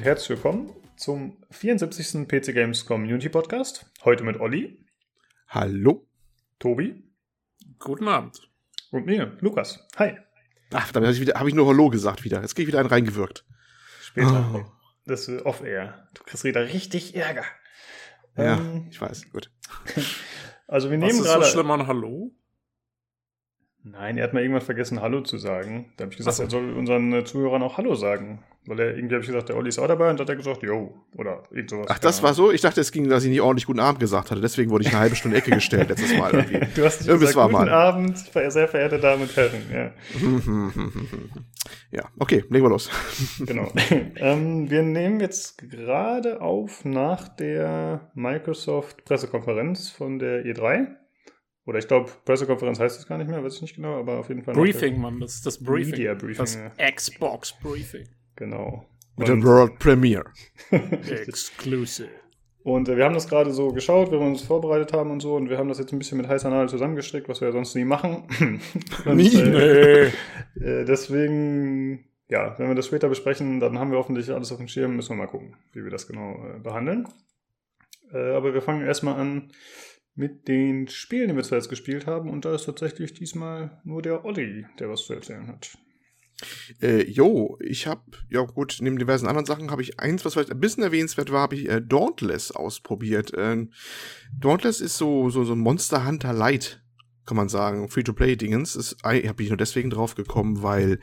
und herzlich willkommen zum 74. PC Games Community Podcast. Heute mit Olli. Hallo. Tobi. Guten Abend. Und mir, Lukas. Hi. Ach, damit habe ich, hab ich nur Hallo gesagt wieder. Jetzt krieg ich wieder einen reingewirkt. Später. Oh. Das ist off-air. Du kriegst wieder richtig Ärger. Ja, ähm, ich weiß. Gut. Also wir nehmen gerade. Was ist so schlimm an Hallo? Nein, er hat mal irgendwann vergessen, Hallo zu sagen. Da habe ich gesagt, so. er soll unseren äh, Zuhörern auch Hallo sagen. Weil er irgendwie habe ich gesagt, der Olli ist auch dabei und da hat er gesagt, yo, oder irgend sowas. Ach, das war so? Ich dachte, es ging, dass ich nicht ordentlich guten Abend gesagt hatte. Deswegen wurde ich eine halbe Stunde Ecke gestellt letztes Mal. Irgendwie. du hast nicht gesagt, war guten mal. Abend, sehr verehrte Damen und Herren. Ja, ja okay, legen wir los. genau. ähm, wir nehmen jetzt gerade auf nach der Microsoft-Pressekonferenz von der E3. Oder ich glaube, Pressekonferenz heißt es gar nicht mehr, weiß ich nicht genau, aber auf jeden Fall. Briefing, Mann, das ist das Briefing. Media Briefing. Das ja. Xbox Briefing. Genau. Mit der World Premiere. Exclusive. Und äh, wir haben das gerade so geschaut, wenn wir uns vorbereitet haben und so, und wir haben das jetzt ein bisschen mit heißer Nadel zusammengestrickt, was wir ja sonst nie machen. und, nie? Äh, äh, deswegen, ja, wenn wir das später besprechen, dann haben wir hoffentlich alles auf dem Schirm, müssen wir mal gucken, wie wir das genau äh, behandeln. Äh, aber wir fangen erstmal an mit den Spielen, die wir zuletzt gespielt haben. Und da ist tatsächlich diesmal nur der Olli, der was zu erzählen hat. Äh, jo, ich habe, ja gut, neben diversen anderen Sachen habe ich eins, was vielleicht ein bisschen erwähnenswert war, habe ich äh, Dauntless ausprobiert. Äh, Dauntless ist so, so, so ein Monster Hunter Light, kann man sagen, Free-to-Play-Dingens. Habe ich nur deswegen drauf gekommen, weil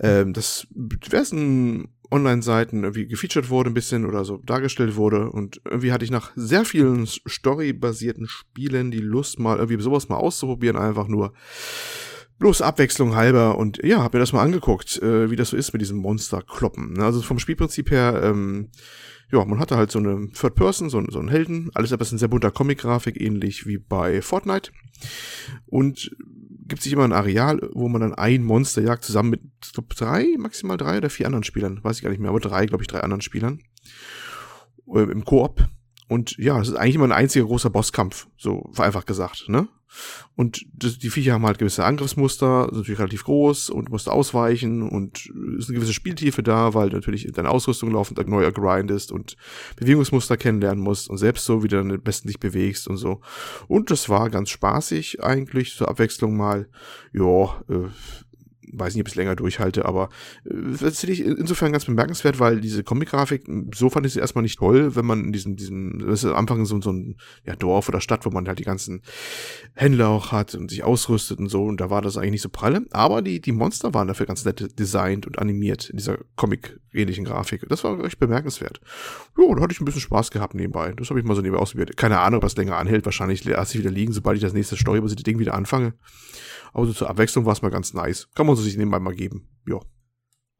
ähm, das diversen Online-Seiten irgendwie gefeatured wurde ein bisschen oder so dargestellt wurde und irgendwie hatte ich nach sehr vielen Story-basierten Spielen die Lust mal irgendwie sowas mal auszuprobieren, einfach nur bloß Abwechslung halber und ja, hab mir das mal angeguckt, äh, wie das so ist mit diesem Monster-Kloppen. Ne? Also vom Spielprinzip her, ähm, ja, man hatte halt so eine Third Person, so, so einen Helden, alles aber in sehr bunter Comic-Grafik, ähnlich wie bei Fortnite und gibt sich immer ein Areal, wo man dann ein Monster jagt, zusammen mit, ich glaube, drei, maximal drei oder vier anderen Spielern. Weiß ich gar nicht mehr, aber drei, glaube ich, drei anderen Spielern. Äh, Im Koop. Und ja, es ist eigentlich immer ein einziger großer Bosskampf, so vereinfacht gesagt, ne? Und das, die Viecher haben halt gewisse Angriffsmuster, sind natürlich relativ groß und musst ausweichen und ist eine gewisse Spieltiefe da, weil natürlich deine Ausrüstung laufend neuer grindest und Bewegungsmuster kennenlernen musst und selbst so, wie du dann am besten dich bewegst und so. Und das war ganz spaßig eigentlich, zur Abwechslung mal. Ja, äh, weiß nicht, ob ich es länger durchhalte, aber das finde ich insofern ganz bemerkenswert, weil diese Comic-Grafik, so fand ich sie erstmal nicht toll, wenn man in diesem, diesem, das ist am Anfang so, so ein ja, Dorf oder Stadt, wo man halt die ganzen Händler auch hat und sich ausrüstet und so, und da war das eigentlich nicht so pralle, aber die, die Monster waren dafür ganz nett designt und animiert in dieser Comic-ähnlichen Grafik. Das war echt bemerkenswert. Ja, da hatte ich ein bisschen Spaß gehabt nebenbei. Das habe ich mal so nebenbei ausprobiert. Keine Ahnung, was länger anhält. Wahrscheinlich lasse ich wieder liegen, sobald ich das nächste storybasierte Ding wieder anfange. Aber so zur Abwechslung war es mal ganz nice. Kann man so sich nebenbei mal geben. Ja.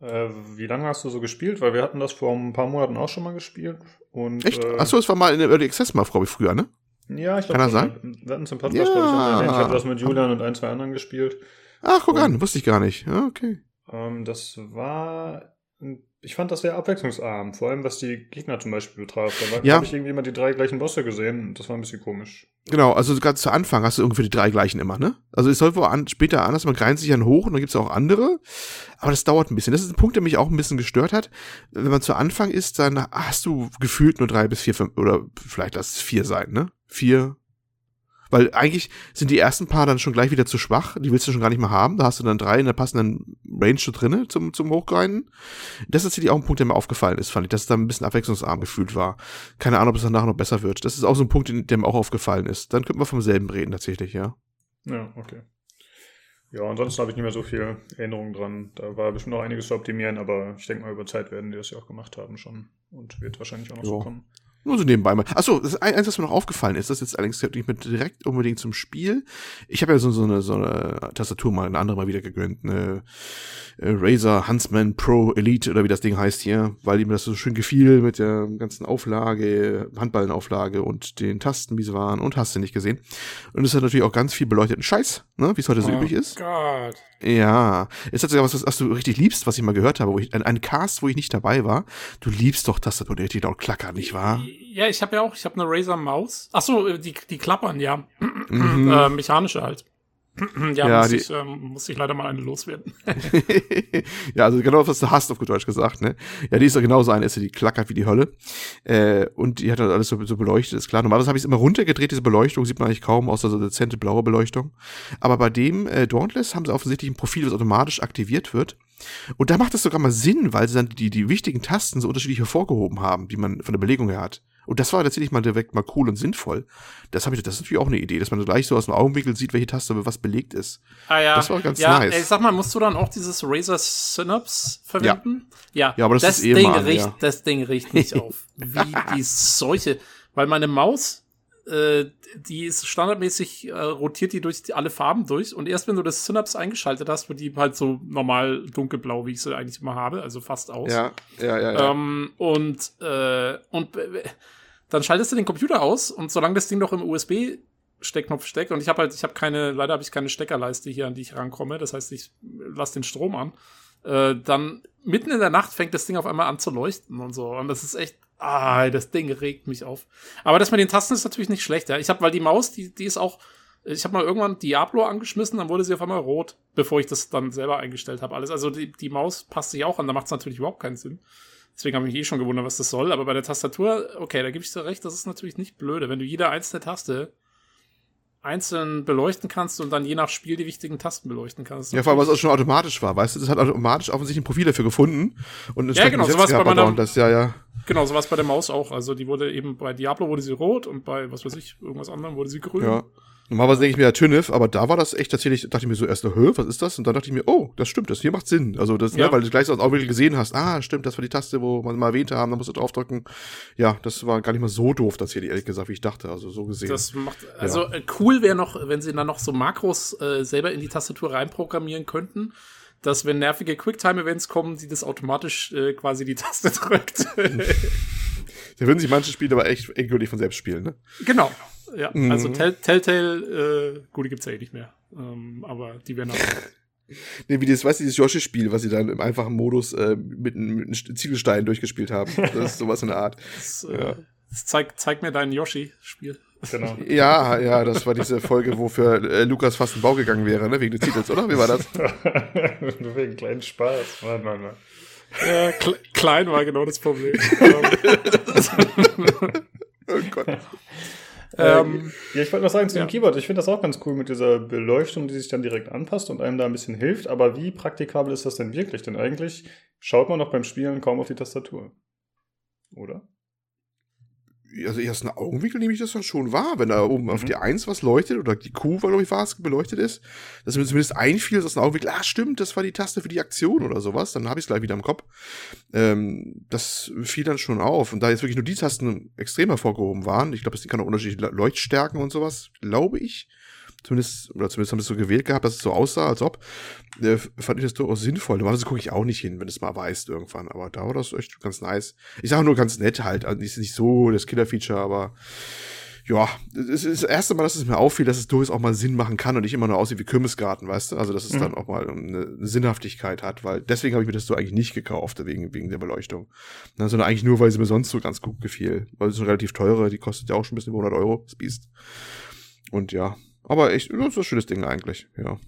Äh, wie lange hast du so gespielt? Weil wir hatten das vor ein paar Monaten auch schon mal gespielt. Und, Echt? Äh, Achso, es war mal in der Early Access mal, glaube ich, früher, ne? Ja, ich glaube. Kann das sein? Wir hatten es im Podcast, ja. glaube ich, auch erwähnt. Ich habe das mit Julian und ein, zwei anderen gespielt. Ach, guck und, an, wusste ich gar nicht. Ja, okay. Ähm, das war ich fand das sehr abwechslungsarm, vor allem was die Gegner zum Beispiel betraf. Da ja. habe ich irgendwie immer die drei gleichen Bosse gesehen und das war ein bisschen komisch. Genau, also ganz zu Anfang hast du irgendwie die drei gleichen immer, ne? Also es soll wohl an, später anders, man greift sich dann hoch und dann gibt's auch andere, aber das dauert ein bisschen. Das ist ein Punkt, der mich auch ein bisschen gestört hat. Wenn man zu Anfang ist, dann hast du gefühlt nur drei bis vier, fünf, oder vielleicht lass es vier sein, ne? Vier, weil eigentlich sind die ersten paar dann schon gleich wieder zu schwach. Die willst du schon gar nicht mehr haben. Da hast du dann drei in der passenden Range schon drinne zum, zum Hochgrinden. Das ist tatsächlich auch ein Punkt, der mir aufgefallen ist, fand ich, dass es da ein bisschen abwechslungsarm gefühlt war. Keine Ahnung, ob es danach noch besser wird. Das ist auch so ein Punkt, der mir auch aufgefallen ist. Dann könnten wir vom selben reden, tatsächlich, ja. Ja, okay. Ja, ansonsten habe ich nicht mehr so viel Erinnerungen dran. Da war bestimmt noch einiges zu optimieren, aber ich denke mal, über Zeit werden die das ja auch gemacht haben schon. Und wird wahrscheinlich auch noch jo. so kommen. Nur so nebenbei mal. Achso, das ist eins, was mir noch aufgefallen ist, das ist jetzt allerdings nicht mit direkt unbedingt zum Spiel. Ich habe ja so, so, eine, so eine Tastatur mal eine andere mal wieder gegönnt, eine äh, Razer Huntsman Pro Elite oder wie das Ding heißt hier, weil ihm das so schön gefiel mit der ganzen Auflage, Handballenauflage und den Tasten, wie sie waren und hast du nicht gesehen. Und es hat natürlich auch ganz viel beleuchteten Scheiß, ne, wie es heute so oh üblich ist. Gott. Ja, es hat sogar was, was du richtig liebst, was ich mal gehört habe, wo ich, ein, ein Cast, wo ich nicht dabei war. Du liebst doch Tastatur, die laut klackern, nicht wahr? Ja, ich habe ja auch, ich habe eine Razer Maus. Ach so, die, die klappern, ja. Mhm. äh, mechanische halt. Ja, Ja, muss, die- ich, ähm, muss ich leider mal eine loswerden. ja, also genau, was du hast, auf gut Deutsch gesagt, ne? Ja, die ist doch genauso eine, ist ja die klackert wie die Hölle. Äh, und die hat halt alles so, so beleuchtet, ist klar. Normalerweise habe ich es immer runtergedreht, diese Beleuchtung, sieht man eigentlich kaum, außer so dezente blaue Beleuchtung. Aber bei dem äh, Dauntless haben sie offensichtlich ein Profil, das automatisch aktiviert wird. Und da macht das sogar mal Sinn, weil sie dann die, die wichtigen Tasten so unterschiedlich hervorgehoben haben, die man von der Belegung her hat. Und das war tatsächlich mal direkt mal cool und sinnvoll. Das habe ich, das ist natürlich auch eine Idee, dass man gleich so aus dem Augenwinkel sieht, welche Taste was belegt ist. Ah ja. Das war ganz ja, nice. Ey, sag mal, musst du dann auch dieses Razer Synapse verwenden? Ja. Ja, aber das ist eh Ding mal riecht, ja. Das Ding riecht mich auf. Wie die Seuche. Weil meine Maus, äh, die ist standardmäßig, äh, rotiert die durch die, alle Farben durch. Und erst wenn du das Synapse eingeschaltet hast, wird die halt so normal dunkelblau, wie ich sie eigentlich immer habe, also fast aus. Ja, ja, ja. ja. Ähm, und äh, und äh, dann schaltest du den Computer aus und solange das Ding noch im USB Steckknopf steckt und ich habe halt ich habe keine leider habe ich keine Steckerleiste hier an die ich rankomme, das heißt ich lasse den Strom an. Äh, dann mitten in der Nacht fängt das Ding auf einmal an zu leuchten und so und das ist echt ah, das Ding regt mich auf. Aber das mit den Tasten ist natürlich nicht schlecht, ja. Ich habe weil die Maus, die die ist auch ich habe mal irgendwann Diablo angeschmissen, dann wurde sie auf einmal rot, bevor ich das dann selber eingestellt habe. Alles, also die, die Maus passt sich auch an, da macht es natürlich überhaupt keinen Sinn. Deswegen habe ich mich eh schon gewundert, was das soll. Aber bei der Tastatur, okay, da gebe ich dir recht, das ist natürlich nicht blöde. Wenn du jede einzelne Taste einzeln beleuchten kannst und dann je nach Spiel die wichtigen Tasten beleuchten kannst. Ja, vor allem, was auch schon automatisch war, weißt du, das hat automatisch offensichtlich ein Profil dafür gefunden und Ja, genau, sowas bei meiner- das ja, ja. Genau, so war es bei der Maus auch. Also die wurde eben bei Diablo wurde sie rot und bei, was weiß ich, irgendwas anderem wurde sie grün. Ja. Normalerweise denke ich mir ja TÜNIF, aber da war das echt tatsächlich, dachte ich mir so erst, hä, was ist das? Und dann dachte ich mir, oh, das stimmt, das hier macht Sinn. Also das, Ja. ne, weil du gleich so aus Augenblick gesehen hast, ah, stimmt, das war die Taste, wo man mal erwähnt haben, da musst du draufdrücken. Ja, das war gar nicht mal so doof, das hier, ehrlich gesagt, wie ich dachte, also so gesehen. Das macht, also äh, cool wäre noch, wenn sie dann noch so Makros äh, selber in die Tastatur reinprogrammieren könnten, dass wenn nervige Quicktime-Events kommen, sie das automatisch äh, quasi die Taste drückt. Da würden sich manche Spiele aber echt endgültig von selbst spielen, ne? genau. Ja, Mhm. also Tell Telltale, äh, gut, die gibt's ja eh nicht mehr. Ähm, aber die werden auch. Nee, wie das, weißt du, dieses Yoshi-Spiel, was sie dann im einfachen Modus äh, mit, mit einem Ziegelstein durchgespielt haben. Das ist sowas in der Art. Das, äh, Ja. das zeig, zeig mir dein Yoshi-Spiel. Genau. Ja, ja, das war diese Folge, wo für äh, Lukas fast ein Bau gegangen wäre, ne? Wegen des Titels, oder? Wie war das? Nur wegen kleinen Spaß. Nein, nein, nein. Ja, kle klein war genau das Problem. Oh Gott. ähm, Ja, ich wollte noch sagen zu dem Ja. Keyboard. Ich finde das auch ganz cool mit dieser Beleuchtung, die sich dann direkt anpasst und einem da ein bisschen hilft. Aber wie praktikabel ist das denn wirklich? Denn eigentlich schaut man doch beim Spielen kaum auf die Tastatur. Oder? Also erst einen Augenwinkel nehme ich das dann schon wahr, wenn da oben auf die 1 was leuchtet oder die Q, glaube ich, war es, beleuchtet ist, dass mir zumindest einfiel, dass ein Augenwinkel, ah, stimmt, das war die Taste für die Aktion oder sowas, dann habe ich es gleich wieder im Kopf. Ähm, das fiel dann schon auf. Und da jetzt wirklich nur die Tasten extrem hervorgehoben waren, ich glaube, es kann auch unterschiedliche Leuchtstärken und sowas, glaube ich. Zumindest, oder zumindest haben wir es so gewählt gehabt, dass es so aussah, als ob. Äh, fand ich das durchaus sinnvoll. Normalerweise gucke ich auch nicht hin, wenn du es mal weißt irgendwann. Aber da war das echt ganz nice. Ich sage nur ganz nett halt. Also ist nicht so das Killer-Feature, aber ja, es ist das erste Mal, dass es mir auffiel, dass es durchaus auch mal Sinn machen kann und nicht immer nur aussieht wie Kürbisgarten, weißt du? Also, dass es Mhm. dann auch mal eine, eine Sinnhaftigkeit hat, weil deswegen habe ich mir das so eigentlich nicht gekauft, wegen, wegen der Beleuchtung. Na, sondern eigentlich nur, weil sie mir sonst so ganz gut gefiel. Weil es ist eine relativ teure, die kostet ja auch schon ein bisschen über 100 Euro, das Biest. Und ja, aber echt, das ist ein schönes Ding eigentlich, ja.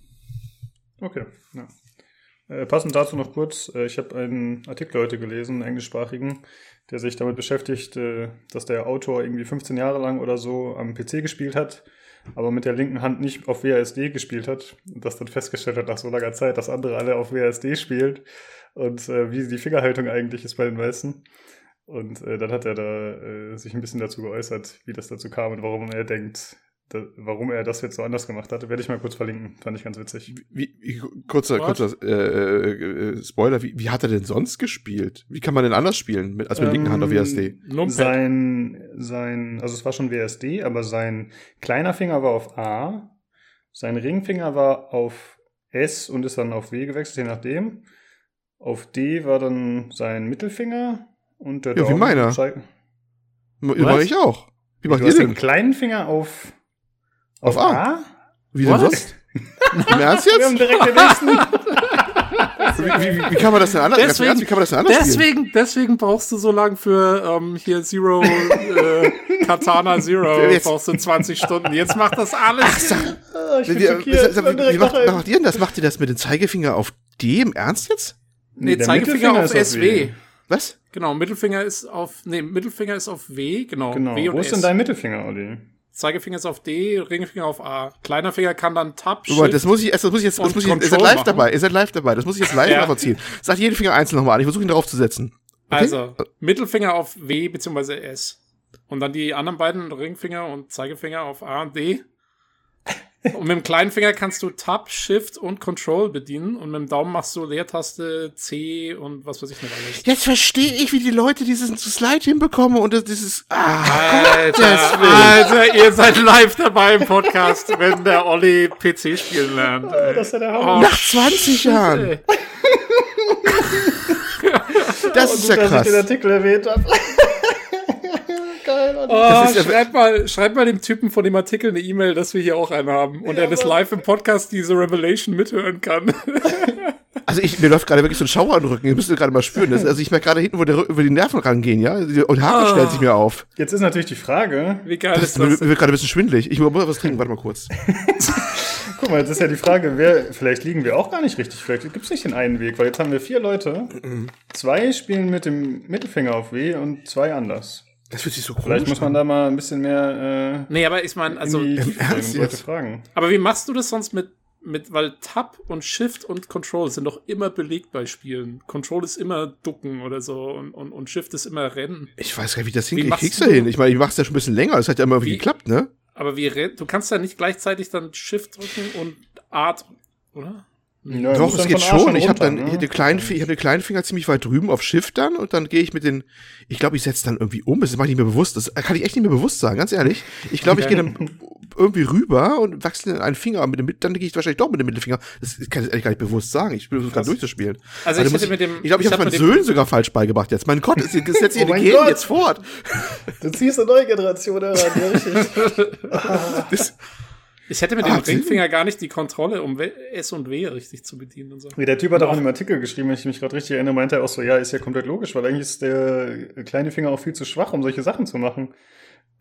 Okay. Ja. Äh, passend dazu noch kurz, äh, ich habe einen Artikel heute gelesen, einen englischsprachigen, der sich damit beschäftigt, äh, dass der Autor irgendwie 15 Jahre lang oder so am PC gespielt hat, aber mit der linken Hand nicht auf WASD gespielt hat und das dann festgestellt hat nach so langer Zeit, dass andere alle auf WASD spielen und wie die Fingerhaltung eigentlich ist bei den meisten. Und dann hat er da sich ein bisschen dazu geäußert, wie das dazu kam und warum er denkt, da, warum er das jetzt so anders gemacht hat. Werde ich mal kurz verlinken. Fand ich ganz witzig. Wie, wie, kurzer, What? kurzer äh, äh, Spoiler, wie, wie hat er denn sonst gespielt? Wie kann man denn anders spielen, mit, als mit der linken Hand auf Ähm, WSD? Numpad. Sein, sein, also es war schon WSD, aber sein kleiner Finger war auf A, sein Ringfinger war auf S und ist dann auf W gewechselt, je nachdem. Auf D war dann sein Mittelfinger und der Ja, wie Daumen meiner. zeigt- Mach mach ich auch. Wie macht Du ihr hast den kleinen Finger auf, Auf A? Wie denn das? Im Ernst Wir haben jetzt? direkt den nächsten. Wie, wie, wie, wie kann man das denn anders, Deswegen- Ernst, wie kann man das denn anders spielen? Deswegen, deswegen brauchst du so lange für ähm, hier Zero, äh, Katana Zero, Jetzt- brauchst du 20 Stunden. Jetzt macht das alles Sinn. Oh, ich bin Wie, wie, wie, macht, macht ihr denn das? Macht ihr das mit dem Zeigefinger auf D? Im Ernst jetzt? Nee, der Zeigefinger auf SW. Was? Genau, Mittelfinger ist auf, nee, Mittelfinger ist auf W, genau. Genau. W und Wo ist S. denn dein Mittelfinger, Olli? Zeigefinger ist auf D, Ringfinger auf A. Kleiner Finger kann dann Tab, Shift. das muss ich, das muss ich jetzt, das muss ich, ihr seid live machen. dabei, ihr seid live dabei, das muss ich jetzt live Ja. nachvollziehen. Sagt jeden Finger einzeln nochmal an, ich versuche ihn darauf zu setzen. Okay? Also, Mittelfinger auf W bzw. S. Und dann die anderen beiden Ringfinger und Zeigefinger auf A und D. Und mit dem kleinen Finger kannst du Tab, Shift und Control bedienen. Und mit dem Daumen machst du Leertaste C und was weiß ich nicht alles. Jetzt verstehe ich, wie die Leute diesen Slide hinbekommen und das, dieses, ah, Alter. Alter, ihr seid live dabei im Podcast, wenn der Olli PC spielen lernt. ey. Das ist ja der Oh, nach 20 Jahren. Das Oh, ist gut, ja dass ich krass. den Artikel erwähnt habe. Geil. Oh, Das ist ja- schreibt, mal, schreibt mal dem Typen von dem Artikel eine E-Mail, dass wir hier auch einen haben und er das live im Podcast diese Revelation mithören kann. Also ich, mir läuft gerade wirklich so ein Schauer an den Rücken, ihr müsst gerade mal spüren. Das, also ich merke gerade hinten, wo, der, wo die Nerven rangehen, ja, und Haare Ah. stellen sich mir auf. Jetzt ist natürlich die Frage, Wie geil Das, ist mir, das? mir wird gerade ein bisschen schwindelig. Ich muss was trinken, warte mal kurz. guck mal, jetzt ist ja die Frage, wer, vielleicht liegen wir auch gar nicht richtig, vielleicht gibt es nicht den einen Weg, weil jetzt haben wir vier Leute, zwei spielen mit dem Mittelfinger auf W und zwei anders. Das fühlt sich so Vielleicht komisch muss man an. da mal ein bisschen mehr Nee, aber ich meine, äh, also, fragen. aber wie machst du das sonst mit, mit, weil Tab und Shift und Control sind doch immer belegt bei Spielen. Control ist immer ducken oder so und, und, und Shift ist immer rennen. Ich weiß gar nicht, wie das Wie hingeht. Ich machst krieg's du- da hin. Ich meine, ich mach's ja schon ein bisschen länger. Das hat ja immer irgendwie Wie- geklappt, ne? Aber wie renn, du kannst ja nicht gleichzeitig dann Shift drücken und A drücken, oder? Ja, Doch, es dann geht schon. Ich habe dann ne? ich hab den kleinen, ich hab den kleinen Finger ziemlich weit drüben auf Shift dann und dann gehe ich mit den, ich glaube, ich setze dann irgendwie um. Das mache ich nicht mehr bewusst. Das kann ich echt nicht mehr bewusst sagen, ganz ehrlich. Ich glaube, ich gehe dann irgendwie rüber und wechsle einen Finger mit dem, Mit- dann gehe ich wahrscheinlich doch mit dem Mittelfinger. Das kann ich ehrlich gar nicht bewusst sagen. Ich bin gerade durchzuspielen. Also Weil ich mit dem- ich glaube, ich ich habe meinen Söhnen sogar falsch beigebracht jetzt. Mein Gott, das setzt ihr Oh Gehen Gott. jetzt fort. Du ziehst eine neue Generation heran, ja, richtig. Das, Ich hätte mit dem Ah. Ringfinger gar nicht die Kontrolle, um S und W richtig zu bedienen und so. Nee, Der Typ hat auch in dem Artikel geschrieben, wenn ich mich gerade richtig erinnere, meinte er auch so, ja, ist ja komplett logisch, weil eigentlich ist der kleine Finger auch viel zu schwach, um solche Sachen zu machen.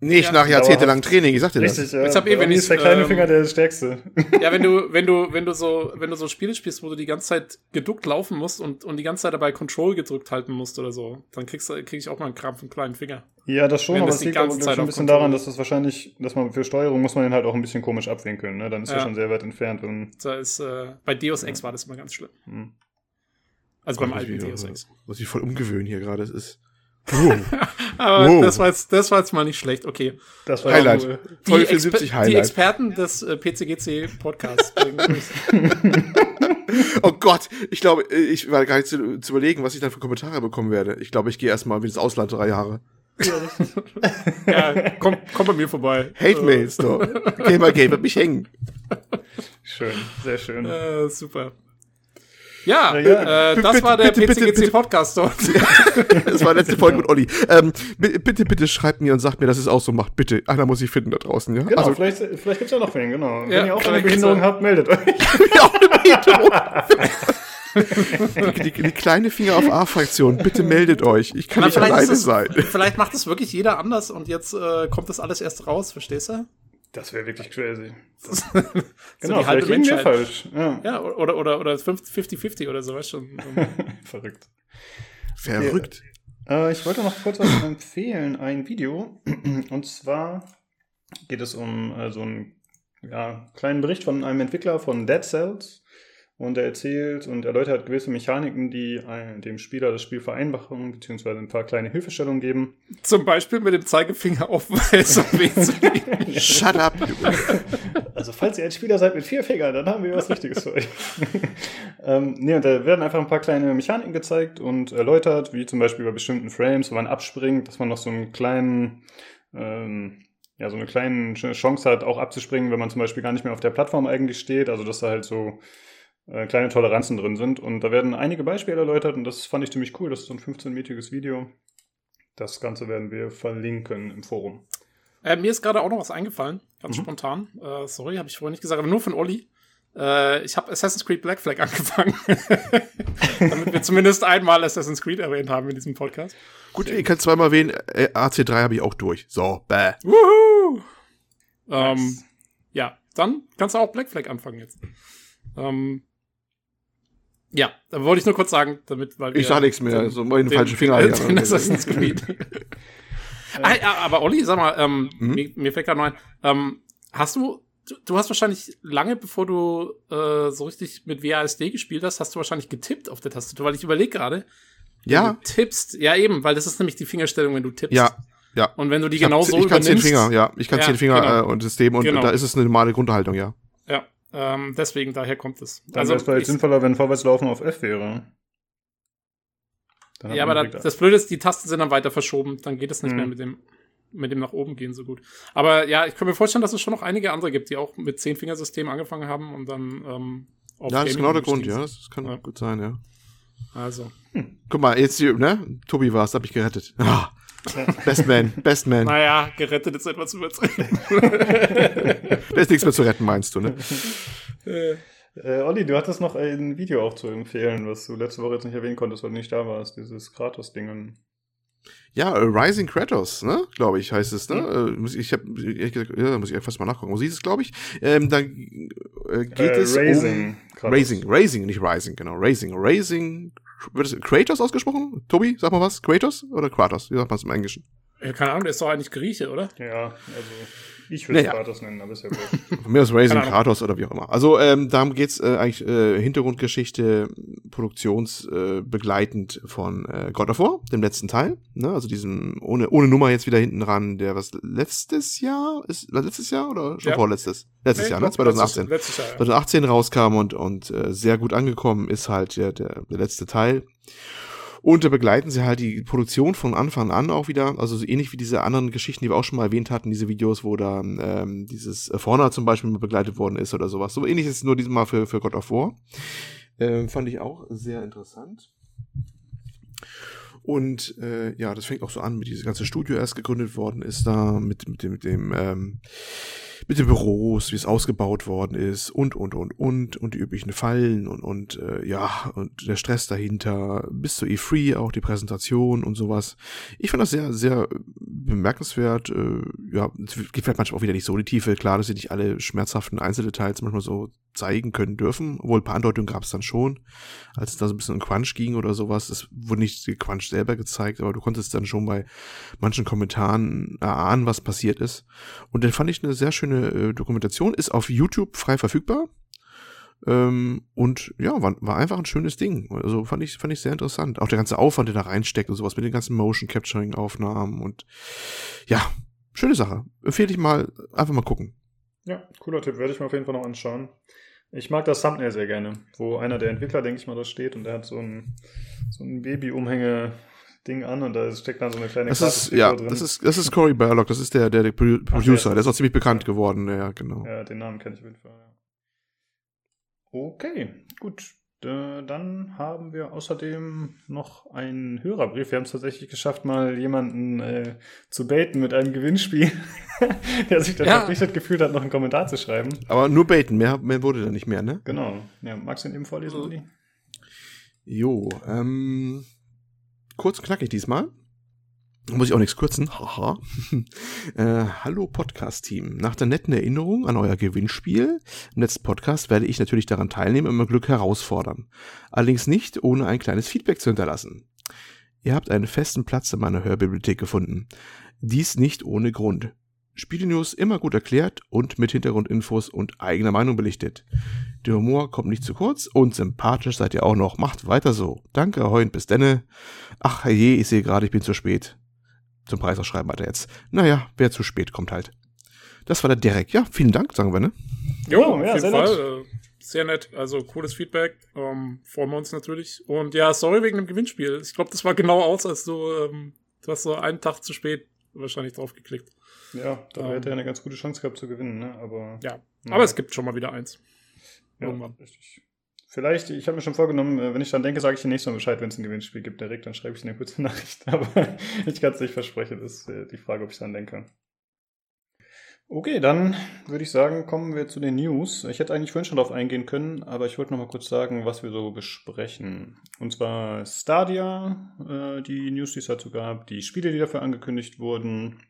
Nicht Ja, nach jahrzehntelangen Training, ich sagte das. Richtig, ja. Jetzt hab ich, Bei wenn ist der kleine ähm, Finger der stärkste. Ja, wenn du, wenn du, wenn du so, wenn du so Spiele spielst, wo du die ganze Zeit geduckt laufen musst und, und die ganze Zeit dabei Control gedrückt halten musst oder so, dann kriegst du, krieg ich auch mal einen Krampf im kleinen Finger. Ja, das schon, Wenn aber das liegt aber schon ein bisschen Control daran, ist. dass das wahrscheinlich, dass man für Steuerung muss man den halt auch ein bisschen komisch abwinkeln, ne? Dann ist er Ja. schon sehr weit entfernt. Und, Da ist, äh, bei Deus Ex war das immer ganz schlimm. hm. Also beim Muss alten Deus Ex. muss ich voll umgewöhnen hier gerade. Es ist. Aber Wow. das war jetzt, das war jetzt mal nicht schlecht. Okay. Das war Highlight. cool. Die, Folge Exper 74 die Highlight. Experten des äh, PCGC Podcasts. bringen durch. Oh Gott, ich glaube, ich war gar nicht zu, zu überlegen, was ich dann für Kommentare bekommen werde. Ich glaube, ich gehe erstmal ins Ausland drei Jahre. ja, komm, komm bei mir vorbei. Hate Mails, doch. Gamergate wird mich hängen. Schön, sehr schön. Äh, super. Ja, Ja, ja. Äh, das Bitte, war der bitte, bitte, PCGC bitte. Podcast dort. Das war letzte Folge mit Olli. Ähm, bi- bitte, bitte schreibt mir und sagt mir, dass es auch so macht. Bitte. Einer muss ich finden da draußen, ja? Genau, Also, vielleicht, vielleicht gibt's ja noch wen, genau. Ja, Wenn ihr auch eine Behinderung habt, meldet euch. ja, auch eine Behinderung. die, die, die kleine Finger auf A-Fraktion, bitte meldet euch. Ich kann Na, nicht alleine es, sein. vielleicht macht es wirklich jeder anders und jetzt äh, kommt das alles erst raus, verstehst du? Das wäre wirklich crazy. so Genau, die halbe liegen wir falsch. Ja, Ja, oder, oder, oder 50-50 oder so, weißt du schon. verrückt. Verrückt. Äh, ich wollte noch kurz was empfehlen, ein Video. Und zwar geht es um äh, so einen ja, kleinen Bericht von einem Entwickler von Dead Cells. Und er erzählt und erläutert gewisse Mechaniken, die äh, dem Spieler das Spiel vereinfachen, beziehungsweise ein paar kleine Hilfestellungen geben. Zum Beispiel mit dem Zeigefinger auf S und W zu legen. Shut up. Also, falls ihr ein Spieler seid mit vier Fingern, dann haben wir was Richtiges für euch. ähm, nee, und da werden einfach ein paar kleine Mechaniken gezeigt und erläutert, wie zum Beispiel bei bestimmten Frames, wenn man abspringt, dass man noch so einen kleinen, ähm, ja, so eine kleine Chance hat, auch abzuspringen, wenn man zum Beispiel gar nicht mehr auf der Plattform eigentlich steht. Also, dass da halt so äh, kleine Toleranzen drin sind. Und da werden einige Beispiele erläutert und das fand ich ziemlich cool. Das ist so ein 15-minütiges Video. Das Ganze werden wir verlinken im Forum. Äh, mir ist gerade auch noch was eingefallen, ganz Mhm. spontan. Äh, sorry, habe ich vorher nicht gesagt, aber nur von Olli. Äh, ich habe Assassin's Creed Black Flag angefangen. Damit wir zumindest einmal Assassin's Creed erwähnt haben in diesem Podcast. Gut, ihr könnt zweimal wählen. Äh, AC3 habe ich auch durch. So, bäh. Woohoo! Ähm, Nice. ja, dann kannst du auch Black Flag anfangen jetzt. Ähm, ja, da wollte ich nur kurz sagen, damit, weil Ich sag nichts mehr, so mal den falschen Finger. den, hier. den Assassin's Creed. ah, ja, aber Olli, sag mal, ähm, Hm? mir, mir fällt gerade noch ein, ähm, hast du, du, du hast wahrscheinlich lange bevor du äh, so richtig mit WASD gespielt hast, hast du wahrscheinlich getippt auf der Tastatur, weil ich überlege gerade, wenn Ja, du tippst, ja eben, weil das ist nämlich die Fingerstellung, wenn du tippst. ja, ja. Und wenn du die Ich genau so ich kann zehn. Finger, ja. Ich kann Ja, zehn Finger genau. äh, und System und Genau. da ist es eine normale Grundhaltung, ja. Ähm, deswegen, daher kommt es. Dann wäre es vielleicht ich- sinnvoller, wenn Vorwärtslaufen auf F wäre. Ja, aber da, das Blöde ist, die Tasten sind dann weiter verschoben. Dann geht es nicht Mhm. mehr mit dem, mit dem nach oben gehen so gut. Aber ja, ich kann mir vorstellen, dass es schon noch einige andere gibt, die auch mit Zehn-Fingersystem angefangen haben und dann ähm, auf Ja, das ist genau der Grund, ja. Das kann Ja. gut sein, ja. Also. Guck mal, jetzt hier, ne? Tobi war's, hab ich gerettet. Ah, Best Man, Best Man. Naja, gerettet ist etwas übertrieben. Da ist nichts mehr zu retten, meinst du, ne? Äh, Olli, du hattest noch ein Video auch zu empfehlen, was du letzte Woche jetzt nicht erwähnen konntest, weil du nicht da warst, dieses Kratos-Dingen. Ja, äh, Rising Kratos, ne? Glaube ich, heißt es, ne? Äh, muss ich ich hab, ehrlich gesagt, ja, muss ich fast mal nachgucken. Wo sieht es, glaube ich? Ähm, dann äh, geht Äh, es Raising um Kratos. Raising, Raising, nicht Rising, genau. Raising, Raising. Wird es Kratos ausgesprochen? Tobi, sag mal was. Kratos oder Kratos? Wie sagt man es im Englischen? ja, keine Ahnung, der ist doch eigentlich Grieche, oder? Ja, also ich würde es Naja. Kratos nennen, aber ist ja gut. Von mir aus Raising. Kratos oder wie auch immer. Also ähm, darum geht's äh, eigentlich äh, Hintergrundgeschichte, produktionsbegleitend äh, begleitend von äh, God of War, dem letzten Teil. Ne? Also diesem ohne ohne Nummer jetzt wieder hinten ran, der was letztes Jahr ist, war letztes Jahr oder schon Ja. vorletztes? Letztes Nee, Jahr, ne? glaub, letztes- 2018. Letztes Jahr, ja. 2018 rauskam und, und äh, sehr gut angekommen ist halt der, der, der letzte Teil. Und da begleiten sie halt die Produktion von Anfang an auch wieder, also so ähnlich wie diese anderen Geschichten, die wir auch schon mal erwähnt hatten, diese Videos, wo da ähm, dieses äh, Fauna zum Beispiel begleitet worden ist oder sowas. So ähnlich ist es nur diesmal für, für God of War. Ähm, fand ich auch sehr interessant. Und äh, ja, das fängt auch so an, mit diesem ganze Studio erst gegründet worden ist da, mit, mit dem, mit dem, ähm, mit den Büros, wie es ausgebaut worden ist und, und, und, und, und die üblichen Fallen und, und, äh, ja, und der Stress dahinter, bis zu E3 auch die Präsentation und sowas. Ich fand das sehr, sehr bemerkenswert, äh, ja, es geht vielleicht manchmal auch wieder nicht so in die Tiefe, klar, dass sie nicht alle schmerzhaften Einzeldetails manchmal so zeigen können dürfen, obwohl ein paar Andeutungen gab es dann schon, als es da so ein bisschen um Crunch ging oder sowas, es wurde nicht Crunch selber gezeigt, aber du konntest dann schon bei manchen Kommentaren erahnen, was passiert ist. Und dann fand ich eine sehr schöne äh, Dokumentation, ist auf YouTube frei verfügbar. Ähm, und ja, war, war einfach ein schönes Ding. Also fand ich, fand ich sehr interessant. Auch der ganze Aufwand, der da reinsteckt und sowas mit den ganzen Motion Capturing Aufnahmen und ja, schöne Sache. Empfehle ich mal, einfach mal gucken. Ja, cooler Tipp, werde ich mir auf jeden Fall noch anschauen. Ich mag das Thumbnail sehr gerne, wo einer der Entwickler, denke ich mal, da steht und der hat so ein, so ein Baby-Umhänge-Ding an und da steckt dann so eine kleine Das ist, ja, drin. das ist, das ist Cory Barlog, das ist der, der, der Pro- Producer, ist der ist auch ziemlich bekannt Okay. geworden, ja, genau. Ja, den Namen kenne ich auf jeden Fall. Ja. Okay, gut. Dann haben wir außerdem noch einen Hörerbrief. Wir haben es tatsächlich geschafft, mal jemanden äh, zu baiten mit einem Gewinnspiel, der sich dann Ja. verpflichtet gefühlt hat, noch einen Kommentar zu schreiben. Aber nur baiten, mehr, mehr wurde da nicht mehr, ne? Genau. Ja, magst du ihn eben vorlesen, Uli? Jo, ähm, kurz knackig diesmal. Muss ich auch nichts kürzen. Haha. äh, hallo Podcast-Team. Nach der netten Erinnerung an euer Gewinnspiel im letzten Podcast werde ich natürlich daran teilnehmen und mein Glück herausfordern. Allerdings nicht, ohne ein kleines Feedback zu hinterlassen. Ihr habt einen festen Platz in meiner Hörbibliothek gefunden. Dies nicht ohne Grund. Spielenews immer gut erklärt und mit Hintergrundinfos und eigener Meinung belichtet. Der Humor kommt nicht zu kurz und sympathisch seid ihr auch noch. Macht weiter so. Danke, und bis denne. Ach je, ich sehe gerade, ich bin zu spät. Zum Preis ausschreiben weiter jetzt. Naja, wer zu spät kommt halt. Das war der Derek. Ja, vielen Dank, sagen wir, ne? Jo, Ja, auf jeden Fall. Äh, sehr nett. Also cooles Feedback. Ähm, freuen wir uns natürlich. Und ja, sorry wegen dem Gewinnspiel. Ich glaube, das war genau aus, als du, ähm, du hast so einen Tag zu spät wahrscheinlich drauf geklickt. Ja, da Ähm. hätte er eine ganz gute Chance gehabt zu gewinnen, ne? Aber Ja. Ja. Aber es gibt schon mal wieder eins. ja, irgendwann. richtig. Vielleicht, ich habe mir schon vorgenommen, äh, wenn ich dann denke, sage ich dir nächstes Mal Bescheid, wenn es ein Gewinnspiel gibt direkt, dann schreibe ich dir eine kurze Nachricht. Aber ich kann es nicht versprechen, das ist äh, die Frage, ob ich dann denke. Okay, dann würde ich sagen, kommen wir zu den News. Ich hätte eigentlich vorhin schon darauf eingehen können, aber ich wollte noch mal kurz sagen, was wir so besprechen. Und zwar Stadia, äh, die News, die es dazu gab, die Spiele, die dafür angekündigt wurden.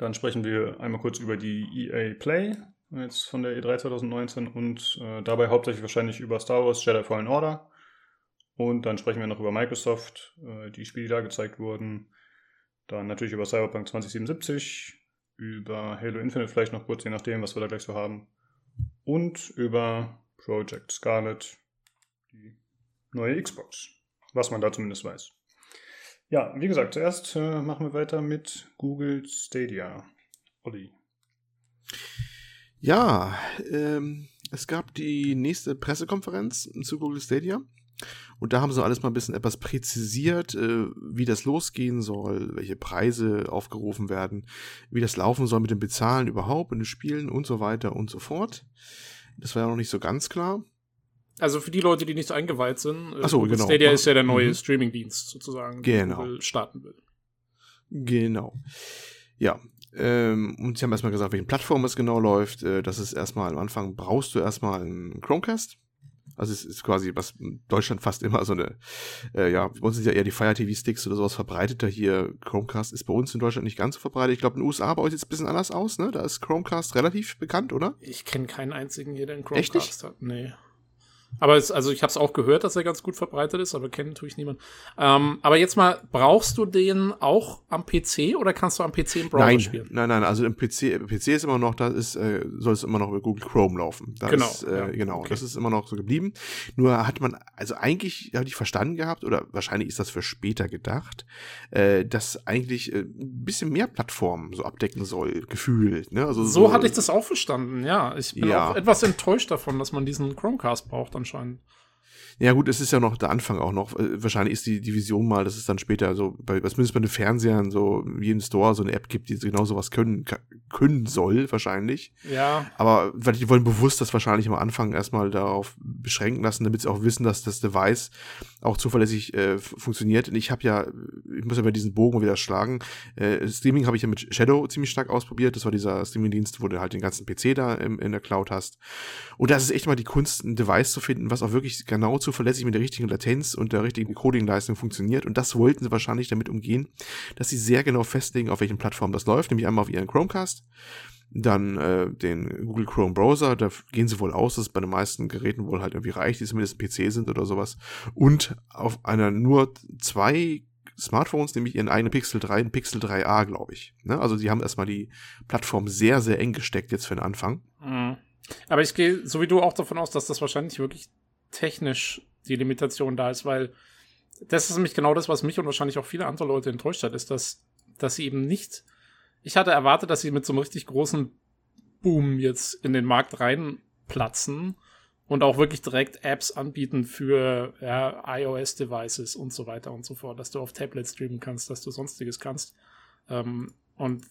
Dann sprechen wir einmal kurz über die EA Play jetzt von der E3 2019 und äh, dabei hauptsächlich wahrscheinlich über Star Wars Jedi Fallen Order. Und dann sprechen wir noch über Microsoft, äh, die Spiele, die da gezeigt wurden. Dann natürlich über Cyberpunk 2077, über Halo Infinite vielleicht noch kurz, je nachdem, was wir da gleich so haben. Und über Project Scarlet, die neue Xbox. Was man da zumindest weiß. Ja, wie gesagt, zuerst äh, machen wir weiter mit Google Stadia. Olli. Ja, ähm, es gab die nächste Pressekonferenz zu Google Stadia. Und da haben sie alles mal ein bisschen etwas präzisiert, äh, wie das losgehen soll, welche Preise aufgerufen werden, wie das laufen soll mit dem Bezahlen überhaupt in den Spielen und so weiter und so fort. Das war ja noch nicht so ganz klar. Also für die Leute, die nicht so eingeweiht sind, äh, so, genau. Stadia ist ja der neue mhm. Streamingdienst sozusagen, genau. Google starten will. Genau. Ja, ähm, und sie haben erstmal gesagt, welche Plattform es genau läuft. Äh, das ist erstmal am Anfang brauchst du erstmal einen Chromecast. Also es ist quasi, was in Deutschland fast immer so eine, äh, ja, bei uns sind ja eher die Fire TV Sticks oder sowas verbreiteter. Hier Chromecast ist bei uns in Deutschland nicht ganz so verbreitet. Ich glaube, in den USA bei euch sieht es ein bisschen anders aus, ne? Da ist Chromecast relativ bekannt, oder? Ich kenne keinen einzigen hier, der einen Chromecast Echt hat. Nee. Aber es, also ich habe es auch gehört, dass er ganz gut verbreitet ist, aber kennen tue ich niemand. Ähm, aber jetzt mal, brauchst du den auch am PC oder kannst du am PC im Browser nein, spielen? Nein, nein, also im PC, PC ist immer noch, da ist, äh, soll es immer noch über Google Chrome laufen. Da genau, ist, äh, ja, genau, okay. das ist immer noch so geblieben. Nur hat man, also eigentlich hatte ich verstanden gehabt, oder wahrscheinlich ist das für später gedacht, äh, dass eigentlich äh, ein bisschen mehr Plattformen so abdecken soll, gefühlt. Ne? Also so, so hatte ich das auch verstanden, ja. Ich bin Ja. auch etwas enttäuscht davon, dass man diesen Chromecast braucht anscheinend. Ja gut, es ist ja noch der Anfang auch noch. Äh, Wahrscheinlich ist die Division mal, dass es dann später so, bei, zumindest bei den Fernsehern, so jedem Store so eine App gibt, die genau sowas können, können soll, wahrscheinlich. Ja, Aber weil die wollen bewusst das wahrscheinlich am Anfang erstmal darauf beschränken lassen, damit sie auch wissen, dass das Device auch zuverlässig äh, funktioniert. Und ich habe ja, ich muss ja bei diesen Bogen wieder schlagen. Äh, Streaming habe ich ja mit Shadow ziemlich stark ausprobiert. Das war dieser Streaming-Dienst, wo du halt den ganzen PC da im, in der Cloud hast. Und das ist echt mal die Kunst, ein Device zu finden, was auch wirklich genau zuverlässig mit der richtigen Latenz und der richtigen Coding-Leistung funktioniert. Und das wollten sie wahrscheinlich damit umgehen, dass sie sehr genau festlegen, auf welchen Plattformen das läuft, nämlich einmal auf ihren Chromecast, dann äh, den Google Chrome Browser, da gehen sie wohl aus, dass es bei den meisten Geräten wohl halt irgendwie reicht, die zumindest PC sind oder sowas. Und auf einer nur zwei Smartphones, nämlich ihren eigenen Pixel 3 und Pixel 3a, glaube ich. Ne? Also die haben erstmal die Plattform sehr, sehr eng gesteckt jetzt für den Anfang. Mhm. Aber ich gehe, so wie du, auch davon aus, dass das wahrscheinlich wirklich technisch die Limitation da ist, weil das ist nämlich genau das, was mich und wahrscheinlich auch viele andere Leute enttäuscht hat, ist, dass, dass sie eben nicht. Ich hatte erwartet, dass sie mit so einem richtig großen Boom jetzt in den Markt reinplatzen und auch wirklich direkt Apps anbieten für ja, iOS-Devices und so weiter und so fort, dass du auf Tablets streamen kannst, dass du sonstiges kannst. Ähm, und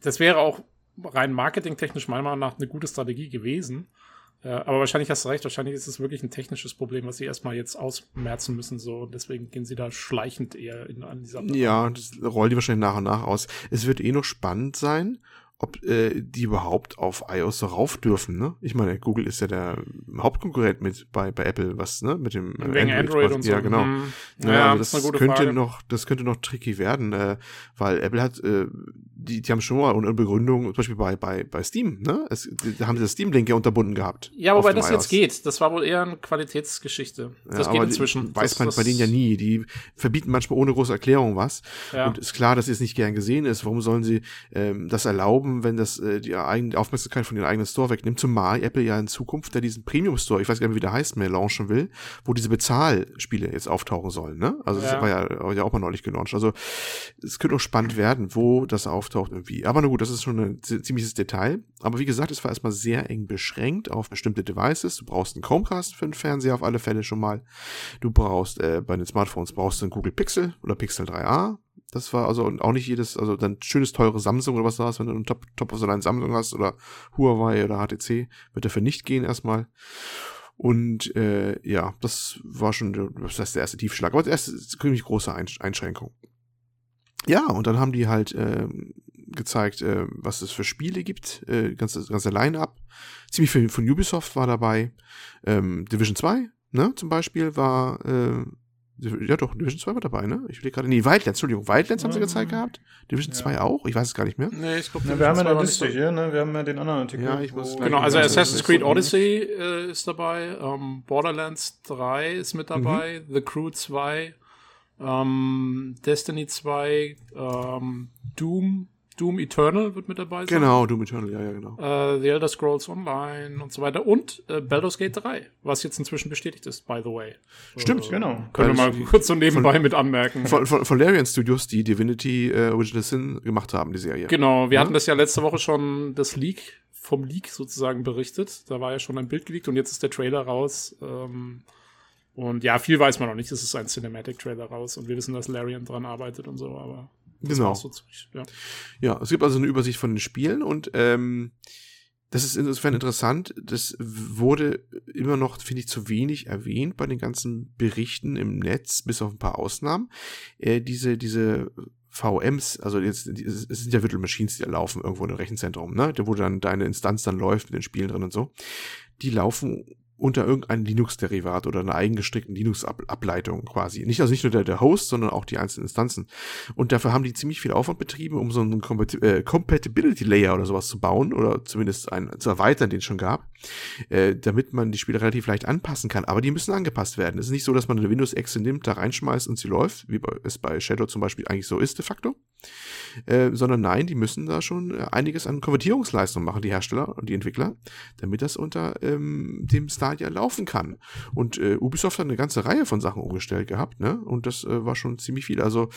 das wäre auch rein marketingtechnisch meiner Meinung nach eine gute Strategie gewesen. Äh, aber wahrscheinlich hast du recht, wahrscheinlich ist es wirklich ein technisches Problem, was sie erstmal jetzt ausmerzen müssen. So, deswegen gehen sie da schleichend eher in, an dieser Ja, das rollen die wahrscheinlich nach und nach aus. Es wird eh noch spannend sein, ob äh, die überhaupt auf iOS so rauf dürfen, ne? Ich meine, Google ist ja der Hauptkonkurrent mit bei, bei Apple, was, ne? Mit dem äh, Wegen Android, und so. Ja, genau. Hm. Ja, Ja, also das das könnte Frage. noch, das könnte noch tricky werden, äh, weil Apple hat, äh, die, die haben schon mal eine Begründung, zum Beispiel bei, bei, bei Steam, ne? Es, da haben sie das Steam-Link ja unterbunden gehabt. Ja, wobei das iOS. jetzt geht. Das war wohl eher eine Qualitätsgeschichte. Das Ja, geht inzwischen. Weiß das, man das, bei denen ja nie. Die verbieten manchmal ohne große Erklärung was. Ja. Und ist klar, dass es nicht gern gesehen ist. Warum sollen sie ähm, das erlauben, wenn das äh, die eigene Aufmerksamkeit von ihrem eigenen Store wegnimmt? Zumal Apple ja in Zukunft ja diesen Premium Store, ich weiß gar nicht, wie der heißt, mehr launchen will, wo diese Bezahlspiele jetzt auftauchen sollen. Ne? Also das Ja. war ja, ja auch mal neulich gelauncht. Also es könnte auch spannend werden, wo das auftaucht und wie. Aber na gut, das ist schon ein zi- ziemliches Detail. Aber wie gesagt, es war erstmal sehr eng beschränkt auf bestimmte Devices. Du brauchst einen Chromecast für den Fernseher auf alle Fälle schon mal. Du brauchst äh, bei den Smartphones brauchst du einen Google Pixel oder Pixel 3a. Das war also auch nicht jedes, also dann schönes teure Samsung oder was da ist, wenn du einen Top, of the Line Samsung hast oder Huawei oder HTC, wird dafür nicht gehen erstmal. Und äh, ja, das war schon das heißt der erste Tiefschlag, aber das erste ziemlich große Einsch- Einschränkung. Ja, und dann haben die halt ähm, gezeigt, äh, was es für Spiele gibt, äh, ganze, ganze Line-Up. Ziemlich viel von Ubisoft war dabei. Ähm, Division 2, ne, zum Beispiel, war äh, Ja, doch, Division 2 war dabei, ne? Ich will gerade. Nee, Wildlands, Entschuldigung, Wildlands haben sie Ja. gezeigt gehabt. Division Ja. 2 auch? Ich weiß es gar nicht mehr. Nee, ich glaube, Ja, wir haben ja eine Liste hier, ne? Wir haben ja den anderen Artikel. Ja, ich muss Genau, also Assassin's Creed Odyssey äh, ist dabei, ähm, Borderlands 3 ist mit dabei, Mhm. The Crew 2, ähm, Destiny 2, ähm, Doom, Doom Eternal wird mit dabei sein. Genau, Doom Eternal, ja, ja, genau. Äh, The Elder Scrolls Online und so weiter. Und äh, Baldur's Gate 3, was jetzt inzwischen bestätigt ist, by the way. Stimmt, Äh, genau. Können wir mal kurz so nebenbei mit anmerken. Von, von, von Larian Studios, die Divinity äh, Original Sin gemacht haben, die Serie. Genau, wir Ja? hatten das ja letzte Woche schon das Leak vom Leak sozusagen berichtet. Da war ja schon ein Bild geleakt und jetzt ist der Trailer raus. Ähm, und ja, viel weiß man noch nicht. Es ist ein Cinematic-Trailer raus und wir wissen, dass Larian dran arbeitet und so, aber das Genau. so ziemlich, ja. Ja, es gibt also eine Übersicht von den Spielen und ähm, das ist insofern interessant. Das wurde immer noch, finde ich, zu wenig erwähnt bei den ganzen Berichten im Netz, bis auf ein paar Ausnahmen. Äh, diese, diese VMs, also jetzt, es sind ja Virtual Machines, die da laufen irgendwo im Rechenzentrum, ne? Wo dann deine Instanz dann läuft mit den Spielen drin und so. Die laufen unter irgendeinem Linux-Derivat oder einer eigengestrickten Linux-Ableitung quasi. Nicht, also nicht nur der, der Host, sondern auch die einzelnen Instanzen. Und dafür haben die ziemlich viel Aufwand betrieben, um so einen Compati äh, Compatibility Layer oder sowas zu bauen oder zumindest einen zu erweitern, den es schon gab, äh, damit man die Spiele relativ leicht anpassen kann. Aber die müssen angepasst werden. Es ist nicht so, dass man eine Windows-Exe nimmt, da reinschmeißt und sie läuft, wie bei, es bei Shadow zum Beispiel eigentlich so ist de facto. Äh, sondern nein, die müssen da schon äh, einiges an Konvertierungsleistung machen, die Hersteller und die Entwickler, damit das unter ähm, dem Stadia laufen kann. Und äh, Ubisoft hat eine ganze Reihe von Sachen umgestellt gehabt, ne? Und das äh, war schon ziemlich viel. Also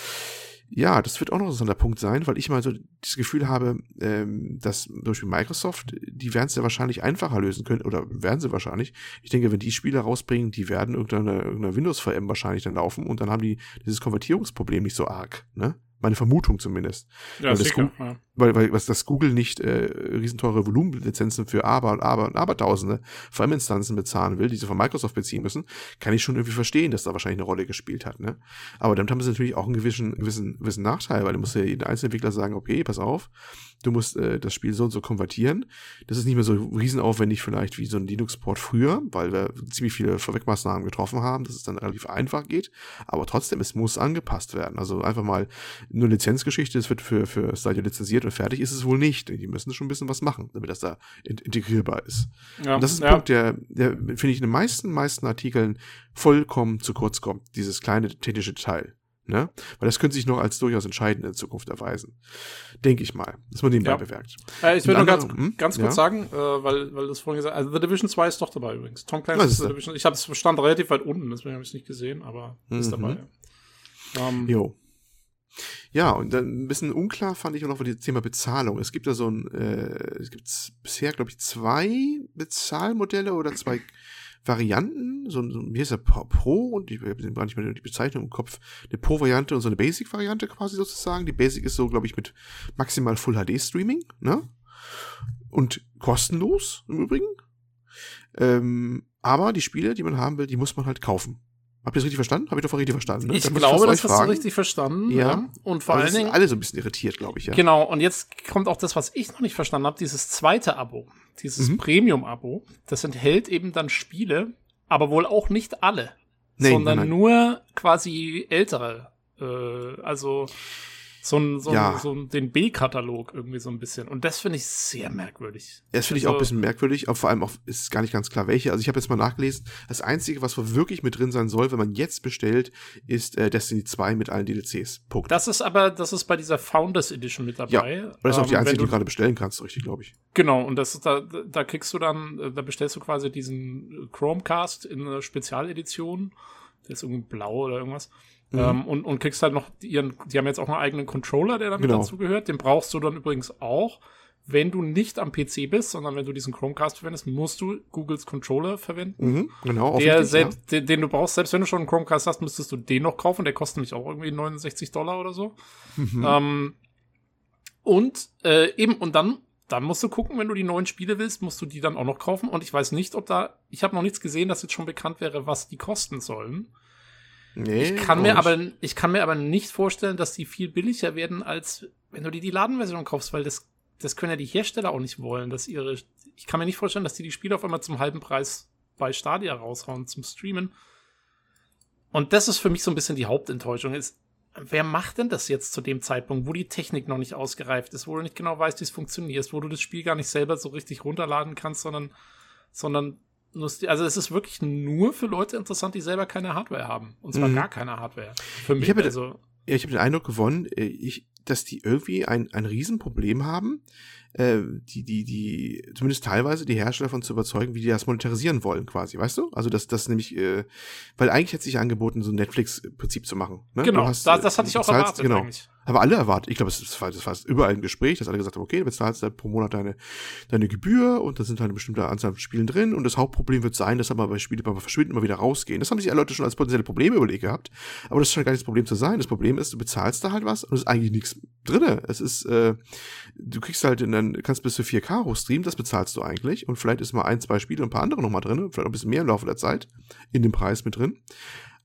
ja, das wird auch noch so ein Punkt sein, weil ich mal so das Gefühl habe, ähm, dass zum Beispiel Microsoft, die werden es ja wahrscheinlich einfacher lösen können, oder werden sie wahrscheinlich. Ich denke, wenn die Spiele rausbringen, die werden irgendeine, irgendeine Windows-VM wahrscheinlich dann laufen und dann haben die dieses Konvertierungsproblem nicht so arg, ne? Meine Vermutung zumindest. Ja, Weil sicher. Ja. Weil, weil was das Google nicht äh, riesenteure Volumenlizenzen für Aber und Aber und Abertausende VM-Instanzen bezahlen will, die sie von Microsoft beziehen müssen, kann ich schon irgendwie verstehen, dass da wahrscheinlich eine Rolle gespielt hat. Ne? Aber damit haben sie natürlich auch einen gewissen, gewissen, gewissen Nachteil, weil du musst ja jeden Einzelentwickler sagen, okay, pass auf, du musst äh, das Spiel so und so konvertieren. Das ist nicht mehr so riesenaufwendig vielleicht wie so ein Linux-Port früher, weil wir ziemlich viele Vorwegmaßnahmen getroffen haben, dass es dann relativ einfach geht. Aber trotzdem, es muss angepasst werden. Also einfach mal nur Lizenzgeschichte, es wird für, für Stadia lizenziert und fertig ist es wohl nicht. Die müssen schon ein bisschen was machen, damit das da in integrierbar ist. Ja, und das ist ein ja. Punkt, der, der finde ich in den meisten, meisten Artikeln vollkommen zu kurz kommt, dieses kleine technische Detail. Ne? Weil das könnte sich noch als durchaus entscheidend in Zukunft erweisen. Denke ich mal. Das man nebenbei Ja. bewerkt. Äh, ich Und nur ganz, hm? ganz kurz Ja. sagen, äh, weil, weil das vorhin gesagt Also The Division 2 ist doch dabei übrigens. Tom Was Clancy's ist The? Division. Ich habe es stand relativ weit unten, deswegen habe ich es nicht gesehen, aber ist Mhm. dabei. Ähm, Jo. Ja, und dann ein bisschen unklar fand ich auch noch das Thema Bezahlung. Es gibt da so ein, äh, es gibt bisher, glaube ich, zwei Bezahlmodelle oder zwei Varianten. So, so heißt der Pro Pro und ich habe gar nicht mehr die Bezeichnung im Kopf. Eine Pro-Variante und so eine Basic-Variante quasi sozusagen. Die Basic ist so, glaube ich, mit maximal Full HD-Streaming, ne? Und kostenlos im Übrigen. Ähm, aber die Spiele, die man haben will, die muss man halt kaufen. Habt ihr das richtig verstanden? Habe ich doch richtig verstanden. Ne? ich glaube, das hast du richtig verstanden. Ja. Ja. Und vor Also allen Dingen, alle so ein bisschen irritiert, glaube ich, ja. Genau, und jetzt kommt auch das, was ich noch nicht verstanden habe, dieses zweite Abo, dieses Mhm. Premium-Abo, das enthält eben dann Spiele, aber wohl auch nicht alle, Nee, sondern nein, nein. nur quasi ältere. Äh, also so, ein, so, Ja. ein, so ein, den B-Katalog irgendwie so ein bisschen. Und das finde ich sehr merkwürdig. Das finde ich auch ein Also- bisschen merkwürdig, aber vor allem auch ist gar nicht ganz klar, welche. Also ich habe jetzt mal nachgelesen, das Einzige, was wohl wirklich mit drin sein soll, wenn man jetzt bestellt, ist äh, Destiny 2 mit allen DLCs. Punkt. Das ist aber, das ist bei dieser Founders Edition mit dabei. ja, das ist auch die Ähm, einzige, wenn die du du- gerade bestellen kannst, richtig, glaube ich. Genau, und das ist da, da kriegst du dann, äh, da bestellst du quasi diesen Chromecast in einer Spezialedition. Der ist irgendwie blau oder irgendwas. Mhm. Ähm, und, und kriegst halt noch ihren, die haben jetzt auch einen eigenen Controller, der damit Genau. dazu gehört. Den brauchst du dann übrigens auch. Wenn du nicht am PC bist, sondern wenn du diesen Chromecast verwendest, musst du Googles Controller verwenden. Mhm, genau, auch Der selbst, den, den du brauchst, selbst wenn du schon einen Chromecast hast, müsstest du den noch kaufen. Der kostet nämlich auch irgendwie 69 Dollar oder so. ja. Mhm. Ähm, und äh, eben, und dann, dann musst du gucken, wenn du die neuen Spiele willst, musst du die dann auch noch kaufen. Und ich weiß nicht, ob da, ich habe noch nichts gesehen, dass jetzt schon bekannt wäre, was die kosten sollen. Nee, Ich kann mir aber, ich kann mir aber nicht vorstellen, dass die viel billiger werden, als wenn du dir die Ladenversion kaufst, weil das, das können ja die Hersteller auch nicht wollen, dass ihre, ich kann mir nicht vorstellen, dass die die Spiele auf einmal zum halben Preis bei Stadia raushauen zum Streamen. und das ist für mich so ein bisschen die Hauptenttäuschung. Ist, wer macht denn das jetzt zu dem Zeitpunkt, wo die Technik noch nicht ausgereift ist, wo du nicht genau weißt, wie es funktioniert, wo du das Spiel gar nicht selber so richtig runterladen kannst, sondern, sondern also es ist wirklich nur für Leute interessant, die selber keine Hardware haben. Und zwar mhm. gar keine Hardware. Für mich. Ich habe also, ja, ich hab den Eindruck gewonnen, äh, ich, dass die irgendwie ein, ein Riesenproblem haben, äh, die, die, die, zumindest teilweise die Hersteller davon zu überzeugen, wie die das monetarisieren wollen, quasi, weißt du? Also das, das nämlich, äh, weil eigentlich hätte sich angeboten, so ein Netflix-Prinzip zu machen. Ne? Genau, hast, das, das hatte ich auch bezahlst, erwartet genau. eigentlich. Aber alle erwartet, ich glaube, das war, das war überall ein Gespräch, dass alle gesagt haben, okay, du bezahlst halt pro Monat deine, deine Gebühr und da sind halt eine bestimmte Anzahl von Spielen drin und das Hauptproblem wird sein, dass aber bei Spielen beim Verschwinden immer wieder rausgehen. Das haben sich alle Leute schon als potenzielle Probleme überlegt gehabt, aber das scheint gar nicht das Problem zu sein. Das Problem ist, du bezahlst da halt was und es ist eigentlich nichts drinne. Es ist, äh, du kriegst halt in dann kannst bis zu 4K hochstreamen, das bezahlst du eigentlich und vielleicht ist mal ein, zwei Spiele und ein paar andere nochmal drin, vielleicht auch ein bisschen mehr im Laufe der Zeit in dem Preis mit drin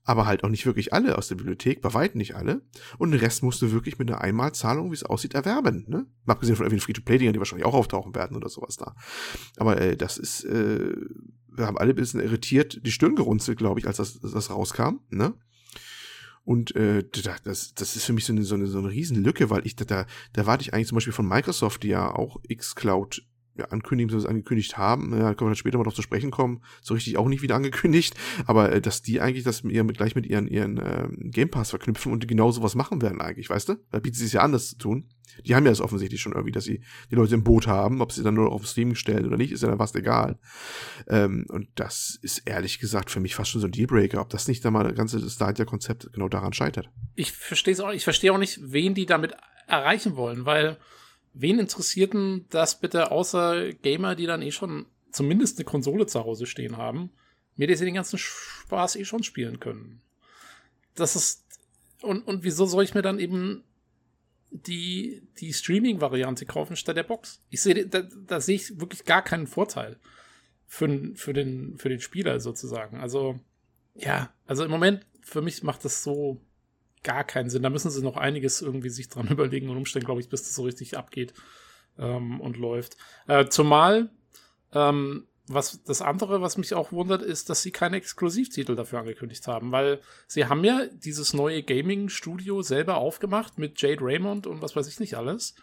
aber halt auch nicht wirklich alle aus der Bibliothek, bei weitem nicht alle. Und den Rest musst du wirklich mit einer Einmalzahlung, wie es aussieht, erwerben. Ne? Mal abgesehen von irgendwie Free-to-Play-Dingern, die wahrscheinlich auch auftauchen werden oder sowas da. Aber äh, das ist, äh, wir haben alle ein bisschen irritiert die Stirn gerunzelt, glaube ich, als das, das rauskam. Ne? Und äh, das, das ist für mich so eine, so eine, so eine Riesenlücke, weil ich da, da, da warte ich eigentlich zum Beispiel von Microsoft, die ja auch xCloud ja, ankündigen, so angekündigt haben. Ja, können wir dann später mal noch zu sprechen kommen. So richtig auch nicht wieder angekündigt. Aber äh, dass die eigentlich das mit ihrem, gleich mit ihren, ihren äh, Game Pass verknüpfen und genau sowas machen werden eigentlich, weißt du? Da bietet sie es ja an, das zu tun. Die haben ja das offensichtlich schon irgendwie, dass sie die Leute im Boot haben, ob sie dann nur auf Stream stellen oder nicht, ist ja dann fast egal. Ähm, und das ist ehrlich gesagt für mich fast schon so ein Dealbreaker, ob das nicht da mal das ganze Stadia-Konzept genau daran scheitert. Ich verstehe auch, ich verstehe auch nicht, wen die damit erreichen wollen, weil wen interessiert denn das bitte außer Gamer, die dann eh schon zumindest eine Konsole zu Hause stehen haben, mit der sie den ganzen Spaß eh schon spielen können? Das ist, und, und wieso soll ich mir dann eben die, die Streaming-Variante kaufen statt der Box? Ich sehe, da, da sehe ich wirklich gar keinen Vorteil für, für, den, für den Spieler sozusagen. Also, ja, also im Moment, für mich macht das so gar keinen Sinn. Da müssen sie noch einiges irgendwie sich dran überlegen und umstellen, glaube ich, bis das so richtig abgeht ähm, und läuft. Äh, zumal ähm, was das andere, was mich auch wundert, ist, dass sie keine Exklusivtitel dafür angekündigt haben, weil sie haben ja dieses neue Gaming-Studio selber aufgemacht mit Jade Raymond und was weiß ich nicht alles.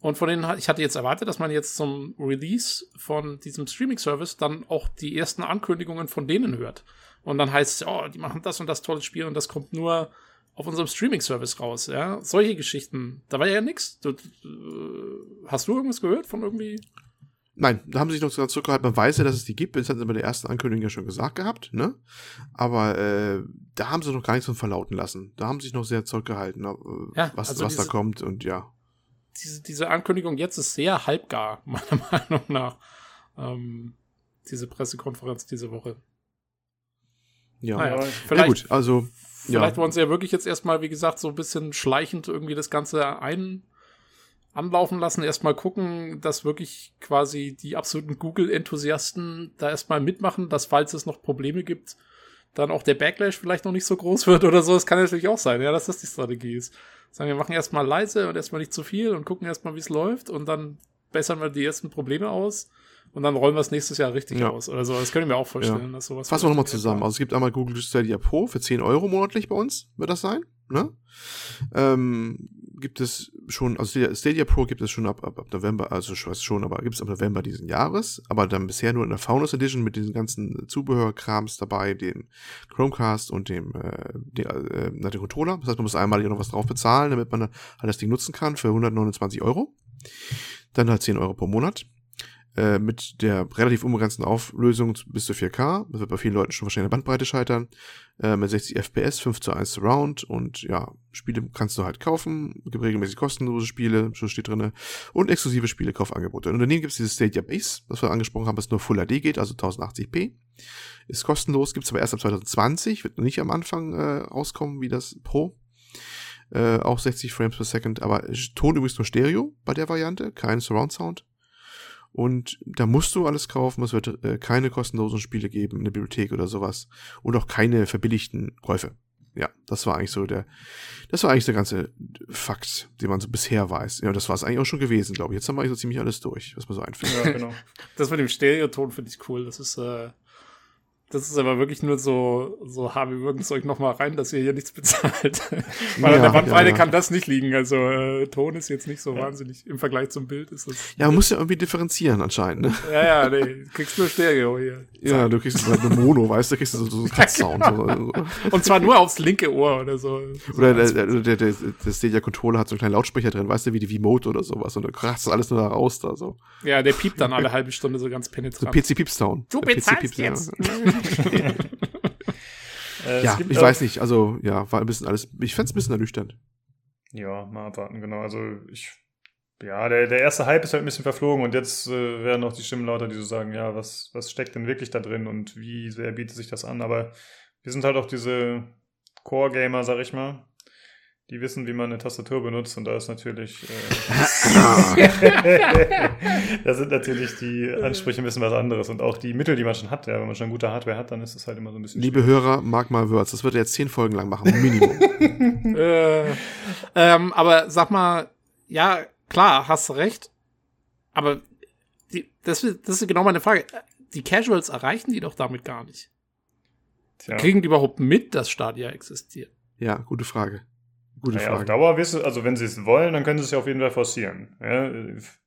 Und von denen, ich hatte jetzt erwartet, dass man jetzt zum Release von diesem Streaming-Service dann auch die ersten Ankündigungen von denen hört. Und dann heißt es, oh, die machen das und das tolle Spiel und das kommt nur auf unserem Streaming-Service raus, ja. Solche Geschichten. Da war ja nichts. Hast du irgendwas gehört von irgendwie? Nein, da haben sie sich noch zurückgehalten. Man weiß ja, dass es die gibt. Das hatten sie bei der ersten Ankündigung ja schon gesagt gehabt, ne? Aber äh, da haben sie noch gar nichts von verlauten lassen. Da haben sie sich noch sehr zurückgehalten, äh, ja, was, also was diese, da kommt und ja. Diese, diese Ankündigung jetzt ist sehr halbgar, meiner Meinung nach. Ähm, diese Pressekonferenz diese Woche. Ja, naja, vielleicht, ja gut, also Vielleicht ja. wollen sie ja wirklich jetzt erstmal, wie gesagt, so ein bisschen schleichend irgendwie das Ganze ein anlaufen lassen, erstmal gucken, dass wirklich quasi die absoluten Google-Enthusiasten da erstmal mitmachen, dass falls es noch Probleme gibt, dann auch der Backlash vielleicht noch nicht so groß wird oder so. Das kann natürlich auch sein, ja, dass das die Strategie ist. Sagen wir machen erstmal leise und erstmal nicht zu viel und gucken erstmal, wie es läuft und dann bessern wir die ersten Probleme aus und dann rollen wir es nächstes Jahr richtig ja. aus oder so. Das könnte ich mir auch vorstellen, ja. dass sowas. Fassen wir nochmal zusammen. Also es gibt einmal Google Stadia Pro für 10 Euro monatlich bei uns, wird das sein. Ne? Ähm, gibt es schon, also Stadia Pro gibt es schon ab, ab, ab November, also ich weiß schon, aber gibt es ab November diesen Jahres, aber dann bisher nur in der Founders Edition mit diesen ganzen Zubehörkrams dabei, den Chromecast und dem, äh, den, äh, den Controller. Das heißt, man muss einmal noch was drauf bezahlen, damit man halt das Ding nutzen kann für 129 Euro. Dann halt 10 Euro pro Monat. Äh, mit der relativ unbegrenzten Auflösung bis zu 4K. Das wird bei vielen Leuten schon wahrscheinlich eine Bandbreite scheitern. Äh, mit 60 FPS, 5 zu 1 Surround und ja, Spiele kannst du halt kaufen. Gibt regelmäßig kostenlose Spiele, so steht drin. Und exklusive Spielekaufangebote. Und daneben gibt es dieses Stadia Base, was wir angesprochen haben, was nur Full HD geht, also 1080p. Ist kostenlos, gibt es aber erst ab 2020, wird nicht am Anfang äh, rauskommen wie das Pro. Äh, auch 60 Frames per Second, aber Ton übrigens nur Stereo bei der Variante, kein Surround Sound. Und da musst du alles kaufen. Es wird äh, keine kostenlosen Spiele geben in der Bibliothek oder sowas. Und auch keine verbilligten Käufe. Ja, das war eigentlich so der, das war eigentlich der ganze Fakt, den man so bisher weiß. Ja, das war es eigentlich auch schon gewesen, glaube ich. Jetzt haben wir eigentlich so ziemlich alles durch, was man so einfällt. Ja, genau. Das mit dem Stereoton finde ich cool. Das ist, äh, Das ist aber wirklich nur so, so, ha, wir würgen es euch noch mal rein, dass ihr hier nichts bezahlt. Weil an der Bandbreite ja, ja. kann das nicht liegen. Also äh, Ton ist jetzt nicht so ja. wahnsinnig. Im Vergleich zum Bild ist das. Ja, man muss ja irgendwie differenzieren anscheinend, ne? Ja, ja, nee. Du kriegst nur Stereo hier. Ja, du kriegst eine Mono, weißt du, kriegst du so, so Sound. Genau. Und zwar nur aufs linke Ohr oder so. Oder der, der, der, der, der Stadia Controller hat so einen kleinen Lautsprecher drin, weißt du, wie die V-Mode oder sowas. Und du kratzt alles nur da raus da so. Ja, der piept dann alle halbe Stunde so ganz penetrant. So PC Piepstown. Du bezahlst jetzt. Äh, ja, ich weiß nicht. Also, ja, war ein bisschen alles. Ich fände es ein bisschen ernüchternd. Ja, mal abwarten, genau. Also, ich. Ja, der, der erste Hype ist halt ein bisschen verflogen und jetzt äh, werden auch die Stimmen lauter, die so sagen, ja, was, was steckt denn wirklich da drin und wie sehr bietet sich das an? Aber wir sind halt auch diese Core-Gamer, sag ich mal, die wissen, wie man eine Tastatur benutzt und da ist natürlich, äh, da sind natürlich die Ansprüche ein bisschen was anderes und auch die Mittel, die man schon hat. Ja, wenn man schon gute Hardware hat, dann ist es halt immer so ein bisschen. Liebe schwierig. Hörer, mag mal Words, das wird er jetzt zehn Folgen lang machen, Minimum. äh, ähm, aber sag mal, ja, klar, hast du recht, aber die, das, das ist genau meine Frage. Die Casuals erreichen die doch damit gar nicht. Tja. Kriegen die überhaupt mit, dass Stadia existiert? Ja, gute Frage. Gute naja, Frage. Auf Dauer wissen, also wenn sie es wollen, dann können sie es ja auf jeden Fall forcieren. Ja,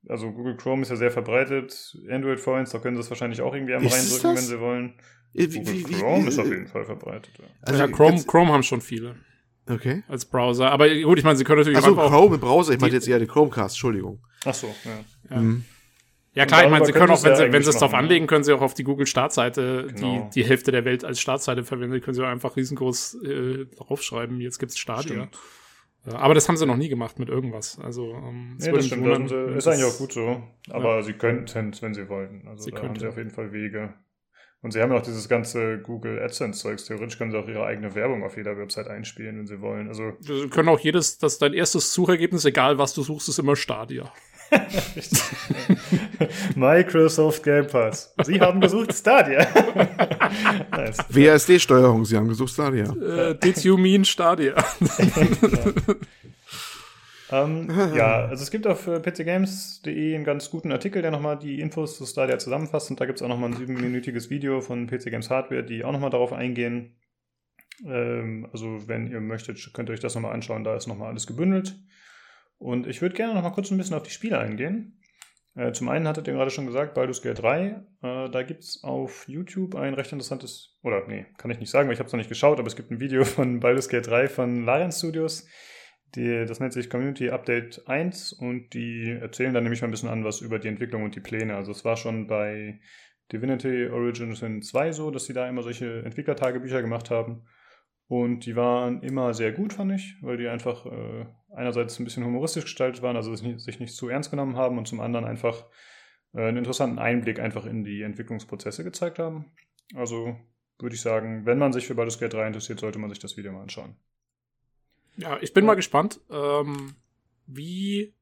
also Google Chrome ist ja sehr verbreitet. Android-Phones, da können sie es wahrscheinlich auch irgendwie einmal reindrücken, wenn sie wollen. Wie, Google wie, Chrome wie, ist auf jeden Fall verbreitet. Ja, also ja Chrome, Chrome haben schon viele. Okay. Als Browser. Aber gut, ich meine, sie können natürlich Achso, Chrome im Browser. Ich meine jetzt eher den Chromecast, Entschuldigung. Ach so, ja. ja. Mhm. Ja klar, ich meine, sie können auch, wenn sie, wenn sie es drauf anlegen, können sie auch auf die Google-Startseite, genau. die die Hälfte der Welt als Startseite verwendet, können sie auch einfach riesengroß äh, draufschreiben, jetzt gibt's Stadia. Stimmt. Aber das haben sie noch nie gemacht mit irgendwas. Also, ähm, nee, das stimmt. Wundern, das ist eigentlich auch gut so. Aber ja. sie könnten, wenn sie wollten. Also sie da könnten. haben sie auf jeden Fall Wege. Und sie haben ja auch dieses ganze Google AdSense-Zeugs. Theoretisch können sie auch ihre eigene Werbung auf jeder Website einspielen, wenn sie wollen. Also sie können auch jedes, das dein erstes Suchergebnis, egal was du suchst, ist immer Stadia. Microsoft Game Pass. Sie haben gesucht Stadia. nice. WSD-Steuerung, Sie haben gesucht Stadia. Uh, did you mean Stadia? ähm, ja, also es gibt auf äh, pcgames.de einen ganz guten Artikel, der nochmal die Infos zu Stadia zusammenfasst und da gibt es auch nochmal ein siebenminütiges Video von PC Games Hardware, die auch nochmal darauf eingehen. Ähm, also wenn ihr möchtet, könnt ihr euch das nochmal anschauen, da ist nochmal alles gebündelt. Und ich würde gerne noch mal kurz ein bisschen auf die Spiele eingehen. Äh, zum einen hattet ihr gerade schon gesagt, Baldur's Gate 3. Äh, da gibt es auf YouTube ein recht interessantes, oder nee, kann ich nicht sagen, weil ich habe es noch nicht geschaut, aber es gibt ein Video von Baldur's Gate 3 von Larian Studios. Die, das nennt sich Community Update 1 und die erzählen dann nämlich mal ein bisschen an, was über die Entwicklung und die Pläne. Also es war schon bei Divinity Origin Sin 2 so, dass sie da immer solche Entwicklertagebücher gemacht haben. Und die waren immer sehr gut, fand ich, weil die einfach äh, einerseits ein bisschen humoristisch gestaltet waren, also sich nicht, zu ernst genommen haben und zum anderen einfach äh, einen interessanten Einblick einfach in die Entwicklungsprozesse gezeigt haben. Also würde ich sagen, wenn man sich für Baldur's Gate 3 interessiert, sollte man sich das Video mal anschauen. Ja, ich bin mal gespannt, ähm, wie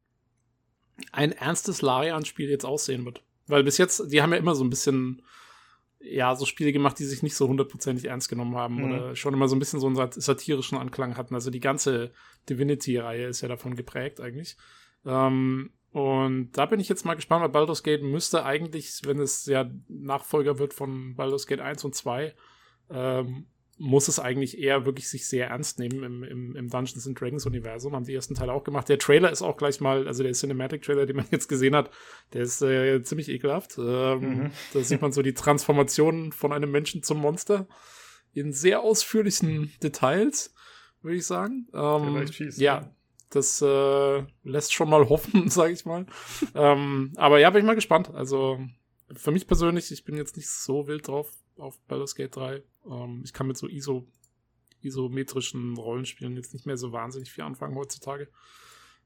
ein ernstes Larian-Spiel jetzt aussehen wird. Weil bis jetzt, die haben ja immer so ein bisschen ja, so Spiele gemacht, die sich nicht so hundertprozentig ernst genommen haben mhm. oder schon immer so ein bisschen so einen satirischen Anklang hatten. Also die ganze Divinity-Reihe ist ja davon geprägt eigentlich. Ähm, und da bin ich jetzt mal gespannt, weil Baldur's Gate müsste eigentlich, wenn es ja Nachfolger wird von Baldur's Gate 1 und 2, ähm, muss es eigentlich eher wirklich sich sehr ernst nehmen im, im, im Dungeons and Dragons Universum. Haben die ersten Teile auch gemacht. Der Trailer ist auch gleich mal, also der Cinematic Trailer, den man jetzt gesehen hat, der ist äh, ziemlich ekelhaft. Ähm, mhm. Da sieht man so die Transformation von einem Menschen zum Monster in sehr ausführlichen Details, würde ich sagen. Ähm, fies, ja, das äh, lässt schon mal hoffen, sage ich mal. ähm, aber ja, bin ich mal gespannt. Also für mich persönlich, ich bin jetzt nicht so wild drauf auf Baldur's Gate 3. Ähm, ich kann mit so ISO, isometrischen Rollenspielen jetzt nicht mehr so wahnsinnig viel anfangen heutzutage.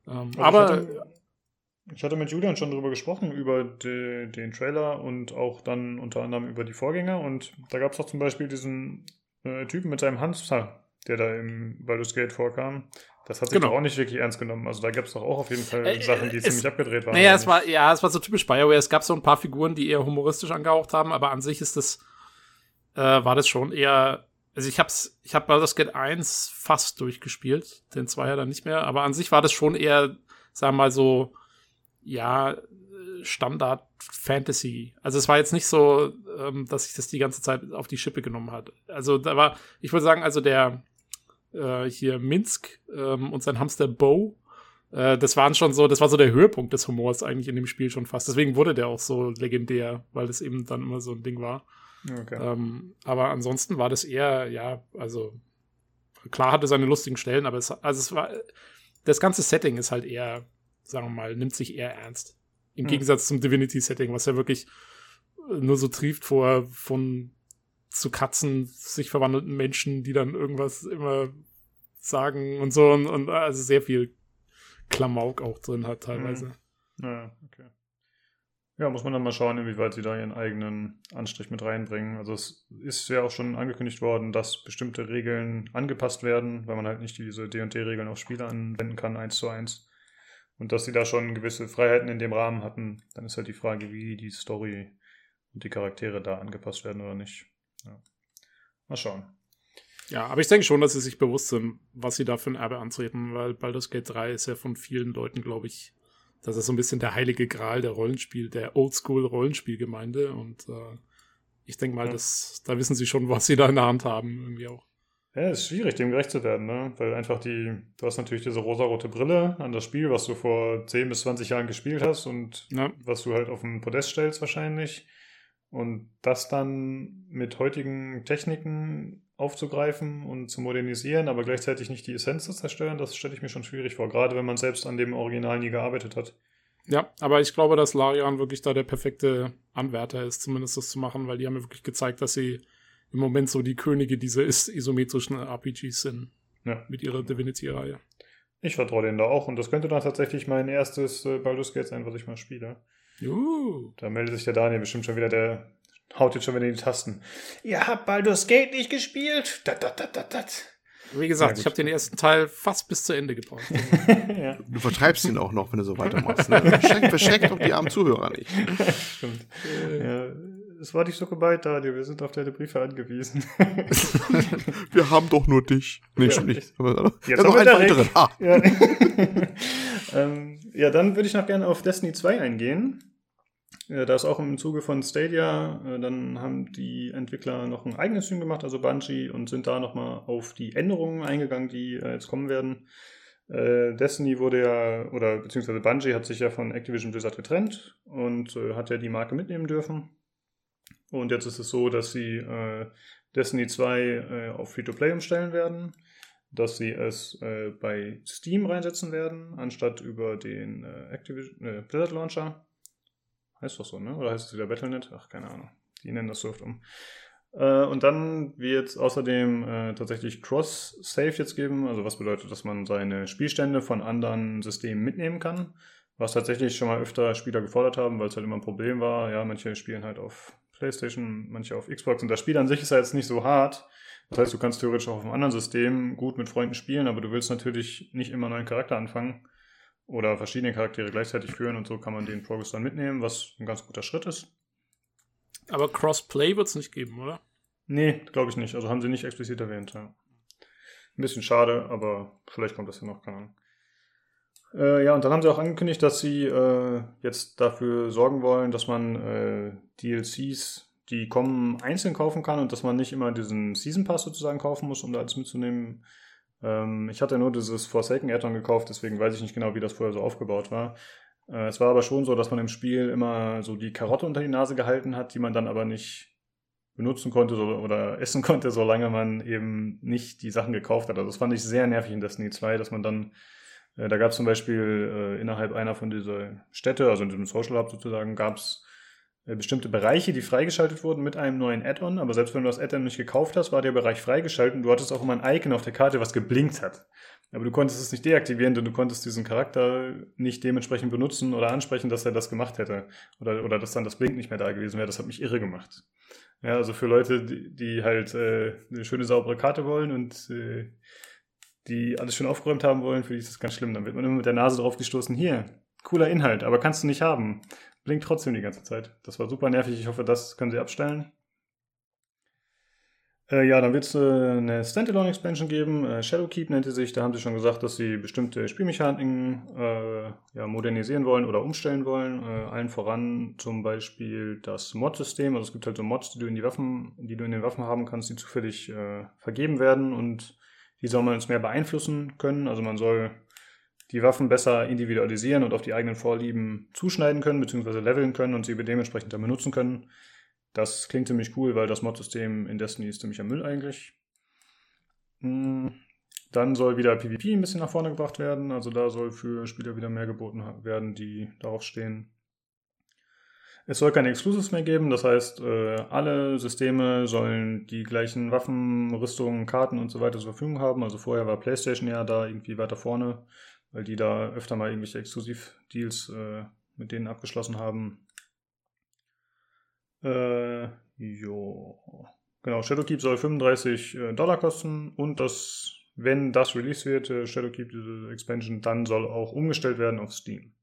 Ähm, also aber. Ich hatte, ich hatte, mit Julian schon darüber gesprochen, über die, den Trailer und auch dann unter anderem über die Vorgänger. Und da gab es auch zum Beispiel diesen äh, Typen mit seinem Hamster, der da im Baldur's Gate vorkam. Das hat sich genau. doch auch nicht wirklich ernst genommen. Also da gab es doch auch auf jeden Fall äh, Sachen, die es, ziemlich abgedreht waren. Naja, es war, ja, es war so typisch Bioware. Es gab so ein paar Figuren, die eher humoristisch angehaucht haben, aber an sich ist das äh, war das schon eher. Also ich hab's, ich hab Baldur's Gate 1 fast durchgespielt, den 2 ja dann nicht mehr, aber an sich war das schon eher, sagen wir mal so, ja, Standard Fantasy. Also es war jetzt nicht so, ähm, dass sich das die ganze Zeit auf die Schippe genommen hat. Also da war, ich würde sagen, also der äh, hier Minsk ähm, und sein Hamster Bo, äh, das waren schon so, das war so der Höhepunkt des Humors eigentlich in dem Spiel schon fast. Deswegen wurde der auch so legendär, weil das eben dann immer so ein Ding war. Okay. Ähm, aber ansonsten war das eher, ja, also klar hatte seine lustigen Stellen, aber es, also es war, das ganze Setting ist halt eher, sagen wir mal, nimmt sich eher ernst. Im hm. Gegensatz zum Divinity-Setting, was ja wirklich nur so trieft vor von zu Katzen sich verwandelten Menschen, die dann irgendwas immer sagen und so und, und also sehr viel Klamauk auch drin hat teilweise. Hm. Ja, okay. Ja, muss man dann mal schauen, inwieweit sie da ihren eigenen Anstrich mit reinbringen. Also es ist ja auch schon angekündigt worden, dass bestimmte Regeln angepasst werden, weil man halt nicht diese D&D-Regeln auf Spiele anwenden kann, eins zu eins. Und dass sie da schon gewisse Freiheiten in dem Rahmen hatten, dann ist halt die Frage, wie die Story und die Charaktere da angepasst werden oder nicht. Ja. Mal schauen. Ja, aber ich denke schon, dass sie sich bewusst sind, was sie da für ein Erbe antreten, weil Baldur's Gate 3 ist ja von vielen Leuten, glaube ich, das ist so ein bisschen der heilige Gral der Rollenspiel, der Oldschool-Rollenspielgemeinde. Und äh, ich denke mal, ja. das, da wissen sie schon, was sie da in der Hand haben, irgendwie auch. Ja, ist schwierig, dem gerecht zu werden, ne? Weil einfach die, du hast natürlich diese rosarote Brille an das Spiel, was du vor 10 bis 20 Jahren gespielt hast und ja. was du halt auf den Podest stellst wahrscheinlich. Und das dann mit heutigen Techniken aufzugreifen und zu modernisieren, aber gleichzeitig nicht die Essenz zu zerstören, das stelle ich mir schon schwierig vor, gerade wenn man selbst an dem Original nie gearbeitet hat. Ja, aber ich glaube, dass Larian wirklich da der perfekte Anwärter ist, zumindest das zu machen, weil die haben mir wirklich gezeigt, dass sie im Moment so die Könige dieser isometrischen RPGs sind. Ja. Mit ihrer Divinity-Reihe. Ich vertraue denen da auch und das könnte dann tatsächlich mein erstes äh, Baldur's Gate sein, was ich mal spiele. Uh. Da meldet sich der Daniel bestimmt schon wieder, der haut jetzt schon wieder in die Tasten. Ihr habt Baldur's Gate nicht gespielt? Dat, dat, dat, dat, dat. Wie gesagt, ich habe den ersten Teil fast bis zu Ende gebraucht. ja. Du vertreibst ihn auch noch, wenn du so weitermachst. Ne? Verschreckt, verschreckt doch die armen Zuhörer nicht. Stimmt. Ja, es war nicht so gemeint, Daniel. Wir sind auf deine Briefe angewiesen. wir haben doch nur dich. Nee, ja, schon nicht. Aber, Jetzt ja, noch einen weiteren. Ah. Ja. ähm, ja, dann würde ich noch gerne auf Destiny 2 eingehen. Äh, da ist auch im Zuge von Stadia, äh, dann haben die Entwickler noch ein eigenes Stream gemacht, also Bungie, und sind da nochmal auf die Änderungen eingegangen, die äh, jetzt kommen werden. Destiny wurde ja, oder beziehungsweise Bungie hat sich ja von Activision Blizzard getrennt und hat ja die Marke mitnehmen dürfen. Und jetzt ist es so, dass sie Destiny 2 auf Free-to-Play umstellen werden, dass sie es bei Steam reinsetzen werden, anstatt über den Activision, Blizzard Launcher. Heißt doch so, ne? Oder heißt es wieder Battlenet? Ach, keine Ahnung. Die nennen das so oft um. Äh, und dann wird es außerdem äh, tatsächlich Cross-Save jetzt geben. Also was bedeutet, dass man seine Spielstände von anderen Systemen mitnehmen kann. Was tatsächlich schon mal öfter Spieler gefordert haben, weil es halt immer ein Problem war. Ja, manche spielen halt auf PlayStation, manche auf Xbox. Und das Spiel an sich ist ja jetzt nicht so hart. Das heißt, du kannst theoretisch auch auf einem anderen System gut mit Freunden spielen, aber du willst natürlich nicht immer einen neuen Charakter anfangen oder verschiedene Charaktere gleichzeitig führen und so kann man den Progress dann mitnehmen, was ein ganz guter Schritt ist. Aber Crossplay wird es nicht geben, oder? Nee, glaube ich nicht. Also haben sie nicht explizit erwähnt. Ja. Ein bisschen schade, aber vielleicht kommt das ja noch, keine Ahnung. Äh, ja, und dann haben sie auch angekündigt, dass sie äh, jetzt dafür sorgen wollen, dass man äh, DLCs, die kommen, einzeln kaufen kann und dass man nicht immer diesen Season Pass sozusagen kaufen muss, um da alles mitzunehmen. Ähm, ich hatte nur dieses Forsaken Addon gekauft, deswegen weiß ich nicht genau, wie das vorher so aufgebaut war. Äh, es war aber schon so, dass man im Spiel immer so die Karotte unter die Nase gehalten hat, die man dann aber nicht benutzen konnte oder essen konnte, solange man eben nicht die Sachen gekauft hat. Also das fand ich sehr nervig in Destiny 2, dass man dann, äh, da gab es zum Beispiel äh, innerhalb einer von dieser Städte, also in diesem Social Hub sozusagen, gab es bestimmte Bereiche, die freigeschaltet wurden mit einem neuen Add-on, aber selbst wenn du das Add-on nicht gekauft hast, war der Bereich freigeschaltet und du hattest auch immer ein Icon auf der Karte, was geblinkt hat. Aber du konntest es nicht deaktivieren, denn du konntest diesen Charakter nicht dementsprechend benutzen oder ansprechen, dass er das gemacht hätte. Oder, oder dass dann das Blink nicht mehr da gewesen wäre. Das hat mich irre gemacht. Ja, also für Leute, die, die halt äh, eine schöne, saubere Karte wollen und äh, die alles schön aufgeräumt haben wollen, für die ist das ganz schlimm. Dann wird man immer mit der Nase drauf gestoßen, hier, cooler Inhalt, aber kannst du nicht haben blinkt trotzdem die ganze Zeit. Das war super nervig. Ich hoffe, das können sie abstellen. Äh, ja, dann wird es äh, eine Standalone-Expansion geben. Äh, Shadowkeep nennt sie sich. Da haben sie schon gesagt, dass sie bestimmte Spielmechaniken äh, ja, modernisieren wollen oder umstellen wollen. Äh, allen voran zum Beispiel das Mod-System. Also es gibt halt so Mods, die du in die Waffen, die du in den Waffen haben kannst, die zufällig äh, vergeben werden und die soll man jetzt mehr beeinflussen können. Also man soll die Waffen besser individualisieren und auf die eigenen Vorlieben zuschneiden können, beziehungsweise leveln können und sie dementsprechend dann benutzen können. Das klingt ziemlich cool, weil das Mod-System in Destiny ist ziemlicher Müll eigentlich. Hm, dann soll wieder PvP ein bisschen nach vorne gebracht werden. Also da soll für Spieler wieder mehr geboten werden, die darauf stehen. Es soll keine Exclusives mehr geben, das heißt, äh, alle Systeme sollen die gleichen Waffen, Rüstungen, Karten und so weiter zur Verfügung haben. Also vorher war PlayStation ja da irgendwie weiter vorne, weil die da öfter mal irgendwelche Exklusivdeals äh, mit denen abgeschlossen haben. Äh, jo. Genau, Shadowkeep soll 35 äh, Dollar kosten und das, wenn das Release wird, äh, Shadowkeep, diese Expansion, dann soll auch umgestellt werden auf Steam.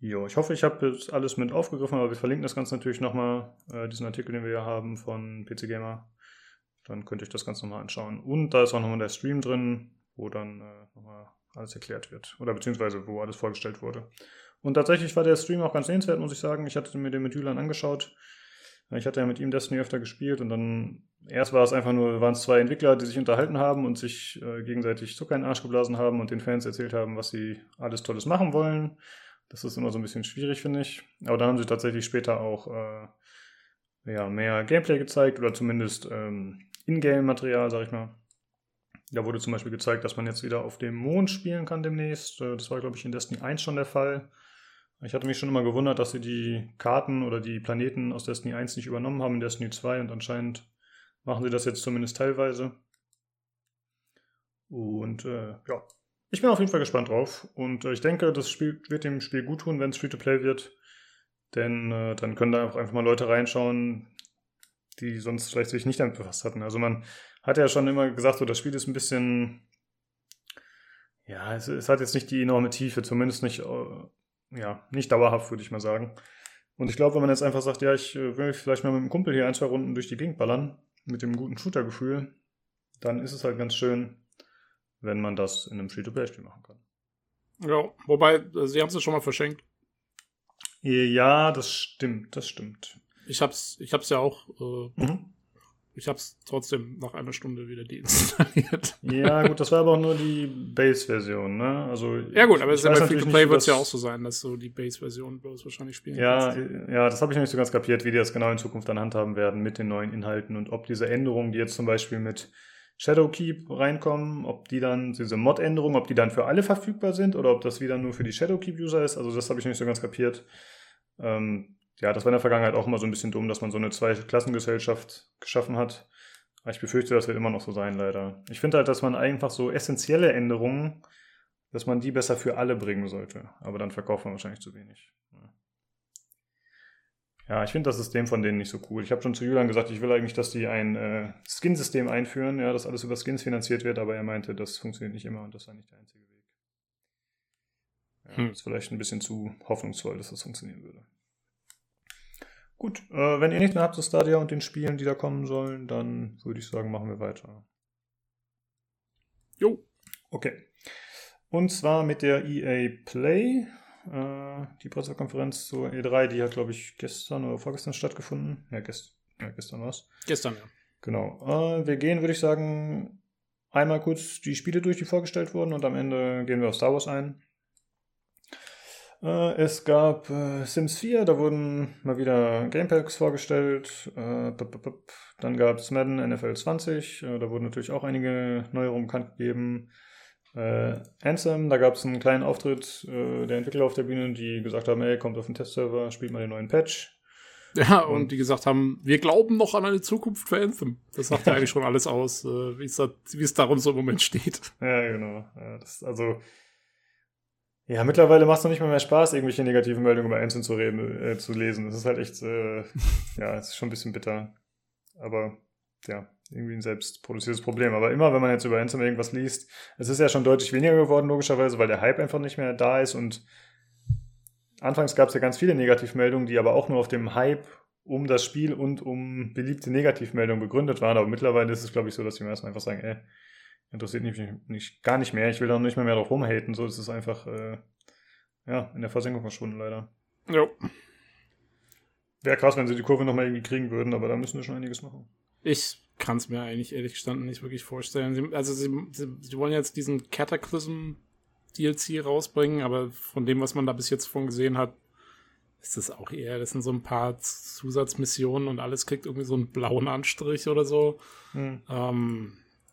Jo, ich hoffe, ich habe jetzt alles mit aufgegriffen, aber wir verlinken das Ganze natürlich nochmal, äh, diesen Artikel, den wir hier haben von PC Gamer. Dann könnt ihr euch das Ganze nochmal anschauen. Und da ist auch nochmal der Stream drin, wo dann äh, nochmal alles erklärt wird. Oder beziehungsweise wo alles vorgestellt wurde. Und tatsächlich war der Stream auch ganz sehenswert, muss ich sagen. Ich hatte mir den mit Julian angeschaut. Ich hatte ja mit ihm Destiny öfter gespielt und dann erst war es einfach nur, waren es zwei Entwickler, die sich unterhalten haben und sich äh, gegenseitig Zucker in den Arsch geblasen haben und den Fans erzählt haben, was sie alles Tolles machen wollen. Das ist immer so ein bisschen schwierig, finde ich. Aber dann haben sie tatsächlich später auch äh, ja, mehr Gameplay gezeigt oder zumindest ähm, Ingame-Material, sag ich mal. Da wurde zum Beispiel gezeigt, dass man jetzt wieder auf dem Mond spielen kann demnächst. Äh, das war, glaube ich, in Destiny 1 schon der Fall. Ich hatte mich schon immer gewundert, dass sie die Karten oder die Planeten aus Destiny 1 nicht übernommen haben in Destiny 2 und anscheinend machen sie das jetzt zumindest teilweise. Und äh, ja, ich bin auf jeden Fall gespannt drauf und äh, ich denke, das Spiel wird dem Spiel gut tun, wenn es Free-to-Play wird. Denn äh, dann können da auch einfach mal Leute reinschauen, die sonst vielleicht sich nicht damit befasst hatten. Also man hat ja schon immer gesagt, so das Spiel ist ein bisschen, ja, es, es hat jetzt nicht die enorme Tiefe, zumindest nicht äh, ja, nicht dauerhaft, würde ich mal sagen. Und ich glaube, wenn man jetzt einfach sagt, ja, ich äh, will vielleicht mal mit dem Kumpel hier ein, zwei Runden durch die Gegend ballern, mit dem guten Shooter-Gefühl, dann ist es halt ganz schön, wenn man das in einem Free-to-Play-Spiel machen kann. Ja, wobei, äh, sie haben es ja schon mal verschenkt. Ja, das stimmt, das stimmt. Ich hab's, ich hab's ja auch äh, mhm. Ich habe es trotzdem nach einer Stunde wieder deinstalliert. Ja, gut, das war aber auch nur die Base-Version, ne? Also, ja, gut, aber bei Free-to-Play wird es ja auch so sein, dass du die Base-Version bloß wahrscheinlich spielen ja, kannst. Ja, das habe ich noch nicht so ganz kapiert, wie die das genau in Zukunft dann handhaben werden mit den neuen Inhalten und ob diese Änderungen, die jetzt zum Beispiel mit Shadowkeep reinkommen, ob die dann, diese Mod-Änderungen, ob die dann für alle verfügbar sind oder ob das wieder nur für die Shadowkeep-User ist. Also, das habe ich noch nicht so ganz kapiert. Ähm, ja, das war in der Vergangenheit auch immer so ein bisschen dumm, dass man so eine Zweiklassengesellschaft geschaffen hat. Aber ich befürchte, das wird immer noch so sein, leider. Ich finde halt, dass man einfach so essentielle Änderungen, dass man die besser für alle bringen sollte. Aber dann verkauft man wahrscheinlich zu wenig. Ja, ich finde das System von denen nicht so cool. Ich habe schon zu Julian gesagt, ich will eigentlich, dass die ein äh, Skin-System einführen, ja, dass alles über Skins finanziert wird, aber er meinte, das funktioniert nicht immer und das sei nicht der einzige Weg. Ja, hm. Ist vielleicht ein bisschen zu hoffnungsvoll, dass das funktionieren würde. Gut, äh, wenn ihr nicht mehr habt zu Stadia und den Spielen, die da kommen sollen, dann würde ich sagen, machen wir weiter. Jo. Okay. Und zwar mit der EA Play. Äh, die Pressekonferenz zur E3, die hat, glaube ich, gestern oder vorgestern stattgefunden. Ja, gest ja gestern war es. Gestern, ja. Genau. Äh, wir gehen, würde ich sagen, einmal kurz die Spiele durch, die vorgestellt wurden und am Ende gehen wir auf Star Wars ein. Äh, es gab äh, Sims 4, da wurden mal wieder Gamepacks vorgestellt. Äh, dann gab es Madden NFL 20, da wurden natürlich auch einige Neuerungen bekannt gegeben. Anthem, da gab es einen kleinen Auftritt der Entwickler auf der Bühne, die gesagt haben, ey, kommt auf den Testserver, spielt mal den neuen Patch. Ja, und, und die gesagt haben, wir glauben noch an eine Zukunft für Anthem. Das sagt ja eigentlich schon alles aus, wie es darum so im Moment steht. Ja, genau. Ja, das, also ja, mittlerweile macht es noch nicht mal mehr Spaß, irgendwelche negativen Meldungen über Anson zu, reden, äh, zu lesen. Das ist halt echt, äh, ja, es ist schon ein bisschen bitter. Aber ja, irgendwie ein selbst produziertes Problem. Aber immer, wenn man jetzt über Anthem irgendwas liest, es ist ja schon deutlich weniger geworden, logischerweise, weil der Hype einfach nicht mehr da ist. Und anfangs gab es ja ganz viele Negativmeldungen, die aber auch nur auf dem Hype um das Spiel und um beliebte Negativmeldungen begründet waren. Aber mittlerweile ist es, glaube ich, so, dass die meisten einfach sagen, ey, interessiert mich nicht, gar nicht mehr. Ich will da nicht mehr, mehr drauf rumhaten. So ist es einfach, äh, ja, in der Versenkung verschwunden, leider. Jo. Wäre krass, wenn sie die Kurve nochmal irgendwie kriegen würden, aber da müssen wir schon einiges machen. Ich kann es mir eigentlich ehrlich gestanden nicht wirklich vorstellen. Sie, also sie, sie, sie, wollen jetzt diesen Cataclysm DLC rausbringen, aber von dem, was man da bis jetzt von gesehen hat, ist das auch eher, das sind so ein paar Zusatzmissionen und alles kriegt irgendwie so einen blauen Anstrich oder so. Hm. Ähm,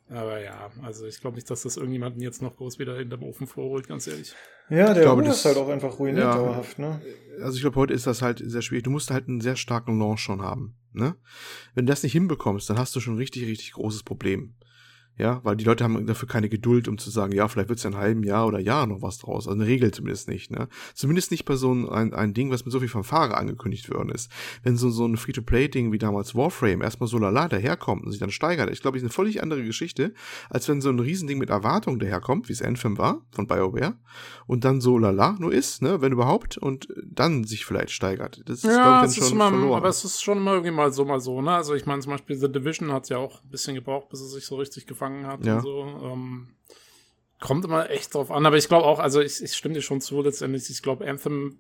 aber ja, also ich glaube nicht, dass das irgendjemanden jetzt noch groß wieder in dem Ofen vorholt, ganz ehrlich. Ja, der glaube, das ist halt auch einfach ruiniert ja, dauerhaft, ne? Also ich glaube, heute ist das halt sehr schwierig. Du musst halt einen sehr starken Launch schon haben, ne? Wenn du das nicht hinbekommst, dann hast du schon ein richtig, richtig großes Problem. Ja, weil die Leute haben dafür keine Geduld, um zu sagen, ja, vielleicht wird es ja ein halben Jahr oder Jahr noch was draus. Also eine Regel zumindest nicht, ne? Zumindest nicht bei so ein, ein Ding, was mit so viel Fanfare angekündigt worden ist. Wenn so, so ein Free-to-Play-Ding wie damals Warframe erstmal so lala daherkommt und sich dann steigert, ich glaube, ist eine völlig andere Geschichte, als wenn so ein Riesending mit Erwartung daherkommt, wie es Anthem war, von BioWare, und dann so lala nur ist, ne, wenn überhaupt, und dann sich vielleicht steigert. Das ist, ja, glaube ich, dann schon immer, verloren. Aber es ist schon immer irgendwie mal so, mal so, ne? Also ich meine, zum Beispiel The Division hat ja auch ein bisschen gebraucht, bis es sich so richtig gefallen angefangen hat ja. und so. Ähm, kommt immer echt drauf an, aber ich glaube auch, also ich, ich stimme dir schon zu letztendlich, ich glaube Anthem,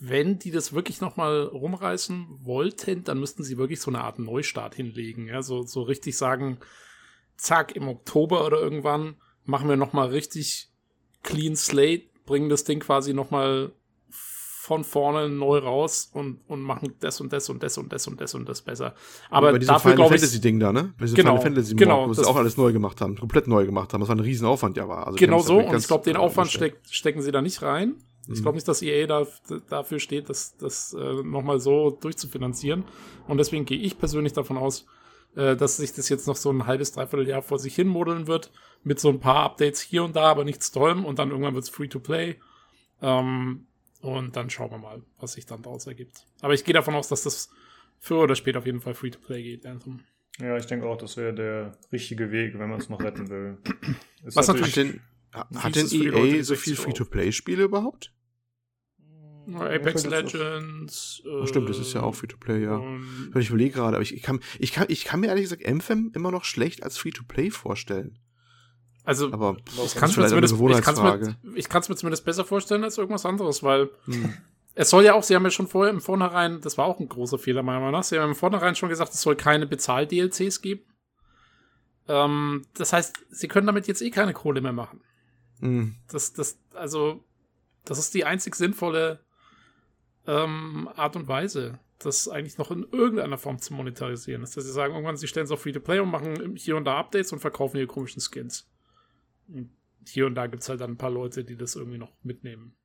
wenn die das wirklich nochmal rumreißen wollten, dann müssten sie wirklich so eine Art Neustart hinlegen, ja, so, so richtig sagen, zack, im Oktober oder irgendwann machen wir nochmal richtig clean slate, bringen das Ding quasi nochmal von vorne neu raus und, und machen das und das und das und das und das und das besser. Aber bei dafür Final Fantasy Ding da, ne? Bei genau, Final Fantasy genau, wo sie auch alles neu gemacht haben, komplett neu gemacht haben. Das war ein Riesenaufwand ja war. Also genau so und ich glaube, den Aufwand steck, stecken sie da nicht rein. Ich glaube mhm. nicht, dass EA da, dafür steht, das, das äh, nochmal so durchzufinanzieren. Und deswegen gehe ich persönlich davon aus, äh, dass sich das jetzt noch so ein halbes, dreiviertel Jahr vor sich hin modeln wird, mit so ein paar Updates hier und da, aber nichts tollem und dann irgendwann wird es free to play. Ähm, und dann schauen wir mal, was sich dann daraus ergibt. Aber ich gehe davon aus, dass das früher oder später auf jeden Fall Free-to-Play geht, Anthem. Ja, ich denke auch, das wäre der richtige Weg, wenn man es noch retten will. Ist was hat denn, hat denn EA so viel Free-to-Play-Spiele überhaupt? Apex Legends. Oh, stimmt, das ist ja auch Free-to-Play, ja. ich überlege gerade, aber ich, ich, kann, ich, kann, ich kann mir ehrlich gesagt Anthem immer noch schlecht als Free-to-Play vorstellen. Also, aber ich kann es mir, mir, mir zumindest besser vorstellen als irgendwas anderes, weil hm. es soll ja auch, sie haben ja schon vorher im Vornherein, das war auch ein großer Fehler meiner Meinung nach, sie haben im Vornherein schon gesagt, es soll keine Bezahl-DLCs geben. Ähm, das heißt, sie können damit jetzt eh keine Kohle mehr machen. Hm. Das, das, also, das ist die einzig sinnvolle ähm, Art und Weise, das eigentlich noch in irgendeiner Form zu monetarisieren. Das heißt, sie sagen irgendwann, sie stellen es auf Free-to-Play und machen hier und da Updates und verkaufen ihre komischen Skins. Hier und da gibt es halt dann ein paar Leute, die das irgendwie noch mitnehmen.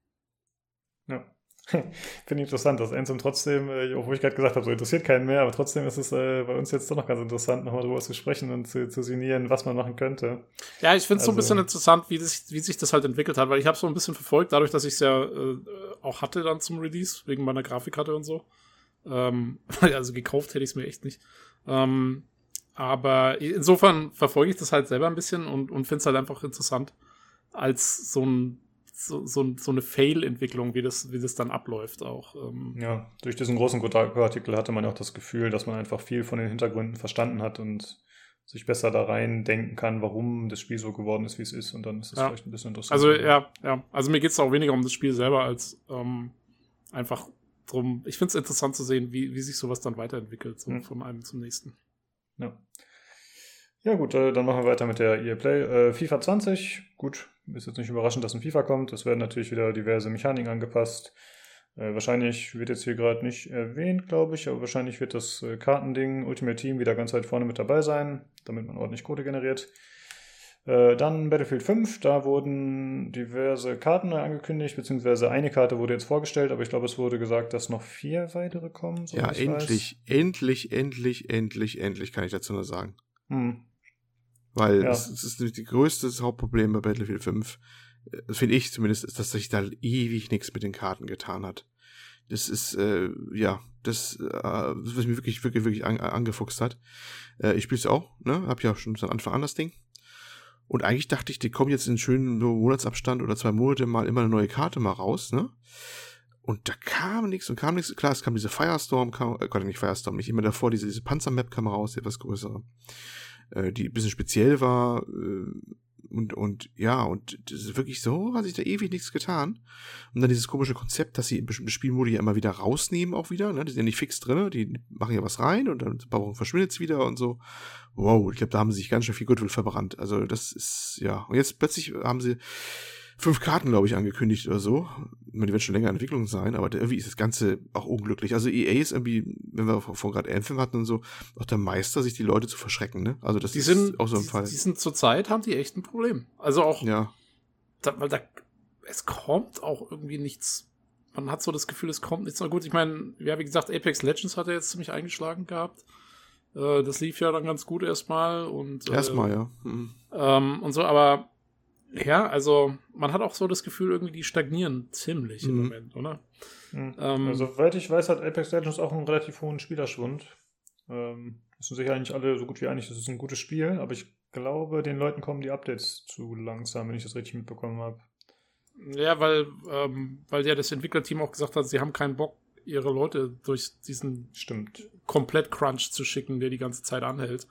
Ja. Finde ich interessant, dass Ansem trotzdem, äh, obwohl ich gerade gesagt habe, so interessiert keinen mehr, aber trotzdem ist es äh, bei uns jetzt doch noch ganz interessant, nochmal drüber zu sprechen und zu, zu sinnieren, was man machen könnte. Ja, ich finde es also, so ein bisschen also interessant, wie, das, wie sich das halt entwickelt hat, weil ich habe so ein bisschen verfolgt, dadurch, dass ich es ja äh, auch hatte dann zum Release, wegen meiner Grafikkarte und so. Ähm, also gekauft hätte ich es mir echt nicht. Ähm, aber insofern verfolge ich das halt selber ein bisschen und, und finde es halt einfach interessant, als so ein so, so, so eine Fail-Entwicklung, wie das, wie das dann abläuft auch. Ähm. Ja, durch diesen großen Kotaku-Artikel hatte man auch das Gefühl, dass man einfach viel von den Hintergründen verstanden hat und sich besser da rein denken kann, warum das Spiel so geworden ist, wie es ist. Und dann ist das ja. vielleicht ein bisschen interessant. Also ja, ja. Also mir geht es auch weniger um das Spiel selber, als ähm, einfach drum. Ich finde es interessant zu sehen, wie, wie sich sowas dann weiterentwickelt, so hm. von einem zum nächsten. Ja. Ja, gut, äh, dann machen wir weiter mit der EA Play. Äh, FIFA 20, gut, ist jetzt nicht überraschend, dass ein FIFA kommt. Es werden natürlich wieder diverse Mechaniken angepasst. Äh, wahrscheinlich wird jetzt hier gerade nicht erwähnt, glaube ich, aber wahrscheinlich wird das äh, Kartending Ultimate Team wieder ganz weit vorne mit dabei sein, damit man ordentlich Code generiert. Äh, dann Battlefield 5, da wurden diverse Karten angekündigt, beziehungsweise eine Karte wurde jetzt vorgestellt, aber ich glaube, es wurde gesagt, dass noch vier weitere kommen. So ja, endlich, weiß. endlich, endlich, endlich, endlich, kann ich dazu nur sagen. Hm. Weil ja. es, es ist die größte Hauptproblem bei Battlefield 5, äh, finde ich zumindest, ist, dass sich da ewig nichts mit den Karten getan hat. Das ist, äh, ja, das, äh, was mich wirklich, wirklich, wirklich an, angefuchst hat. Äh, ich spiele es auch, ne? Hab ja schon von Anfang an das Ding. Und eigentlich dachte ich, die kommen jetzt in schönen Monatsabstand oder zwei Monate mal immer eine neue Karte mal raus, ne? Und da kam nichts und kam nichts. Klar, es kam diese Firestorm, kam, äh, Gott, nicht Firestorm, nicht immer davor, diese, diese Panzermap kam raus, die etwas größere, äh, die ein bisschen speziell war. Äh, und, und ja, und das ist wirklich so, hat sich da ewig nichts getan. Und dann dieses komische Konzept, dass sie bestimmte Spielmodi ja immer wieder rausnehmen, auch wieder. Ne? Die sind ja nicht fix drin, die machen ja was rein und dann ein paar Wochen verschwindet es wieder und so. Wow, ich glaube, da haben sie sich ganz schön viel Goodwill verbrannt. Also, das ist, ja. Und jetzt plötzlich haben sie fünf Karten, glaube ich, angekündigt oder so. Ich meine, die werden schon länger in Entwicklung sein, aber irgendwie ist das Ganze auch unglücklich. Also EA ist irgendwie, wenn wir von gerade Anthem hatten und so, auch der Meister, sich die Leute zu verschrecken, ne? Also das die ist sind, auch so ein die, Fall. Die sind zurzeit, haben die echt ein Problem. Also auch, ja. da, weil da, es kommt auch irgendwie nichts. Man hat so das Gefühl, es kommt nichts. Na gut, ich meine, ja, wie gesagt, Apex Legends hat er jetzt ziemlich eingeschlagen gehabt. Äh, das lief ja dann ganz gut erstmal und. Äh, Erstmal, ja. Mhm. Ähm, und so, aber ja, also man hat auch so das Gefühl, irgendwie die stagnieren ziemlich im Mhm. Moment, oder? Mhm. Ähm, Also, soweit ich weiß, hat Apex Legends auch einen relativ hohen Spielerschwund. Ähm, es sind sich eigentlich alle so gut wie einig, das ist ein gutes Spiel, aber ich glaube, den Leuten kommen die Updates zu langsam, wenn ich das richtig mitbekommen habe. Ja, weil, ähm, weil ja das Entwicklerteam auch gesagt hat, sie haben keinen Bock, ihre Leute durch diesen Stimmt. Komplett-Crunch zu schicken, der die ganze Zeit anhält.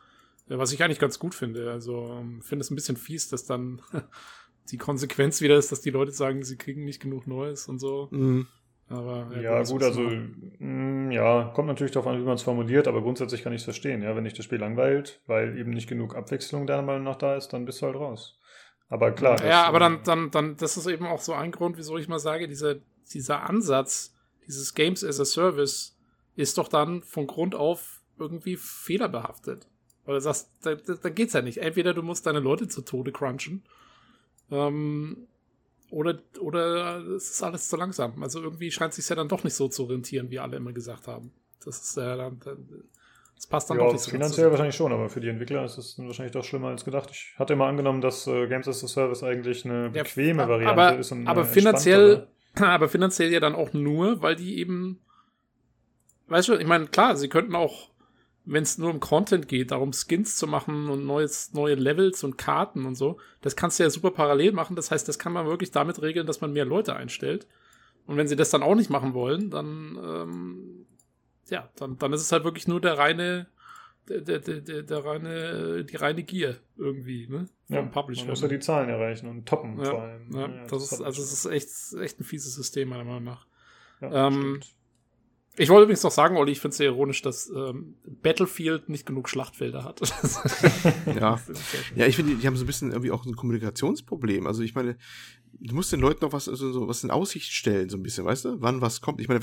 Ja, Was ich eigentlich ganz gut finde. Also ähm, finde es ein bisschen fies, dass dann die Konsequenz wieder ist, dass die Leute sagen, sie kriegen nicht genug Neues und so. Mhm. Aber Ja, was gut, also, mh, ja, kommt natürlich darauf an, wie man es formuliert, aber grundsätzlich kann ich es verstehen, ja. Wenn dich das Spiel langweilt, weil eben nicht genug Abwechslung deiner Meinung nach da ist, dann bist du halt raus. Aber klar. das, Ja, aber äh, dann, dann, dann, das ist eben auch so ein Grund, wieso ich mal sage, dieser, dieser Ansatz, dieses Games as a Service, ist doch dann von Grund auf irgendwie fehlerbehaftet. Weil du sagst, da, da, geht's ja nicht. Entweder du musst deine Leute zu Tode crunchen, ähm, oder, oder es ist alles zu langsam. Also irgendwie scheint es sich ja dann doch nicht so zu rentieren, wie alle immer gesagt haben. Das ist ja dann, dann das passt dann ja, doch nicht so finanziell wahrscheinlich schon, aber für die Entwickler ist es wahrscheinlich doch schlimmer als gedacht. Ich hatte immer angenommen, dass äh, Games as a Service eigentlich eine Ja, bequeme aber- Variante aber, ist. Und aber finanziell, aber finanziell ja dann auch nur, weil die eben, weißt du, ich meine, klar, sie könnten auch, wenn es nur um Content geht, darum Skins zu machen und neues, neue Levels und Karten und so, das kannst du ja super parallel machen. Das heißt, das kann man wirklich damit regeln, dass man mehr Leute einstellt. Und wenn sie das dann auch nicht machen wollen, dann, ähm, ja, dann, dann ist es halt wirklich nur der reine, der, der, der, der, reine, die reine Gier irgendwie, ne? Vom Ja, Publisher. man muss ja die Zahlen erreichen und toppen Ja, vor allem. Ja, Ja, das ist, hat also es ist echt, echt ein fieses System, meiner Meinung nach. Ja, ähm, stimmt. Ich wollte übrigens noch sagen, Olli, ich finde es sehr ironisch, dass ähm, Battlefield nicht genug Schlachtfelder hat. Ja. Ja, ich finde, die haben so ein bisschen irgendwie auch ein Kommunikationsproblem. Also ich meine, du musst den Leuten noch was, also so was in Aussicht stellen, so ein bisschen, weißt du? Wann was kommt. Ich meine,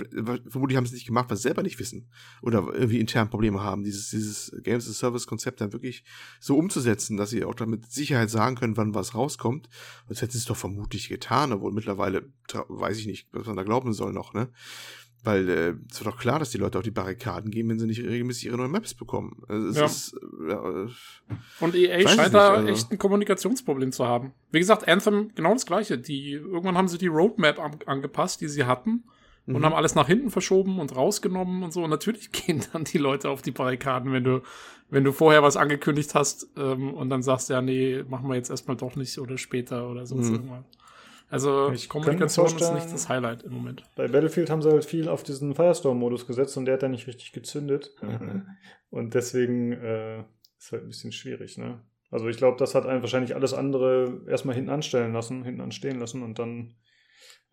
vermutlich haben sie es nicht gemacht, weil sie selber nicht wissen. Oder irgendwie intern Probleme haben, dieses, dieses Games as a Service Konzept dann wirklich so umzusetzen, dass sie auch damit Sicherheit sagen können, wann was rauskommt. Das hätten sie es doch vermutlich getan, obwohl mittlerweile weiß ich nicht, was man da glauben soll noch, ne? Weil äh, es wird doch klar, dass die Leute auf die Barrikaden gehen, wenn sie nicht regelmäßig ihre neuen Maps bekommen. Also es Ja. ist, äh, ja, Und EA scheint da also- echt ein Kommunikationsproblem zu haben. Wie gesagt, Anthem genau das gleiche. Die, irgendwann haben sie die Roadmap an, angepasst, die sie hatten. Und Mhm. haben alles nach hinten verschoben und rausgenommen und so. Und natürlich gehen dann die Leute auf die Barrikaden, wenn du, wenn du vorher was angekündigt hast ähm, und dann sagst, ja, nee, machen wir jetzt erstmal doch nicht oder später oder sonst Mhm. irgendwas. Also Ich Kommunikation ist vorstellen- nicht das Highlight im Moment. Bei Battlefield haben sie halt viel auf diesen Firestorm-Modus gesetzt und der hat dann nicht richtig gezündet. Und deswegen äh, ist halt ein bisschen schwierig, ne? Also ich glaube, das hat einen wahrscheinlich alles andere erstmal hinten anstellen lassen, hinten anstehen lassen und dann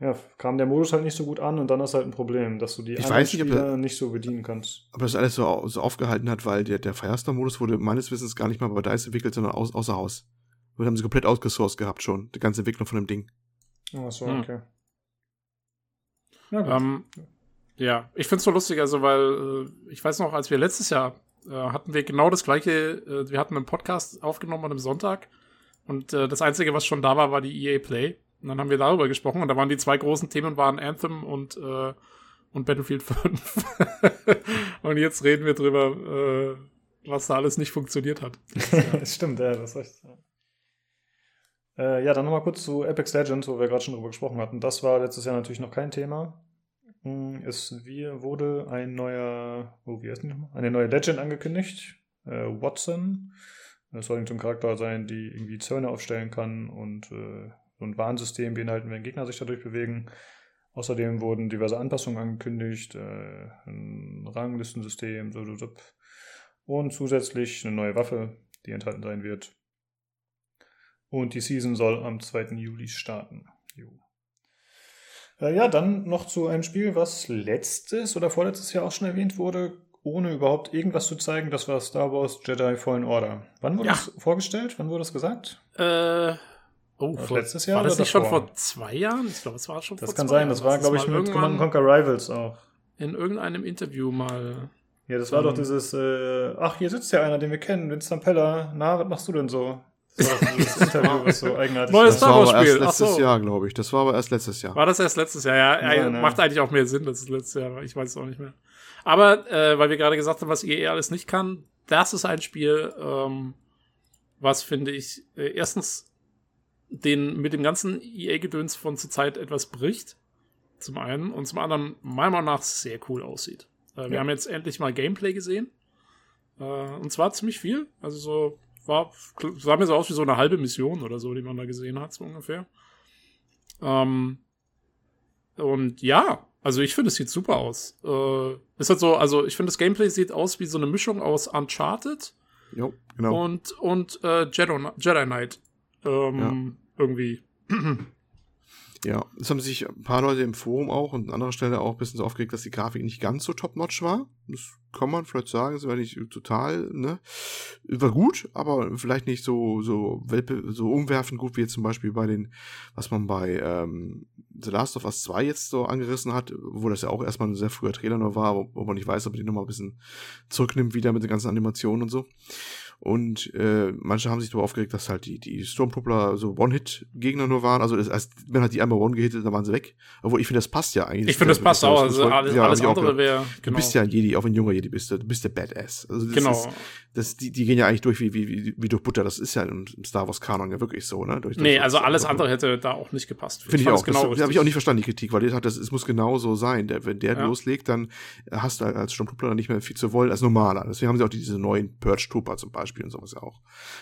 ja, kam der Modus halt nicht so gut an und dann ist halt ein Problem, dass du die Ich anderen weiß nicht, Spieler nicht so bedienen kannst. Aber das alles so, so aufgehalten hat, weil der, der Firestorm-Modus wurde meines Wissens gar nicht mal bei DICE entwickelt, sondern aus, außer Haus. Wir haben sie komplett outgesourced gehabt schon, die ganze Entwicklung von dem Ding. Ach so, Hm. okay. Ja, gut. Ähm, ja, ich find's so lustig, also weil äh, ich weiß noch, als wir letztes Jahr äh, hatten wir genau das gleiche, äh, wir hatten einen Podcast aufgenommen an einem Sonntag und äh, das Einzige, was schon da war, war die EA Play. Und dann haben wir darüber gesprochen und da waren die zwei großen Themen waren Anthem und, äh, und Battlefield 5. und jetzt reden wir drüber, was da alles nicht funktioniert hat. Stimmt, ja, das ist recht. Ja, äh, ja dann nochmal kurz zu Apex Legends, wo wir gerade schon drüber gesprochen hatten. Das war letztes Jahr natürlich noch kein Thema. Hm, Es wurde ein neuer, oh, wie heißt nochmal? Eine neue Legend angekündigt. Äh, Watson. Das soll so ein Charakter sein, die irgendwie Zäune aufstellen kann und äh, so ein Warnsystem beinhalten, wenn Gegner sich dadurch bewegen. Außerdem wurden diverse Anpassungen angekündigt, äh, ein Ranglistensystem, so, so, so. und zusätzlich eine neue Waffe, die enthalten sein wird. Und die Season soll am 2. Juli starten. Jo. Äh, ja, dann noch zu einem Spiel, was letztes oder vorletztes Jahr auch schon erwähnt wurde, ohne überhaupt irgendwas zu zeigen. Das war Star Wars Jedi Fallen Order. Wann wurde Ja. das vorgestellt? Wann wurde das gesagt? Äh, oh, Das vor, letztes Jahr war das oder nicht schon davor? vor zwei Jahren? Ich glaube, es war schon Das vor kann zwei sein. Das Jahren. war, glaube ich, mit Command Conquer Rivals auch. in irgendeinem Interview mal. Ja, das war doch dieses, äh, ach, hier sitzt ja einer, den wir kennen, Vincent Peller. Na, was machst du denn so? Das war dieses Interview, was so eigenartig Neues war. Das war Star Wars aber erst Spiel, ach letztes so. Jahr, glaube ich. Das war aber erst letztes Jahr. War das erst letztes Jahr? Ja, Nein, ja, nein. macht eigentlich auch mehr Sinn, dass es letztes Jahr war. Ich weiß es auch nicht mehr. Aber, äh, weil wir gerade gesagt haben, was EA alles nicht kann, das ist ein Spiel, ähm, was finde ich, äh, erstens den mit dem ganzen EA-Gedöns von zur Zeit etwas bricht. Zum einen. Und zum anderen, meiner Meinung nach, sehr cool aussieht. Äh, wir Ja. haben jetzt endlich mal Gameplay gesehen. Äh, und zwar ziemlich viel. Also so, war, sah mir so aus wie so eine halbe Mission oder so, die man da gesehen hat, so ungefähr. Ähm, und ja, also ich finde, es sieht super aus. Äh, ist halt so, also ich finde, das Gameplay sieht aus wie so eine Mischung aus Uncharted Jo, genau. und, und äh, Jedi, Jedi Knight. Ähm, Irgendwie. Ja, es haben sich ein paar Leute im Forum auch und an anderer Stelle auch ein bisschen so aufgeregt, dass die Grafik nicht ganz so top-notch war. Das kann man vielleicht sagen, es war nicht total, ne? War gut, aber vielleicht nicht so, so, so umwerfend gut wie jetzt zum Beispiel bei den, was man bei ähm, The Last of Us 2 jetzt so angerissen hat, wo das ja auch erstmal ein sehr früher Trailer nur war, wo, wo man nicht weiß, ob die nochmal ein bisschen zurücknimmt wieder mit den ganzen Animationen und so. Und äh, manche haben sich darüber aufgeregt, dass halt die, die Stormtrooper so One-Hit-Gegner nur waren. Also heißt, wenn halt die einmal One gehittet, dann waren sie weg. Obwohl ich finde, das passt ja eigentlich. Ich finde, das passt auch. Also alles, ja, alles ich andere wäre. Du bist ja ein Jedi, auch wenn ein junger Jedi bist, du bist der Badass. Also das Genau. Ist, das, die, die gehen ja eigentlich durch wie, wie, wie, wie durch Butter. Das ist ja im, Star Wars-Kanon ja wirklich so, ne? Durch, Nee, also alles andere hätte da auch nicht gepasst. Finde ich fand auch. Genau das habe ich auch nicht verstanden, die Kritik, weil die hat, das, es muss genau so sein. Der, wenn der Ja. loslegt, dann hast du als Sturmtruppler dann nicht mehr viel zu wollen als normaler. Deswegen haben sie auch diese neuen Purge Trooper zum Beispiel und sowas ja auch.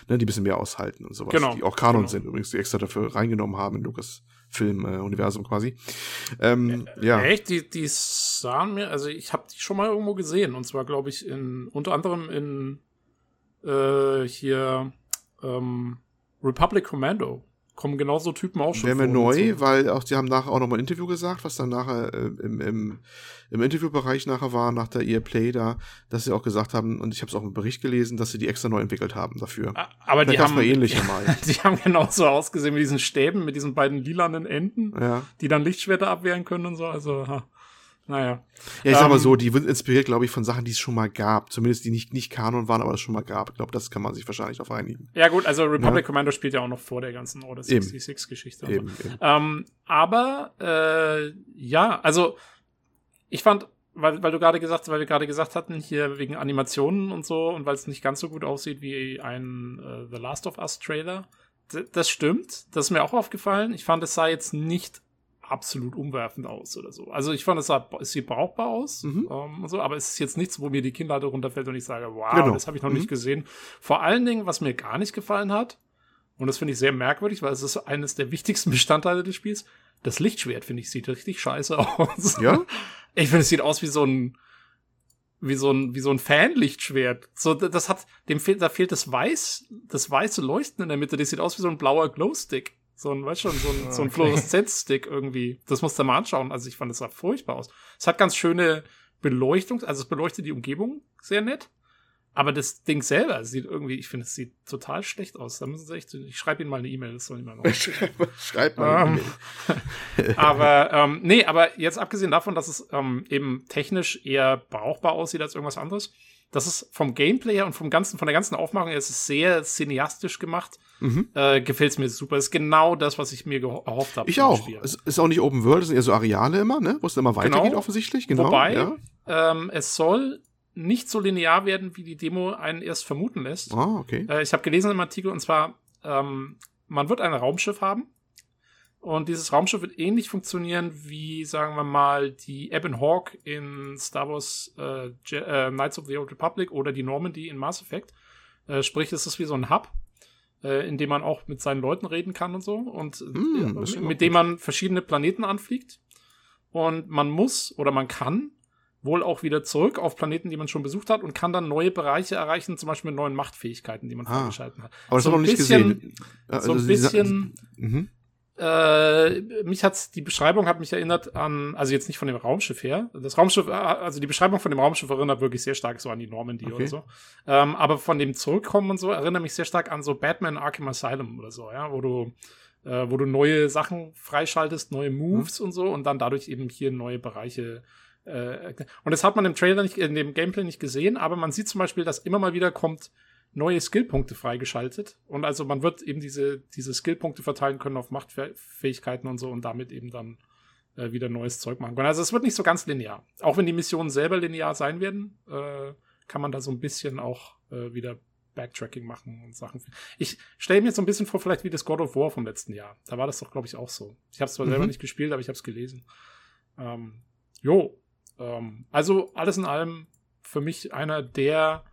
Ne, die ein bisschen mehr aushalten und sowas. Genau, Die auch Kanon genau. sind, übrigens, die extra dafür reingenommen haben in Lukas Film-Universum quasi. Ähm, ja. Echt? Die, die sahen mir, also ich habe die schon mal irgendwo gesehen. Und zwar, glaube ich, in unter anderem in äh, hier ähm, Republic Commando. Kommen genauso Typen auch schon Wäre mir neu, weil auch die haben nachher auch nochmal ein Interview gesagt, was dann nachher äh, im, im, im Interviewbereich nachher war, nach der EA Play da, dass sie auch gesagt haben, und ich habe es auch im Bericht gelesen, dass sie die extra neu entwickelt haben dafür. Aber die haben, mal ähnliche mal. die haben genauso ausgesehen mit diesen Stäben, mit diesen beiden lilanen Enden, Ja. die dann Lichtschwerter abwehren können und so. Also, ha. Naja. Ja, ich sag mal Ähm, so, die wird inspiriert, glaube ich, von Sachen, die es schon mal gab. Zumindest die nicht, nicht Kanon waren, aber es schon mal gab. Ich glaube, das kann man sich wahrscheinlich darauf einigen. Ja, gut, also Republic Commando spielt ja auch noch vor der ganzen Order Eben. 66-Geschichte. Eben, eben. Ähm, aber äh, ja, also ich fand, weil, weil du gerade gesagt, weil wir gerade gesagt hatten, hier wegen Animationen und so und weil es nicht ganz so gut aussieht wie ein äh, The Last of Us Trailer. D das stimmt, das ist mir auch aufgefallen. Ich fand, es sah jetzt nicht absolut umwerfend aus oder so. Also ich fand, es, sah, es sieht brauchbar aus Mhm. ähm, so, aber es ist jetzt nichts, wo mir die Kinnlade runterfällt und ich sage, wow, Genau. das habe ich noch Mhm. nicht gesehen. Vor allen Dingen, was mir gar nicht gefallen hat, und das finde ich sehr merkwürdig, weil es ist eines der wichtigsten Bestandteile des Spiels. Das Lichtschwert, finde ich, sieht richtig scheiße aus. Ja? Ich finde, es sieht aus wie so ein, wie so ein, wie so ein Fanlichtschwert. So, das hat, dem fehlt, da fehlt das Weiß, das weiße Leuchten in der Mitte. Das sieht aus wie so ein blauer Glowstick. So ein, weißt schon, so ein, so ein Okay. Fluoreszenzstick irgendwie. Das musst du mal anschauen. Also ich fand, das sah furchtbar aus. Es hat ganz schöne Beleuchtung, also es beleuchtet die Umgebung sehr nett. Aber das Ding selber sieht irgendwie, ich finde, es sieht total schlecht aus. Da müssen sie echt, ich schreibe ihnen mal eine E-Mail, das soll ich mal machen. Schreib mal. Ähm, aber ähm, nee, aber jetzt abgesehen davon, dass es ähm, eben technisch eher brauchbar aussieht als irgendwas anderes, das ist vom Gameplay her und vom ganzen, von der ganzen Aufmachung her, es ist sehr cineastisch gemacht. Mhm. Äh, Gefällt es mir super. ist genau das, was ich mir erhofft habe. Ich auch. Spiel. Es ist auch nicht Open World, es sind eher so Areale immer, ne? Wo es immer weitergeht Genau. offensichtlich. Genau. Wobei, ja. ähm, es soll nicht so linear werden, wie die Demo einen erst vermuten lässt. Ah, okay. Äh, ich habe gelesen im Artikel, und zwar, ähm, man wird ein Raumschiff haben. Und dieses Raumschiff wird ähnlich funktionieren wie, sagen wir mal, die Ebon Hawk in Star Wars äh, äh, Knights of the Old Republic oder die Normandy in Mass Effect. Äh, sprich, es ist wie so ein Hub, äh, in dem man auch mit seinen Leuten reden kann und so. Und ja mit dem man verschiedene Planeten anfliegt. und man muss oder man kann wohl auch wieder zurück auf Planeten, die man schon besucht hat und kann dann neue Bereiche erreichen, zum Beispiel mit neuen Machtfähigkeiten, die man ah, freigeschalten hat. Aber das so haben wir noch nicht gesehen. Also so ein bisschen, mhm. Äh, mich hat's, die Beschreibung hat mich erinnert an, also jetzt nicht von dem Raumschiff her, das Raumschiff, äh, also die Beschreibung von dem Raumschiff erinnert wirklich sehr stark so an die Normandy okay. oder so. Ähm, aber von dem Zurückkommen und so erinnert mich sehr stark an so Batman Arkham Asylum oder so, ja, wo du äh, wo du neue Sachen freischaltest, neue Moves mhm. und so und dann dadurch eben hier neue Bereiche äh, und das hat man im Trailer nicht, in dem Gameplay nicht gesehen, aber man sieht zum Beispiel, dass immer mal wieder kommt neue Skillpunkte freigeschaltet. Und also man wird eben diese, diese Skillpunkte verteilen können auf Machtfähigkeiten und so und damit eben dann äh, wieder neues Zeug machen können. Also es wird nicht so ganz linear. Auch wenn die Missionen selber linear sein werden, äh, kann man da so ein bisschen auch äh, wieder Backtracking machen und Sachen. Ich stelle mir jetzt so ein bisschen vor, vielleicht wie das God of War vom letzten Jahr. Da war das doch, glaube ich, auch so. Ich habe es zwar mhm. selber nicht gespielt, aber ich habe es gelesen. Ähm, jo, ähm, also alles in allem für mich einer der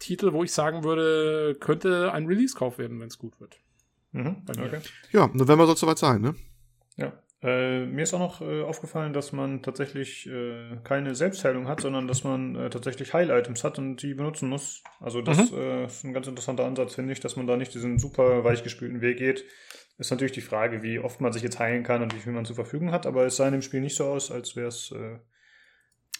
Titel, wo ich sagen würde, könnte ein Release-Kauf werden, wenn es gut wird. Mhm, okay. Ja, November soll es soweit sein, ne? Ja. Äh, mir ist auch noch äh, aufgefallen, dass man tatsächlich äh, keine Selbstheilung hat, sondern dass man äh, tatsächlich Heil-Items hat und die benutzen muss. Also das mhm. Äh, ist ein ganz interessanter Ansatz, finde ich, dass man da nicht diesen super weichgespülten Weg geht. Ist natürlich die Frage, wie oft man sich jetzt heilen kann und wie viel man zur Verfügung hat, aber es sah in dem Spiel nicht so aus, als wäre es äh,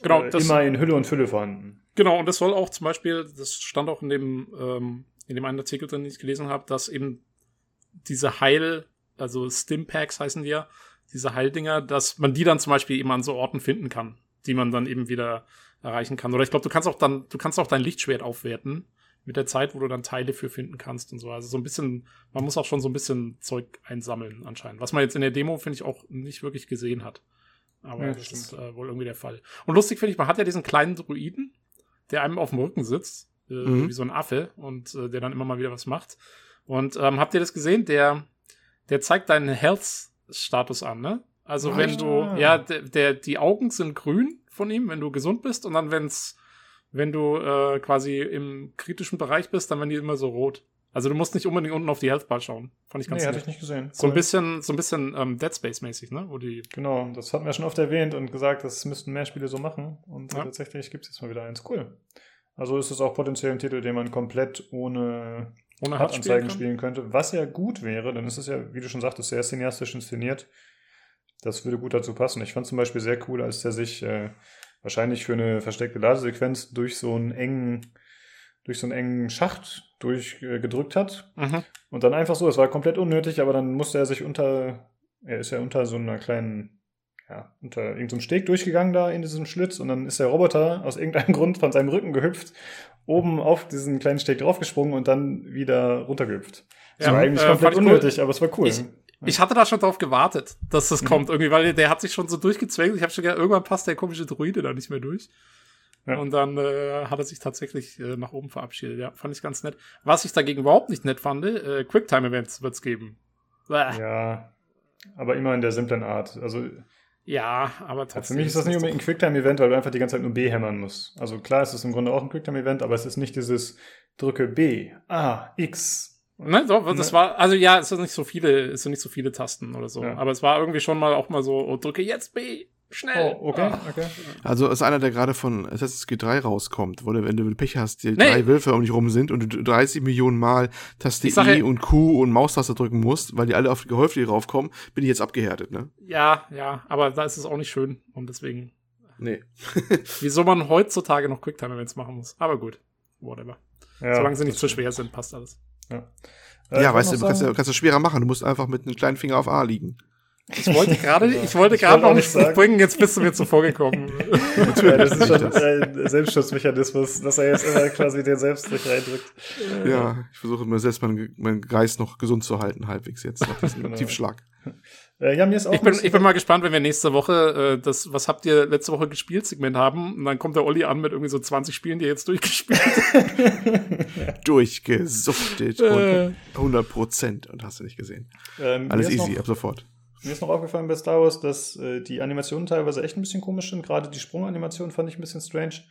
genau, äh, das, immer in Hülle und Fülle vorhanden. Genau, und das soll auch zum Beispiel, das stand auch in dem, ähm, in dem einen Artikel drin, den ich gelesen habe, dass eben diese Heil, also Stimpacks heißen die ja, diese Heildinger, dass man die dann zum Beispiel eben an so Orten finden kann, die man dann eben wieder erreichen kann. Oder ich glaube, du kannst auch dann, du kannst auch dein Lichtschwert aufwerten mit der Zeit, wo du dann Teile für finden kannst und so. Also so ein bisschen, man muss auch schon so ein bisschen Zeug einsammeln anscheinend. Was man jetzt in der Demo, finde ich, auch nicht wirklich gesehen hat. Aber ja, das stimmt. ist äh, wohl irgendwie der Fall. Und lustig finde ich, man hat ja diesen kleinen Druiden, der einem auf dem Rücken sitzt, äh, mhm. wie so ein Affe, und äh, der dann immer mal wieder was macht. Und ähm, habt ihr das gesehen? Der, der zeigt deinen Health-Status an, ne? Also oh, wenn ja. du, ja, der, der, die Augen sind grün von ihm, wenn du gesund bist, und dann, wenn's, wenn du äh, quasi im kritischen Bereich bist, dann werden die immer so rot. Also du musst nicht unbedingt unten auf die Health Bar schauen. Fand ich ganz Nee, hatte ich nicht gesehen. Cool. So ein bisschen, so ein bisschen ähm, Dead Space-mäßig, ne? Wo die genau, das hatten wir schon oft erwähnt und gesagt, das müssten mehr Spiele so machen. Und ja. tatsächlich gibt es jetzt mal wieder eins. Cool. Also ist es auch potenziell ein Titel, den man komplett ohne, ohne Hartanzeigen spielen, spielen könnte. Was ja gut wäre, denn es ist ja, wie du schon sagtest, sehr cineastisch inszeniert. Das würde gut dazu passen. Ich fand zum Beispiel sehr cool, als der sich äh, wahrscheinlich für eine versteckte Ladesequenz durch so einen engen durch so einen engen Schacht durchgedrückt hat. Mhm. Und dann einfach so, es war komplett unnötig, aber dann musste er sich unter, er ist ja unter so einer kleinen, ja, unter irgendeinem Steg durchgegangen da in diesem Schlitz und dann ist der Roboter aus irgendeinem Grund von seinem Rücken gehüpft, oben auf diesen kleinen Steg draufgesprungen und dann wieder runtergehüpft. Das ja, war eigentlich äh, komplett unnötig, cool. aber es war cool. Ich, ich hatte da schon drauf gewartet, dass das mhm. kommt irgendwie, weil der hat sich schon so durchgezwängt. Ich habe schon gedacht, irgendwann passt der komische Druide da nicht mehr durch. Ja. Und dann äh, hat er sich tatsächlich äh, nach oben verabschiedet. Ja, fand ich ganz nett. Was ich dagegen überhaupt nicht nett fand, äh, Quicktime-Events wird's geben. Bäh. Ja, aber immer in der simplen Art. Also ja, aber trotzdem. Für mich ist das nicht unbedingt ein Quicktime-Event, weil du einfach die ganze Zeit nur B hämmern musst. Also klar, es ist im Grunde auch ein Quicktime-Event, aber es ist nicht dieses drücke B, A, X. Ne, doch, das ne? war, also ja, es sind nicht so viele, es sind nicht so viele Tasten oder so. Ja. Aber es war irgendwie schon mal auch mal so, oh, drücke jetzt B, Schnell. Oh, okay, ah. okay. Also ist einer, der gerade von Assassin's Creed 3 rauskommt, wo du, wenn du Pech hast, die nee. drei Wölfe um dich rum sind und du 30 Millionen Mal Taste E und Q und Maustaste drücken musst, weil die alle auf die Gehäufte raufkommen, bin ich jetzt abgehärtet, ne? Ja, ja, aber da ist es auch nicht schön und deswegen. Nee. wieso man heutzutage noch Quicktime-Events machen muss. Aber gut, whatever. Ja, Solange sie nicht zu schwer sind, passt alles. Ja, äh, ja weißt du, du kannst, du kannst es schwerer machen. Du musst einfach mit einem kleinen Finger auf A liegen. Ich wollte gerade, ich wollte gerade noch nicht bringen, jetzt bist du mir zuvor gekommen. ja, das ist schon ein Selbstschutzmechanismus, dass er jetzt immer quasi den selbst nicht reindrückt. Ja, ich versuche mir selbst meinen, meinen Geist noch gesund zu halten, halbwegs jetzt nach diesem genau. Tiefschlag. Äh, ja, mir ist auch ich, bin, ich bin mal gespannt, wenn wir nächste Woche äh, das, was habt ihr letzte Woche gespielt, Segment haben, und dann kommt der Olli an mit irgendwie so 20 Spielen, die er jetzt durchgespielt Durchgesuchtet. Äh. 100 Prozent und hast du nicht gesehen. Ähm, Alles easy, ab sofort. Mir ist noch aufgefallen bei Star Wars, dass äh, die Animationen teilweise echt ein bisschen komisch sind. Gerade die Sprunganimation fand ich ein bisschen strange.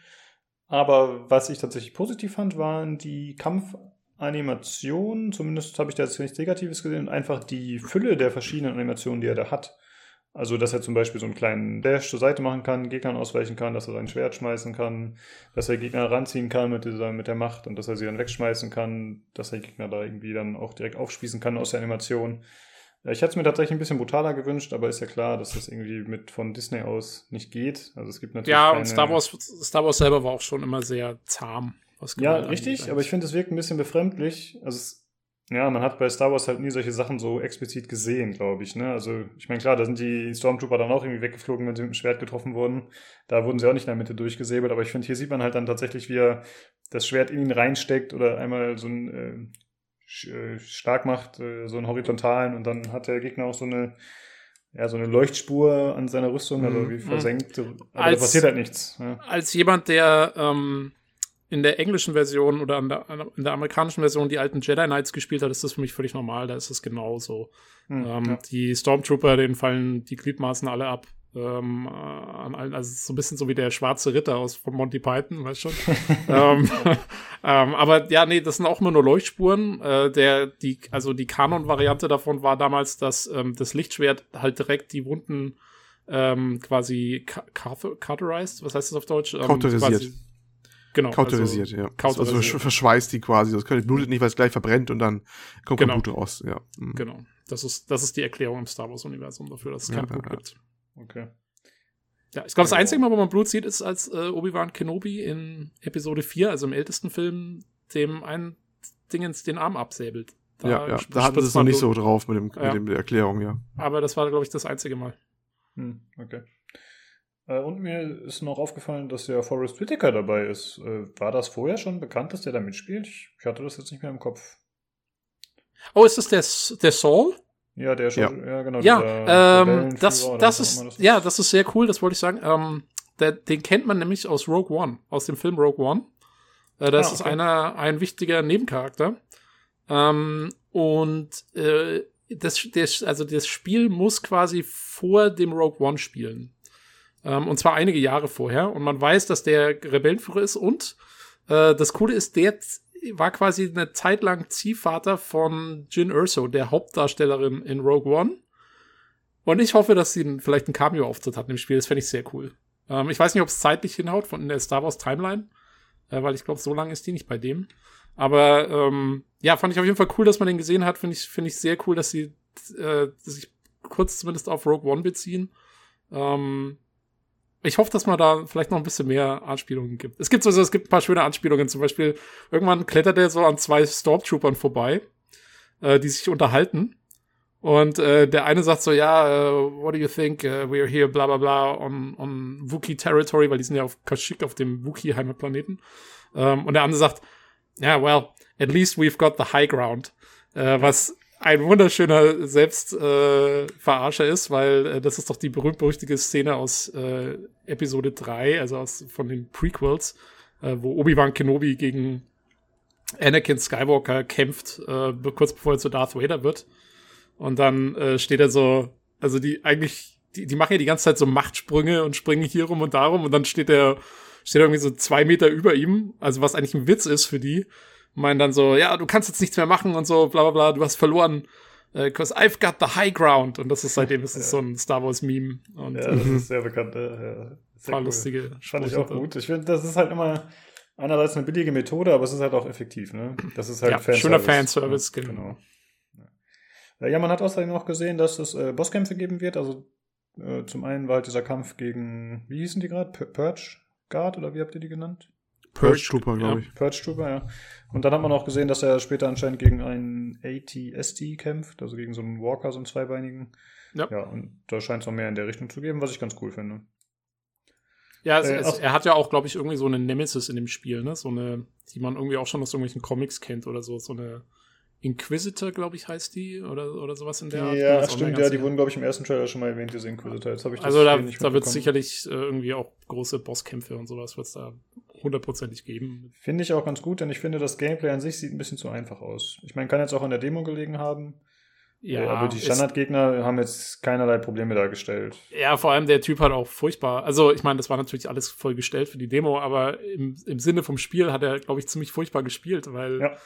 Aber was ich tatsächlich positiv fand, waren die Kampfanimationen. Zumindest habe ich da jetzt nichts Negatives gesehen. Und einfach die Fülle der verschiedenen Animationen, die er da hat. Also, dass er zum Beispiel so einen kleinen Dash zur Seite machen kann, Gegnern ausweichen kann, dass er sein Schwert schmeißen kann, dass er Gegner ranziehen kann mit, dieser, mit der Macht und dass er sie dann wegschmeißen kann, dass er Gegner da irgendwie dann auch direkt aufspießen kann aus der Animation. Ich hätte es mir tatsächlich ein bisschen brutaler gewünscht, aber ist ja klar, dass das irgendwie mit von Disney aus nicht geht. Also es gibt natürlich. Ja, und Star Wars, Star Wars selber war auch schon immer sehr zahm. ja, richtig, aber ich finde, es wirkt ein bisschen befremdlich. Also es, ja, man hat bei Star Wars halt nie solche Sachen so explizit gesehen, glaube ich. Ne? Also ich meine, klar, da sind die Stormtrooper dann auch irgendwie weggeflogen, wenn sie mit dem Schwert getroffen wurden. Da wurden sie auch nicht in der Mitte durchgesäbelt, aber ich finde, hier sieht man halt dann tatsächlich, wie er das Schwert in ihn reinsteckt oder einmal so ein äh, äh, stark macht, äh, so einen horizontalen und dann hat der Gegner auch so eine ja, so eine Leuchtspur an seiner Rüstung, also mhm. wie versenkt, aber als, da passiert halt nichts. Ja. Als jemand, der ähm, in der englischen Version oder der, in der amerikanischen Version die alten Jedi Knights gespielt hat, ist das für mich völlig normal, da ist es genauso. Mhm, ähm, ja. Die Stormtrooper, denen fallen die Gliedmaßen alle ab ähm, äh, an allen, also so ein bisschen so wie der schwarze Ritter aus von Monty Python, weißt schon. ähm, ähm, aber ja, nee, das sind auch immer nur Leuchtspuren. Äh, der, die, also die Kanon-Variante davon war damals, dass ähm, das Lichtschwert halt direkt die Wunden ähm, quasi cauterized, was heißt das auf Deutsch? Ähm, Kauterisiert. Genau. Kauterisiert, also, ja. Kauterisiert. Also verschweißt die quasi. Das blutet nicht, weil es gleich verbrennt und dann kommt genau. kein Blut raus. Ja. Mhm. Genau. Das ist, das ist die Erklärung im Star Wars-Universum dafür, dass es kein ja, Blut ja. gibt. Okay. Ja, ich glaube, das Einzige Mal, wo man Blut sieht, ist als äh, Obi-Wan Kenobi in Episode 4, also im ältesten Film, dem einen Dingens den Arm absäbelt. Da ja, ja. da hatten sie es noch nicht so drauf mit, dem, ja. mit der Erklärung, ja. Aber das war, glaube ich, das einzige Mal. Hm, okay. Äh, und mir ist noch aufgefallen, dass ja Forrest Whitaker dabei ist. Äh, war das vorher schon bekannt, dass der da mitspielt? Ich, ich hatte das jetzt nicht mehr im Kopf. Oh, ist das der, der Saul? Ja, der schon, ja, ja genau. Ja, ähm, das, das ist, das ja, das ist sehr cool, das wollte ich sagen. Ähm, der, den kennt man nämlich aus Rogue One, aus dem Film Rogue One. Äh, das ah, okay. ist einer, ein wichtiger Nebencharakter. Ähm, und äh, das, das, also das Spiel muss quasi vor dem Rogue One spielen. Ähm, und zwar einige Jahre vorher. Und man weiß, dass der Rebellenführer ist. Und äh, das Coole ist, der war quasi eine Zeit lang Ziehvater von Jin Urso, der Hauptdarstellerin in Rogue One. Und ich hoffe, dass sie vielleicht einen Cameo-Auftritt hat im Spiel. Das fände ich sehr cool. Ähm, ich weiß nicht, ob es zeitlich hinhaut von der Star Wars Timeline, äh, weil ich glaube, so lange ist die nicht bei dem. Aber ähm, ja, fand ich auf jeden Fall cool, dass man den gesehen hat. Finde ich, finde ich sehr cool, dass sie äh, sich kurz zumindest auf Rogue One beziehen. Ähm, ich hoffe, dass man da vielleicht noch ein bisschen mehr Anspielungen gibt. Es gibt so, es gibt ein paar schöne Anspielungen. Zum Beispiel, irgendwann klettert er so an zwei Stormtroopern vorbei, äh, die sich unterhalten. Und äh, der eine sagt so, ja, uh, what do you think? Uh, we're here, bla bla bla, on, on Wookiee Territory, weil die sind ja auf Kashyyyk, auf dem Wookiee-Heimatplaneten. Ähm, und der andere sagt, ja, yeah, well, at least we've got the high ground. Äh, was ein wunderschöner Selbstverarscher äh, ist, weil äh, das ist doch die berühmt-berüchtigte Szene aus äh, Episode 3, also aus, von den Prequels, äh, wo Obi-Wan Kenobi gegen Anakin Skywalker kämpft, äh, kurz bevor er zu Darth Vader wird. Und dann äh, steht er so, also die eigentlich, die, die machen ja die ganze Zeit so Machtsprünge und springen hier rum und darum und dann steht er, steht er irgendwie so zwei Meter über ihm, also was eigentlich ein Witz ist für die meinen dann so, ja, du kannst jetzt nichts mehr machen und so, bla bla bla, du hast verloren. Because äh, I've got the high ground. Und das ist seitdem ist es ja. so ein Star Wars Meme. Und, ja, das ist sehr bekannt. Ja, sehr cool. lustige. Fand ich auch gut. Ich finde, das ist halt immer einerseits eine billige Methode, aber es ist halt auch effektiv. Ne? Das ist halt ja, Fanservice. Schöner Fanservice, genau. genau. Ja, man hat außerdem noch gesehen, dass es äh, Bosskämpfe geben wird. Also äh, zum einen war halt dieser Kampf gegen, wie hießen die gerade? Purge Guard oder wie habt ihr die genannt? Purge Trooper, glaube ich. Purge Trooper, ja. Und dann hat man auch gesehen, dass er später anscheinend gegen einen ATST kämpft, also gegen so einen Walker, so einen zweibeinigen. Ja. Ja, und da scheint es noch mehr in der Richtung zu geben, was ich ganz cool finde. Ja, es, äh, es, er hat ja auch, glaube ich, irgendwie so eine Nemesis in dem Spiel, ne? So eine, die man irgendwie auch schon aus irgendwelchen Comics kennt oder so. So eine Inquisitor, glaube ich, heißt die oder, oder sowas in der Art. Ja, stimmt, ja, die wurden, glaube ich, im ersten Trailer schon mal erwähnt, diese Inquisitor. Jetzt habe ich das Also da, da wird es sicherlich äh, irgendwie auch große Bosskämpfe und sowas wird es da hundertprozentig geben. Finde ich auch ganz gut, denn ich finde, das Gameplay an sich sieht ein bisschen zu einfach aus. Ich meine, kann jetzt auch an der Demo gelegen haben. Ja, aber die Standardgegner haben jetzt keinerlei Probleme dargestellt. Ja, vor allem der Typ hat auch furchtbar. Also, ich meine, das war natürlich alles voll gestellt für die Demo, aber im, im Sinne vom Spiel hat er, glaube ich, ziemlich furchtbar gespielt, weil ja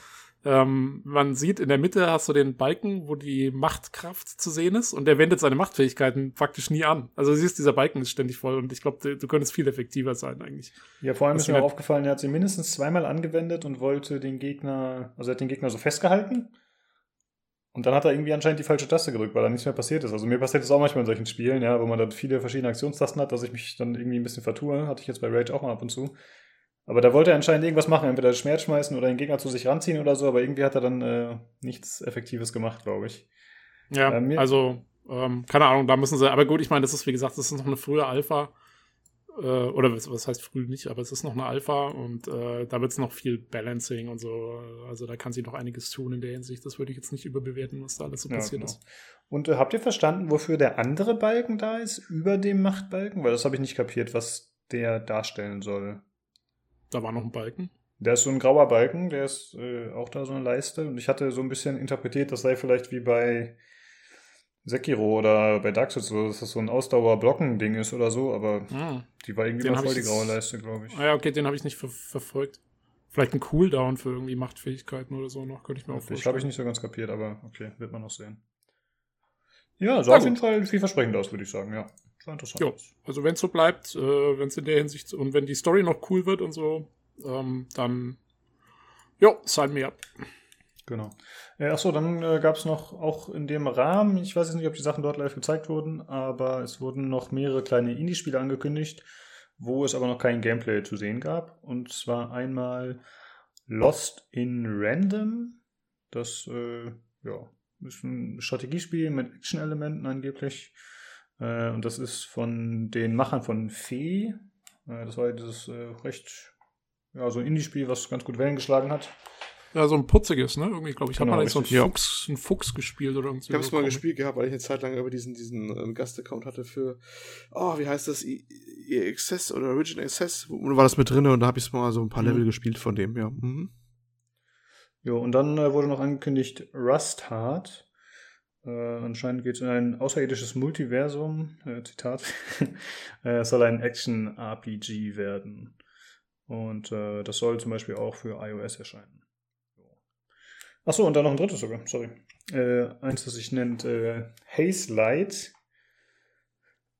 Ähm, man sieht in der Mitte hast du den Balken, wo die Machtkraft zu sehen ist und der wendet seine Machtfähigkeiten praktisch nie an. Also du siehst, dieser Balken ist ständig voll und ich glaube, du, du könntest viel effektiver sein eigentlich. Ja, vor allem Das ist mir auch aufgefallen, er hat sie mindestens zweimal angewendet und wollte den Gegner, also er hat den Gegner so festgehalten. Und dann hat er irgendwie anscheinend die falsche Taste gedrückt, weil da nichts mehr passiert ist. Also mir passiert das auch manchmal in solchen Spielen, ja, wo man dann viele verschiedene Aktionstasten hat, dass ich mich dann irgendwie ein bisschen vertue. Hatte ich jetzt bei Rage auch mal ab und zu. Aber da wollte er anscheinend irgendwas machen, entweder Schmerz schmeißen oder den Gegner zu sich ranziehen oder so, aber irgendwie hat er dann äh, nichts Effektives gemacht, glaube ich. Ja, mir- also, ähm, keine Ahnung, da müssen sie, aber gut, ich meine, das ist, wie gesagt, das ist noch eine frühe Alpha. Äh, oder was, was heißt früh nicht, aber es ist noch eine Alpha und äh, da wird es noch viel Balancing und so. Also da kann sie noch einiges tun in der Hinsicht. Das würde ich jetzt nicht überbewerten, was da alles so Ja, passiert genau. ist. Und äh, habt ihr verstanden, wofür der andere Balken da ist, über dem Machtbalken? Weil das habe ich nicht kapiert, was der darstellen soll. Da war noch ein Balken. Der ist so ein grauer Balken, der ist äh, auch da so eine Leiste. Und ich hatte so ein bisschen interpretiert, das sei vielleicht wie bei Sekiro oder bei Dark Souls, so, dass das so ein Ausdauer-Blocken-Ding ist oder so, aber Ah, die war irgendwie hab voll ich die graue Leiste, glaube ich. Ah ja, okay, den habe ich nicht ver verfolgt. Vielleicht ein Cooldown für irgendwie Machtfähigkeiten oder so noch, könnte ich mir auch Ich vorstellen. habe ich nicht so ganz kapiert, aber okay, wird man noch sehen. Ja, sah auf jeden. Fall vielversprechend aus, würde ich sagen, ja. Sah interessant Jo. Also wenn es so bleibt, äh, wenn es in der Hinsicht und wenn die Story noch cool wird und so, ähm, dann jo, sign me up. Genau. Äh, achso, dann äh, gab es noch auch in dem Rahmen, ich weiß jetzt nicht, ob die Sachen dort live gezeigt wurden, aber es wurden noch mehrere kleine Indie-Spiele angekündigt, wo es aber noch kein Gameplay zu sehen gab. Und zwar einmal Lost in Random. Das äh, ja, ist ein Strategiespiel mit Action-Elementen angeblich. Äh, und das ist von den Machern von Fee. Äh, das war dieses äh, recht, ja, so ein Indie-Spiel, was ganz gut Wellen geschlagen hat. Ja, so ein putziges, ne? Irgendwie, glaube ich, Genau, man jetzt so einen. Fuchs, einen Fuchs gespielt oder irgendwie. Ich habe es mal gespielt gehabt, weil ich eine Zeit lang über diesen, diesen ähm, Gastaccount hatte für, oh, wie heißt das, I- I- Access oder Origin Access, wo war das mit drin und da habe ich mal so ein paar Mhm. Level gespielt von dem, ja. Mhm. Jo, und dann äh, wurde noch angekündigt Rust Hard. Äh, anscheinend geht es in ein außerirdisches Multiversum. Äh, Zitat. äh, es soll ein Action-RPG werden. Und äh, das soll zum Beispiel auch für iOS erscheinen. Achso, und dann noch ein drittes sogar, sorry. Äh, eins, das sich nennt äh, Haze Light.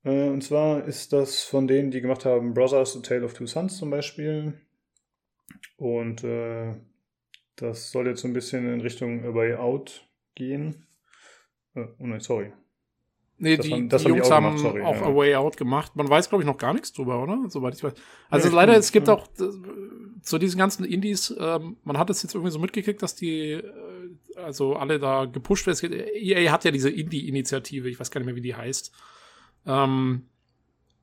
Äh, und zwar ist das von denen, die gemacht haben Brothers, A Tale of Two Sons zum Beispiel. Und äh, das soll jetzt so ein bisschen in Richtung Way Out gehen. Äh, oh nein, sorry. Nee, Das die, haben- die Jungs auch haben gemacht, sorry, auch ja. A Way Out gemacht. Man weiß, glaube ich, noch gar nichts drüber, oder? Soweit ich weiß. Also Ja, leider, stimmt, es gibt ja. auch äh, zu diesen ganzen Indies, ähm, man hat es jetzt irgendwie so mitgekriegt, dass die, äh, also alle da gepusht werden. EA hat ja diese Indie-Initiative, ich weiß gar nicht mehr, wie die heißt. Ähm,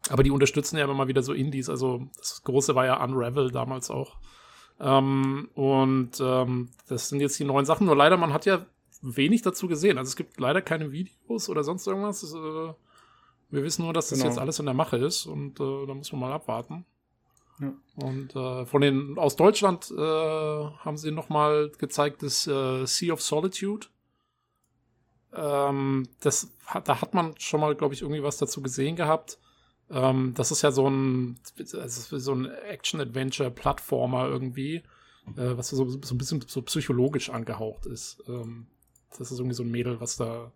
aber die unterstützen ja immer mal wieder so Indies. Also das große war ja Unravel damals auch. Ähm, und ähm, das sind jetzt die neuen Sachen. Nur leider, man hat ja wenig dazu gesehen. Also es gibt leider keine Videos oder sonst irgendwas. Das, äh, wir wissen nur, dass das Genau. jetzt alles in der Mache ist und äh, da muss man mal abwarten. Ja. Und äh, von den aus Deutschland äh, haben sie noch mal gezeigt das äh, Sea of Solitude. Ähm, das da hat man schon mal, glaube ich, irgendwie was dazu gesehen gehabt. Ähm, das ist ja so ein, also so ein Action-Adventure-Plattformer irgendwie, äh, was so, so ein bisschen so psychologisch angehaucht ist. Ähm, das ist irgendwie so ein Mädel, was da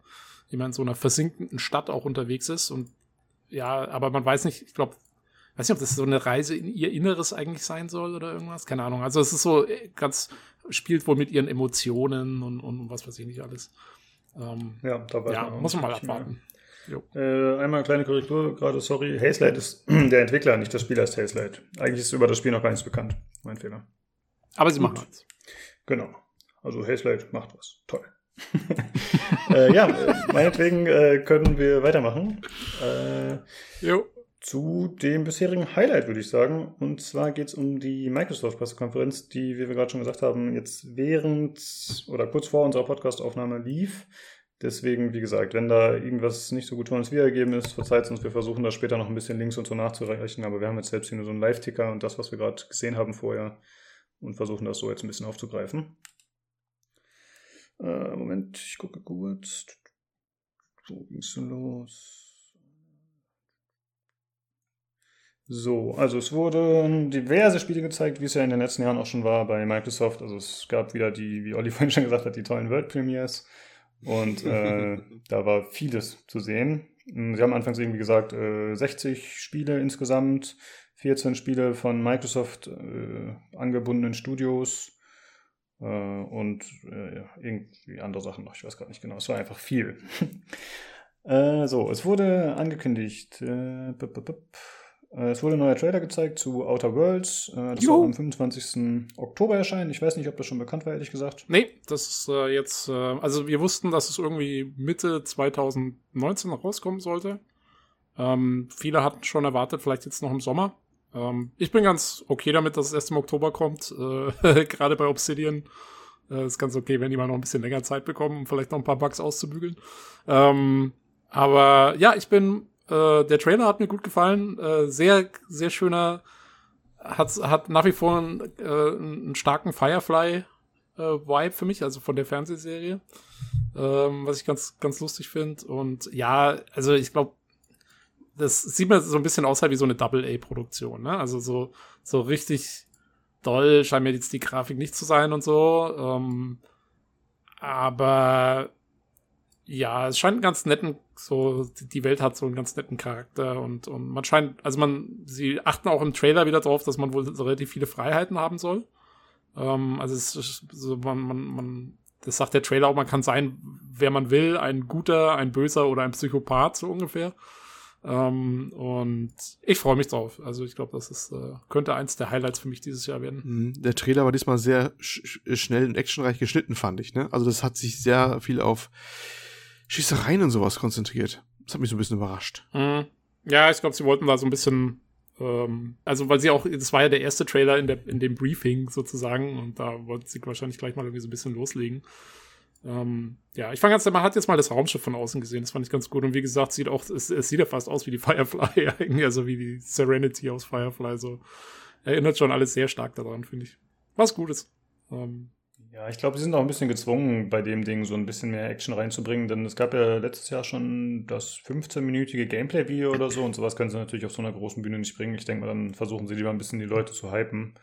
immer in so einer versinkenden Stadt auch unterwegs ist und ja, aber man weiß nicht, ich glaube, weiß nicht, ob das so eine Reise in ihr Inneres eigentlich sein soll oder irgendwas, keine Ahnung. Also es ist so äh, ganz, spielt wohl mit ihren Emotionen und, und was weiß ich nicht alles. Ähm, Ja, da weiß ja, man muss man mal abwarten. Äh, einmal eine kleine Korrektur, gerade sorry. Hazelight ist der Entwickler, nicht das Spiel heißt Hazelight. Eigentlich ist über das Spiel noch gar nichts bekannt. Mein Fehler. Aber sie Gut. machen eins. Genau. Also Hazelight macht was. Toll. äh, ja, meinetwegen äh, können wir weitermachen. Äh, Jo. zu dem bisherigen Highlight, würde ich sagen. Und zwar geht es um die Microsoft-Pressekonferenz, die, wie wir gerade schon gesagt haben, jetzt während oder kurz vor unserer Podcast-Aufnahme lief. Deswegen, wie gesagt, wenn da irgendwas nicht so gut von uns wiedergegeben ist, verzeiht uns, wir versuchen das später noch ein bisschen links und so nachzureichen, aber wir haben jetzt selbst hier nur so einen Live-Ticker und das, was wir gerade gesehen haben vorher und versuchen das so jetzt ein bisschen aufzugreifen. Äh, Moment, ich gucke kurz. Wo ging's denn los? So, also es wurden diverse Spiele gezeigt, wie es ja in den letzten Jahren auch schon war bei Microsoft. Also es gab wieder die, wie Olli vorhin schon gesagt hat, die tollen World Premiers. Und äh, da war vieles zu sehen. Sie haben anfangs irgendwie gesagt, äh, 60 Spiele insgesamt, 14 Spiele von Microsoft äh, angebundenen Studios äh, und äh, irgendwie andere Sachen noch. Ich weiß gar nicht genau. Es war einfach viel. Äh, so, es wurde angekündigt. Äh, äh, es wurde ein neuer Trailer gezeigt zu Outer Worlds. Äh, das soll am 25. Oktober erscheinen. Ich weiß nicht, ob das schon bekannt war, ehrlich gesagt. Nee, das ist jetzt, äh, also wir wussten, dass es irgendwie Mitte 2019 rauskommen sollte. Ähm, viele hatten schon erwartet, vielleicht jetzt noch im Sommer. Ähm, ich bin ganz okay damit, dass es erst im Oktober kommt. Äh, Gerade bei Obsidian äh, ist ganz okay, wenn die mal noch ein bisschen länger Zeit bekommen, um vielleicht noch ein paar Bugs auszubügeln. Ähm, aber ja, ich bin, äh, der Trailer hat mir gut gefallen. Äh, sehr, sehr schöner, hat, hat nach wie vor einen, äh, einen starken Firefly äh, Vibe für mich, also von der Fernsehserie, ähm, was ich ganz, ganz lustig finde. Und ja, also ich glaube, das sieht mir so ein bisschen aus halt wie so eine Double-A-Produktion, ne? Also so, so richtig doll scheint mir jetzt die Grafik nicht zu sein und so. Ähm, aber ja, es scheint einen ganz netten, so, die Welt hat so einen ganz netten Charakter und, und man scheint, also man, sie achten auch im Trailer wieder drauf, dass man wohl so relativ viele Freiheiten haben soll. Ähm, also es ist so, man, man, man, das sagt der Trailer auch, man kann sein, wer man will, ein guter, ein böser oder ein Psychopath, so ungefähr. Ähm, und ich freue mich drauf. Also ich glaube, das ist, äh, könnte eins der Highlights für mich dieses Jahr werden. Mhm. Der Trailer war diesmal sehr sch sch- schnell und actionreich geschnitten, fand ich. Ne? Also das hat sich sehr viel auf Schießereien und sowas konzentriert. Das hat mich so ein bisschen überrascht. Mhm. Ja, ich glaube, sie wollten da so ein bisschen, ähm, also weil sie auch, das war ja der erste Trailer in, der, in dem Briefing sozusagen und da wollten sie wahrscheinlich gleich mal irgendwie so ein bisschen loslegen. Ähm, ja, ich fand ganz, man hat jetzt mal das Raumschiff von außen gesehen, das fand ich ganz gut und wie gesagt, sieht auch, es, es sieht ja fast aus wie die Firefly also wie die Serenity aus Firefly, so erinnert schon alles sehr stark daran, finde ich. Was Gutes. Ähm, Ja, ich glaube, sie sind auch ein bisschen gezwungen, bei dem Ding so ein bisschen mehr Action reinzubringen, denn es gab ja letztes Jahr schon das 15-minütige Gameplay-Video oder so und sowas können sie natürlich auf so einer großen Bühne nicht bringen. Ich denke mal, dann versuchen sie lieber ein bisschen die Leute zu hypen.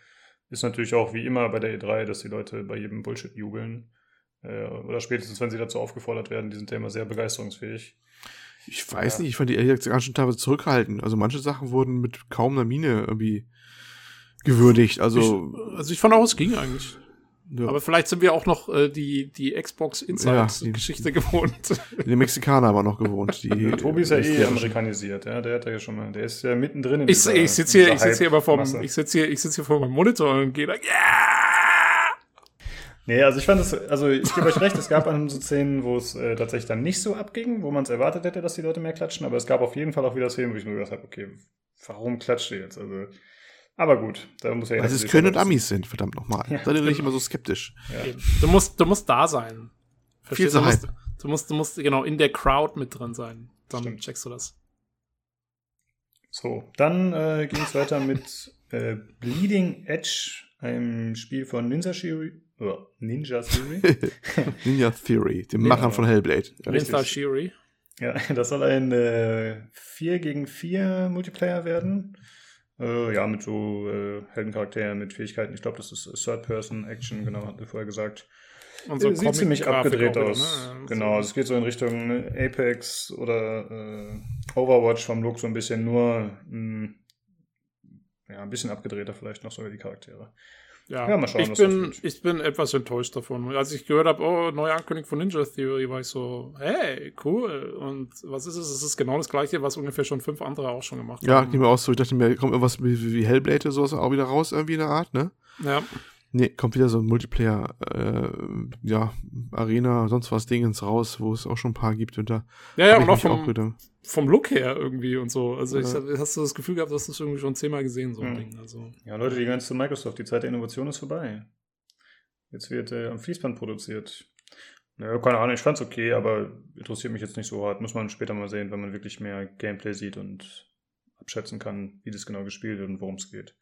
Ist natürlich auch wie immer bei der E3, dass die Leute bei jedem Bullshit jubeln. Äh, oder spätestens, wenn sie dazu aufgefordert werden, die sind ja immer sehr begeisterungsfähig. Ich weiß Ja. nicht, ich fand die ehrlich gesagt ganz schön teilweise zurückhaltend. Also manche Sachen wurden mit kaum einer Miene irgendwie gewürdigt. Also, ich, also ich fand auch, es ging eigentlich. ja, Aber vielleicht sind wir auch noch äh, die, die Xbox Ja, die- Inside-Geschichte gewohnt. die Mexikaner haben wir noch gewohnt. Die, Tobi ist ja eh amerikanisiert, ja, der hat ja schon mal, der ist ja mittendrin in Ich, dieser- ich sitze hier, ich sitze hier immer vorm, Hype-Masse. ich sitze hier, ich sitze hier vor meinem Monitor und gehe da, yeah! Nee, also ich fand es, also ich gebe euch recht, es gab dann so Szenen, wo es äh, tatsächlich dann nicht so abging, wo man es erwartet hätte, dass die Leute mehr klatschen, aber es gab auf jeden Fall auch wieder Szenen, wo ich nur gedacht habe, okay, warum klatscht ihr jetzt? Also, aber gut, da muss ja Weil jeder es Köln und Amis sind, verdammt nochmal. Ja. Seid ihr nicht immer so skeptisch. Ja. Du musst, du musst da sein. Viel Verstehst zu Du musst, du musst, du musst genau in der Crowd mit drin sein. Dann Stimmt. checkst du das. So, dann äh, ging es weiter mit äh, Bleeding Edge, einem Spiel von Ninja Theory. Ninja Theory. Ninja Theory, dem Machern von Hellblade. Ja, Richtig. Star Shiri. ja, das soll ein äh, 4 gegen 4 Multiplayer werden. Äh, ja, mit so äh, Heldencharakteren, mit Fähigkeiten. Ich glaube, das ist Third-Person-Action, genau, hat wir vorher gesagt. Und so Äh, Sieht ziemlich abgedreht wieder, aus. ne? Genau, So. also es geht so in Richtung äh, Apex oder äh, Overwatch vom Look so ein bisschen nur mh, ja, ein bisschen abgedrehter vielleicht noch sogar die Charaktere. Ja, Ja, mal schauen, ich, bin, ich bin etwas enttäuscht davon. Als ich gehört habe, oh, neue Ankündigung von Ninja Theory, war ich so, hey, cool. Und was ist es? Es ist genau das gleiche, was ungefähr schon fünf andere auch schon gemacht Ja, haben. ging mir auch so. Ich dachte mir, kommt irgendwas wie, wie Hellblade oder sowas auch wieder raus, irgendwie in der Art, ne? Ja, Nee, kommt wieder so ein Multiplayer, äh, ja, Arena, sonst was Dingens raus, wo es auch schon ein paar gibt. Und da ja, ja und ich auch mich auch vom, vom Look her irgendwie und so. Also ich Ja. hab- hast du das Gefühl gehabt, dass du das irgendwie schon zehnmal gesehen, so ein Mhm. Ding. Also, Ja, Leute, die ganze Microsoft, die Zeit der Innovation ist vorbei. Jetzt wird äh, am Fließband produziert. Naja, keine Ahnung, ich fand's okay, aber interessiert mich jetzt nicht so hart. Muss man später mal sehen, wenn man wirklich mehr Gameplay sieht und abschätzen kann, wie das genau gespielt wird und worum es geht.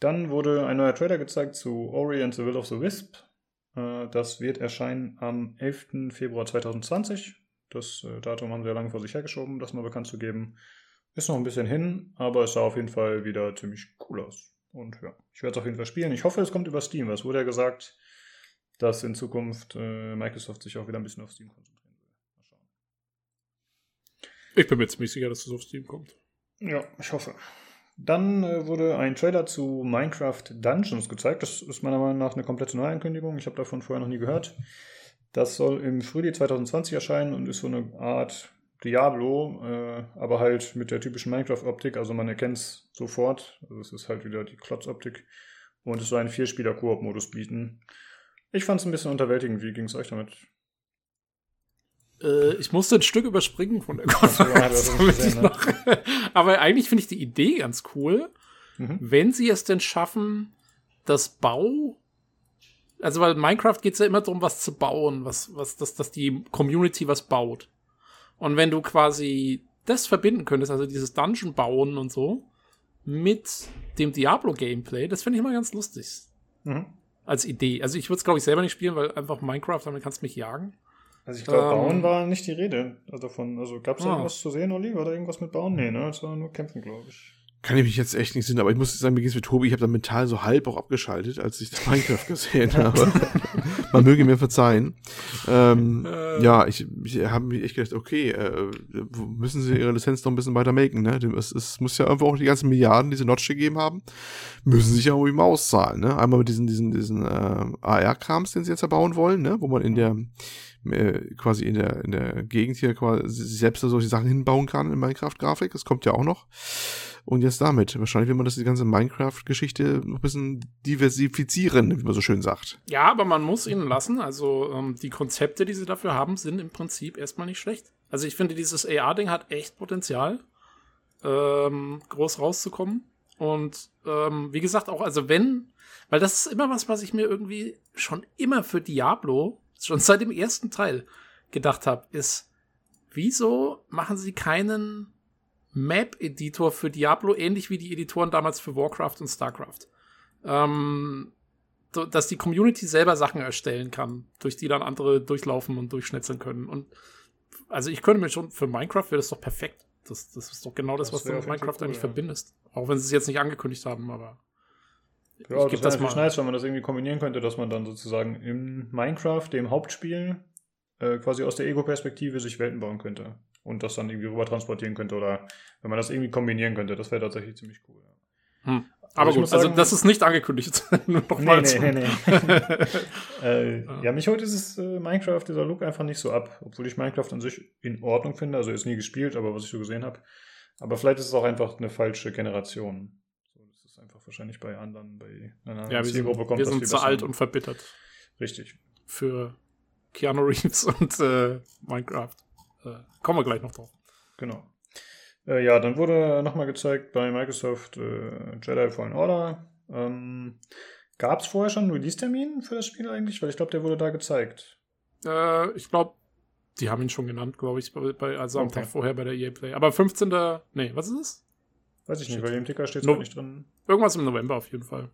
Dann wurde ein neuer Trailer gezeigt zu Ori and the Will of the Wisp. Äh, Das wird erscheinen am 11. Februar 2020. Das äh, Datum haben sie ja lange vor sich hergeschoben, das mal bekannt zu geben. Ist noch ein bisschen hin, aber es sah auf jeden Fall wieder ziemlich cool aus. Und ja, ich werde es auf jeden Fall spielen. Ich hoffe, es kommt über Steam. Es wurde ja gesagt, dass in Zukunft äh, Microsoft sich auch wieder ein bisschen auf Steam konzentrieren will. Mal schauen. Ich bin mir ziemlich sicher, dass es auf Steam kommt. Ja, ich hoffe. Dann äh, wurde ein Trailer zu Minecraft Dungeons gezeigt. Das ist meiner Meinung nach eine komplette Neuankündigung. Ich habe davon vorher noch nie gehört. Das soll im Frühling 2020 erscheinen und ist so eine Art Diablo, äh, aber halt mit der typischen Minecraft-Optik. Also man erkennt es sofort. Also es ist halt wieder die Klotzoptik. Und es soll einen Vierspieler-Koop-Modus bieten. Ich fand es ein bisschen unterwältigend. Wie ging es euch damit? Äh, ich musste ein Stück überspringen von der Konferenz. Ja, aber eigentlich finde ich die Idee ganz cool, mhm. wenn sie es denn schaffen, das Bau also weil Minecraft geht es ja immer darum, was zu bauen, was, was, dass, dass die Community was baut. Und wenn du quasi das verbinden könntest, also dieses Dungeon bauen und so, mit dem Diablo-Gameplay, das finde ich immer ganz lustig. Mhm. Als Idee. Also ich würde es, glaube ich, selber nicht spielen, weil einfach Minecraft, damit kannst du mich jagen. Also ich glaube, ähm, Bauen war nicht die Rede davon. Also gab es ah. irgendwas zu sehen, Olli? War da irgendwas mit Bauen? Nee, ne? Es war nur Kämpfen, glaube ich. Kann ich mich jetzt echt nicht sehen, aber ich muss sagen, mir geht's mit Tobi, ich habe da mental so halb auch abgeschaltet, als ich das Minecraft gesehen habe. Man möge mir verzeihen. Ähm, äh. Ja, ich, ich habe mich echt gedacht, okay, äh, müssen sie ihre Lizenz noch ein bisschen weiter maken, ne? Es, es muss ja irgendwo auch die ganzen Milliarden, die sie Notch gegeben haben, müssen sich ja irgendwie mal auszahlen, ne? Einmal mit diesen, diesen, diesen äh, AR-Krams, den sie jetzt erbauen wollen, ne? Wo man in der äh, quasi in der, in der Gegend hier quasi selbst solche Sachen hinbauen kann in Minecraft-Grafik. Das kommt ja auch noch. Und jetzt damit. Wahrscheinlich will man das die ganze Minecraft-Geschichte noch ein bisschen diversifizieren, wie man so schön sagt. Ja, aber man muss ihnen lassen. Also ähm, die Konzepte, die sie dafür haben, sind im Prinzip erstmal nicht schlecht. Also ich finde, dieses AR-Ding hat echt Potenzial, ähm, groß rauszukommen. Und ähm, wie gesagt, auch, also wenn, weil das ist immer was, was ich mir irgendwie schon immer für Diablo, schon seit dem ersten Teil gedacht habe, ist, wieso machen sie keinen Map-Editor für Diablo, ähnlich wie die Editoren damals für Warcraft und StarCraft. Ähm, dass die Community selber Sachen erstellen kann, durch die dann andere durchlaufen und durchschnetzeln können. Und also ich könnte mir schon, für Minecraft wäre das doch perfekt. Das, das ist doch genau das, das was du mit Minecraft cool, eigentlich ja. verbindest. Auch wenn sie es jetzt nicht angekündigt haben, aber. Ja, ich das wäre natürlich nice, wenn man das irgendwie kombinieren könnte, dass man dann sozusagen im Minecraft, dem Hauptspiel, äh, quasi aus der Ego-Perspektive sich Welten bauen könnte und das dann irgendwie rüber transportieren könnte oder wenn man das irgendwie kombinieren könnte, das wäre tatsächlich ziemlich cool. Ja. Hm. Aber gut, also sagen, also das ist nicht angekündigt. Nur noch nee, nee, nee, nee. äh, ja. ja, mich holt dieses äh, Minecraft, dieser Look einfach nicht so ab, obwohl ich Minecraft an sich in Ordnung finde. Also ist nie gespielt, aber was ich so gesehen habe. Aber vielleicht ist es auch einfach eine falsche Generation. Einfach wahrscheinlich bei anderen, bei einer ja, Zielgruppe kommt wir sind zu alt und verbittert. Richtig. Für Keanu Reeves und äh, Minecraft. Äh, kommen wir gleich noch drauf. Genau. Äh, ja, dann wurde nochmal gezeigt bei Microsoft äh, Jedi Fallen Order. Ähm, Gab es vorher schon einen Release-Termin für das Spiel eigentlich? Weil ich glaube, der wurde da gezeigt. Äh, ich glaube, die haben ihn schon genannt, glaube ich, bei, also am okay. Tag vorher bei der EA Play. Aber 15. Nee, was ist es? Weiß ich nicht, weil im Ticker steht es no nicht drin. Irgendwas im November auf jeden Fall.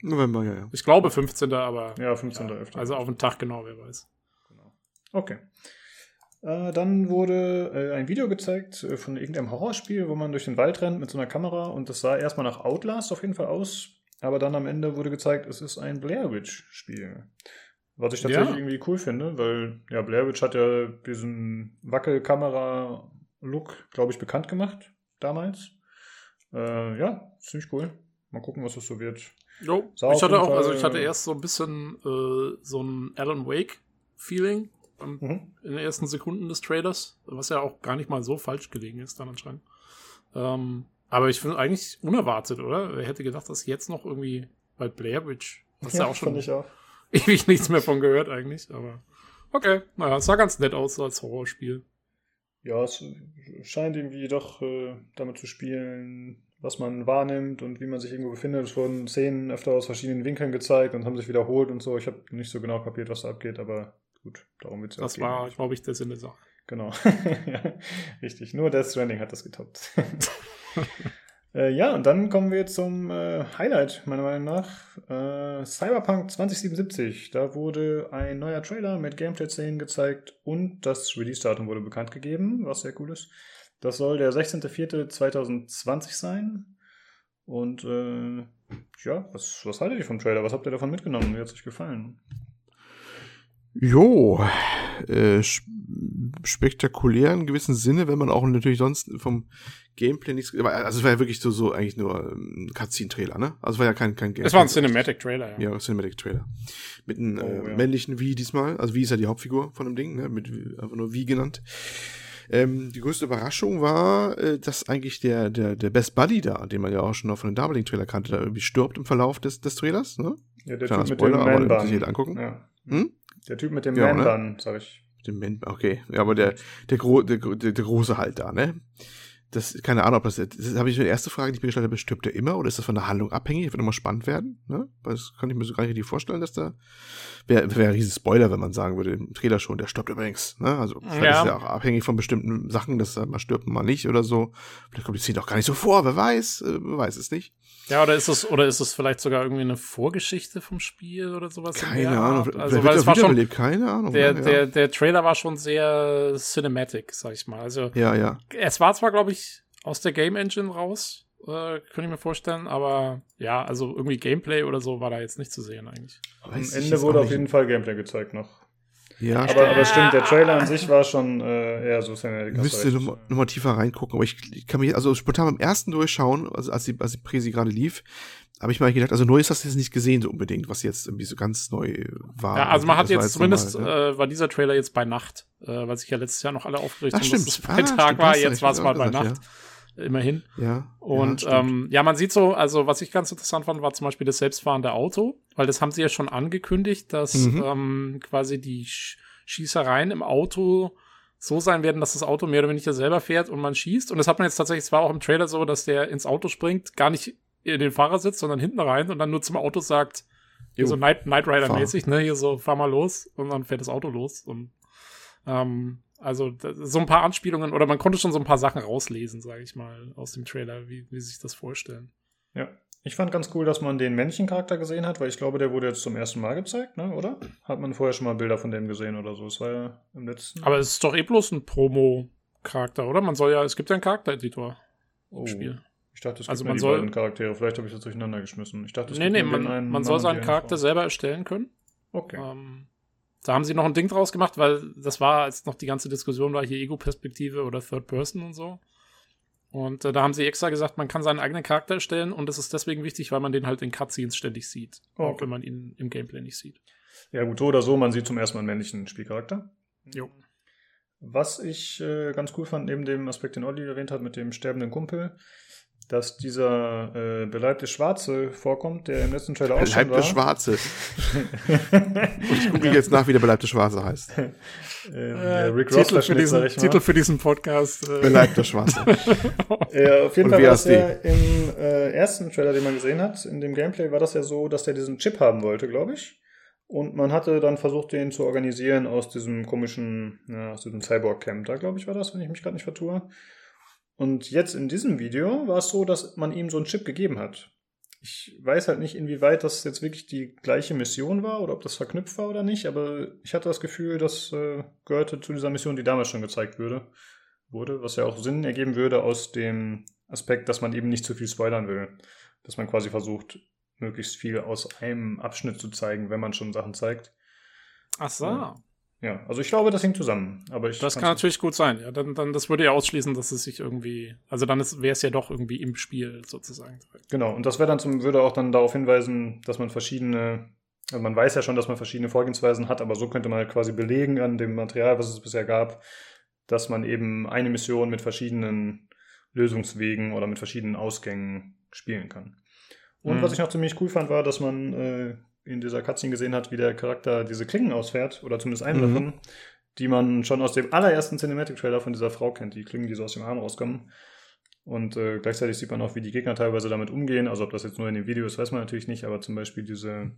November, ja, ja. Ich glaube 15. aber. Ja, 15. Ja, also auf den Tag genau, wer weiß. Genau. Okay. Äh, dann wurde äh, ein Video gezeigt äh, von irgendeinem Horrorspiel, wo man durch den Wald rennt mit so einer Kamera und das sah erstmal nach Outlast auf jeden Fall aus, aber dann am Ende wurde gezeigt, es ist ein Blair Witch Spiel. Was ich tatsächlich ja. irgendwie cool finde, weil ja, Blair Witch hat ja diesen Wackelkamera-Look, glaube ich, bekannt gemacht damals. Äh, ja, ziemlich cool. Mal gucken, was das so wird. Jo, ich hatte auch, Fall, also ich hatte erst so ein bisschen äh, so ein Alan Wake-Feeling mhm. in den ersten Sekunden des Trailers, was ja auch gar nicht mal so falsch gelegen ist dann anscheinend. Ähm, aber ich finde eigentlich unerwartet, oder? Wer hätte gedacht, dass jetzt noch irgendwie bei Blair Witch, das ja, ja auch schon ich auch. ewig nichts mehr von gehört eigentlich, aber okay, naja, es sah ganz nett aus als Horrorspiel. Ja, es scheint irgendwie doch äh, damit zu spielen, was man wahrnimmt und wie man sich irgendwo befindet. Es wurden Szenen öfter aus verschiedenen Winkeln gezeigt und haben sich wiederholt und so. Ich habe nicht so genau kapiert, was da abgeht, aber Gut, darum wird es ja Das war, glaube ich, der Sinn der Sache. Genau. ja, richtig. Nur Death Stranding hat das getoppt. äh, ja, und dann kommen wir zum äh, Highlight, meiner Meinung nach. Äh, Cyberpunk 2077. Da wurde ein neuer Trailer mit Gameplay-Szenen gezeigt und das Release-Datum wurde bekannt gegeben, was sehr cool ist. Das soll der 16.04.2020 sein. Und äh, ja, was, was haltet ihr vom Trailer? Was habt ihr davon mitgenommen? Wie hat es euch gefallen? Jo, äh, spektakulär in gewissem Sinne, wenn man auch natürlich sonst vom Gameplay nichts. Also es war ja wirklich so, so eigentlich nur ein Cutscene-Trailer, ne? Also es war ja kein, kein Gameplay. Es war ein Cinematic-Trailer, ja. Ja, Cinematic-Trailer. Mit einem oh, äh, ja. männlichen Wie diesmal. Also Wie ist ja die Hauptfigur von dem Ding, ne? Mit einfach nur Wie genannt. Ähm, die größte Überraschung war, äh, dass eigentlich der, der, der Best Buddy da, den man ja auch schon noch von den Damering-Trailer kannte, da irgendwie stirbt im Verlauf des, des Trailers, ne? Ja, der Typ Spoiler, mit dem aber angucken. Ja. Hm? Der Typ mit dem ja, Man-Bun, ne? sag ich. Dem Man okay. Ja, aber der, der, Gro der, der, der große halt da, ne? Das, keine Ahnung, ob das, das habe ich die erste Frage, die ich mir gestellt habe, stirbt der immer oder ist das von der Handlung abhängig? Das wird immer spannend werden, ne? Das kann ich mir so gar nicht richtig vorstellen, dass da, wäre wär ein riesen Spoiler, wenn man sagen würde, im Trailer schon, der stirbt übrigens, ne? Also, vielleicht ja. ist ja auch abhängig von bestimmten Sachen, dass er mal stirbt und mal nicht oder so. Vielleicht kommt die Szene auch gar nicht so vor, wer weiß, äh, wer weiß es nicht. Ja, oder ist es, oder ist es vielleicht sogar irgendwie eine Vorgeschichte vom Spiel oder sowas? Keine Ahnung. Also, weil es war schon, keine Ahnung. Der, ja. der, der Trailer war schon sehr cinematic, sag ich mal. Also, ja, ja. Es war zwar, glaube ich, aus der Game Engine raus, äh, könnte ich mir vorstellen, aber ja, also irgendwie Gameplay oder so war da jetzt nicht zu sehen eigentlich. Am Ende wurde auf jeden Fall Gameplay gezeigt noch. Ja, aber, aber stimmt, der Trailer an sich war schon äh, eher so Cinematic. Müsste nochmal noch mal tiefer reingucken, aber ich, ich kann mich, also spontan beim ersten durchschauen, also als die, als die Präsi gerade lief, habe ich mal gedacht, also neu ist das jetzt nicht gesehen so unbedingt, was jetzt irgendwie so ganz neu war. Ja, also man hat jetzt, jetzt zumindest, mal, ja. äh, war dieser Trailer jetzt bei Nacht, äh, weil sich ja letztes Jahr noch alle aufgeregt haben, dass es bei ah, Tag war, jetzt war es mal bei gesagt, Nacht. Ja immerhin. Ja. Und ja, ähm, ja, man sieht so, also was ich ganz interessant fand, war zum Beispiel das selbstfahrende Auto, weil das haben sie ja schon angekündigt, dass mhm. ähm, quasi die Sch Schießereien im Auto so sein werden, dass das Auto mehr oder weniger selber fährt und man schießt. Und das hat man jetzt tatsächlich, zwar auch im Trailer so, dass der ins Auto springt, gar nicht in den Fahrer sitzt, sondern hinten rein und dann nur zum Auto sagt, hier so Night, Night Rider-mäßig, ne, hier so, fahr mal los und dann fährt das Auto los. Und ähm, also so ein paar Anspielungen oder man konnte schon so ein paar Sachen rauslesen, sage ich mal, aus dem Trailer, wie, wie sich das vorstellen. Ja, ich fand ganz cool, dass man den männlichen Charakter gesehen hat, weil ich glaube, der wurde jetzt zum ersten Mal gezeigt, ne? oder? Hat man vorher schon mal Bilder von dem gesehen oder so? Es war ja im letzten. Aber es ist doch eh bloß ein Promo-Charakter, oder? Man soll ja, es gibt ja einen Charaktereditor im oh. Spiel. Ich dachte, es gibt also man die soll, beiden Charaktere. Vielleicht habe ich das durcheinander geschmissen. Ich dachte, es nee, nee, man, man soll seinen Charakter selber erstellen können. Okay. Ähm, da haben sie noch ein Ding draus gemacht, weil das war, als noch die ganze Diskussion war, hier Ego-Perspektive oder Third Person und so. Und äh, da haben sie extra gesagt, man kann seinen eigenen Charakter erstellen und das ist deswegen wichtig, weil man den halt in Cutscenes ständig sieht. Okay. Auch wenn man ihn im Gameplay nicht sieht. Ja, gut, so oder so, man sieht zum ersten Mal einen männlichen Spielcharakter. Jo. Was ich äh, ganz cool fand, neben dem Aspekt, den Olli erwähnt hat, mit dem sterbenden Kumpel, dass dieser äh, beleibte Schwarze vorkommt, der im letzten Trailer auch schon war. Beleibte Schwarze. Und ich gucke jetzt nach, wie der beleibte Schwarze heißt. ähm, äh, Rick Ross Titel, für diesen, Titel für diesen Podcast. Äh. Beleibter Schwarze. ja, auf jeden Und Fall war das ja im äh, ersten Trailer, den man gesehen hat, in dem Gameplay war das ja so, dass der diesen Chip haben wollte, glaube ich. Und man hatte dann versucht, den zu organisieren aus diesem komischen, ja, aus diesem Cyborg-Camp. Da, glaube ich, war das, wenn ich mich gerade nicht vertue. Und jetzt in diesem Video war es so, dass man ihm so einen Chip gegeben hat. Ich weiß halt nicht, inwieweit das jetzt wirklich die gleiche Mission war oder ob das verknüpft war oder nicht, aber ich hatte das Gefühl, das äh, gehörte zu dieser Mission, die damals schon gezeigt würde, wurde, was ja auch Sinn ergeben würde aus dem Aspekt, dass man eben nicht zu viel spoilern will. Dass man quasi versucht, möglichst viel aus einem Abschnitt zu zeigen, wenn man schon Sachen zeigt. Ach so. Ja. Also ich glaube, das hängt zusammen. Aber ich das kann natürlich gut sein. Ja, dann, dann das würde ja ausschließen, dass es sich irgendwie, also dann wäre es ja doch irgendwie im Spiel sozusagen. Genau. Und das wäre dann zum, würde auch dann darauf hinweisen, dass man verschiedene, also man weiß ja schon, dass man verschiedene Vorgehensweisen hat, aber so könnte man halt quasi belegen an dem Material, was es bisher gab, dass man eben eine Mission mit verschiedenen Lösungswegen oder mit verschiedenen Ausgängen spielen kann. Und mhm. was ich noch ziemlich cool fand, war, dass man äh, in dieser Cutscene gesehen hat, wie der Charakter diese Klingen ausfährt, oder zumindest eine mhm. davon, die man schon aus dem allerersten Cinematic-Trailer von dieser Frau kennt, die Klingen, die so aus dem Arm rauskommen. Und äh, gleichzeitig sieht man auch, wie die Gegner teilweise damit umgehen. Also ob das jetzt nur in den Videos, weiß man natürlich nicht, aber zum Beispiel diese,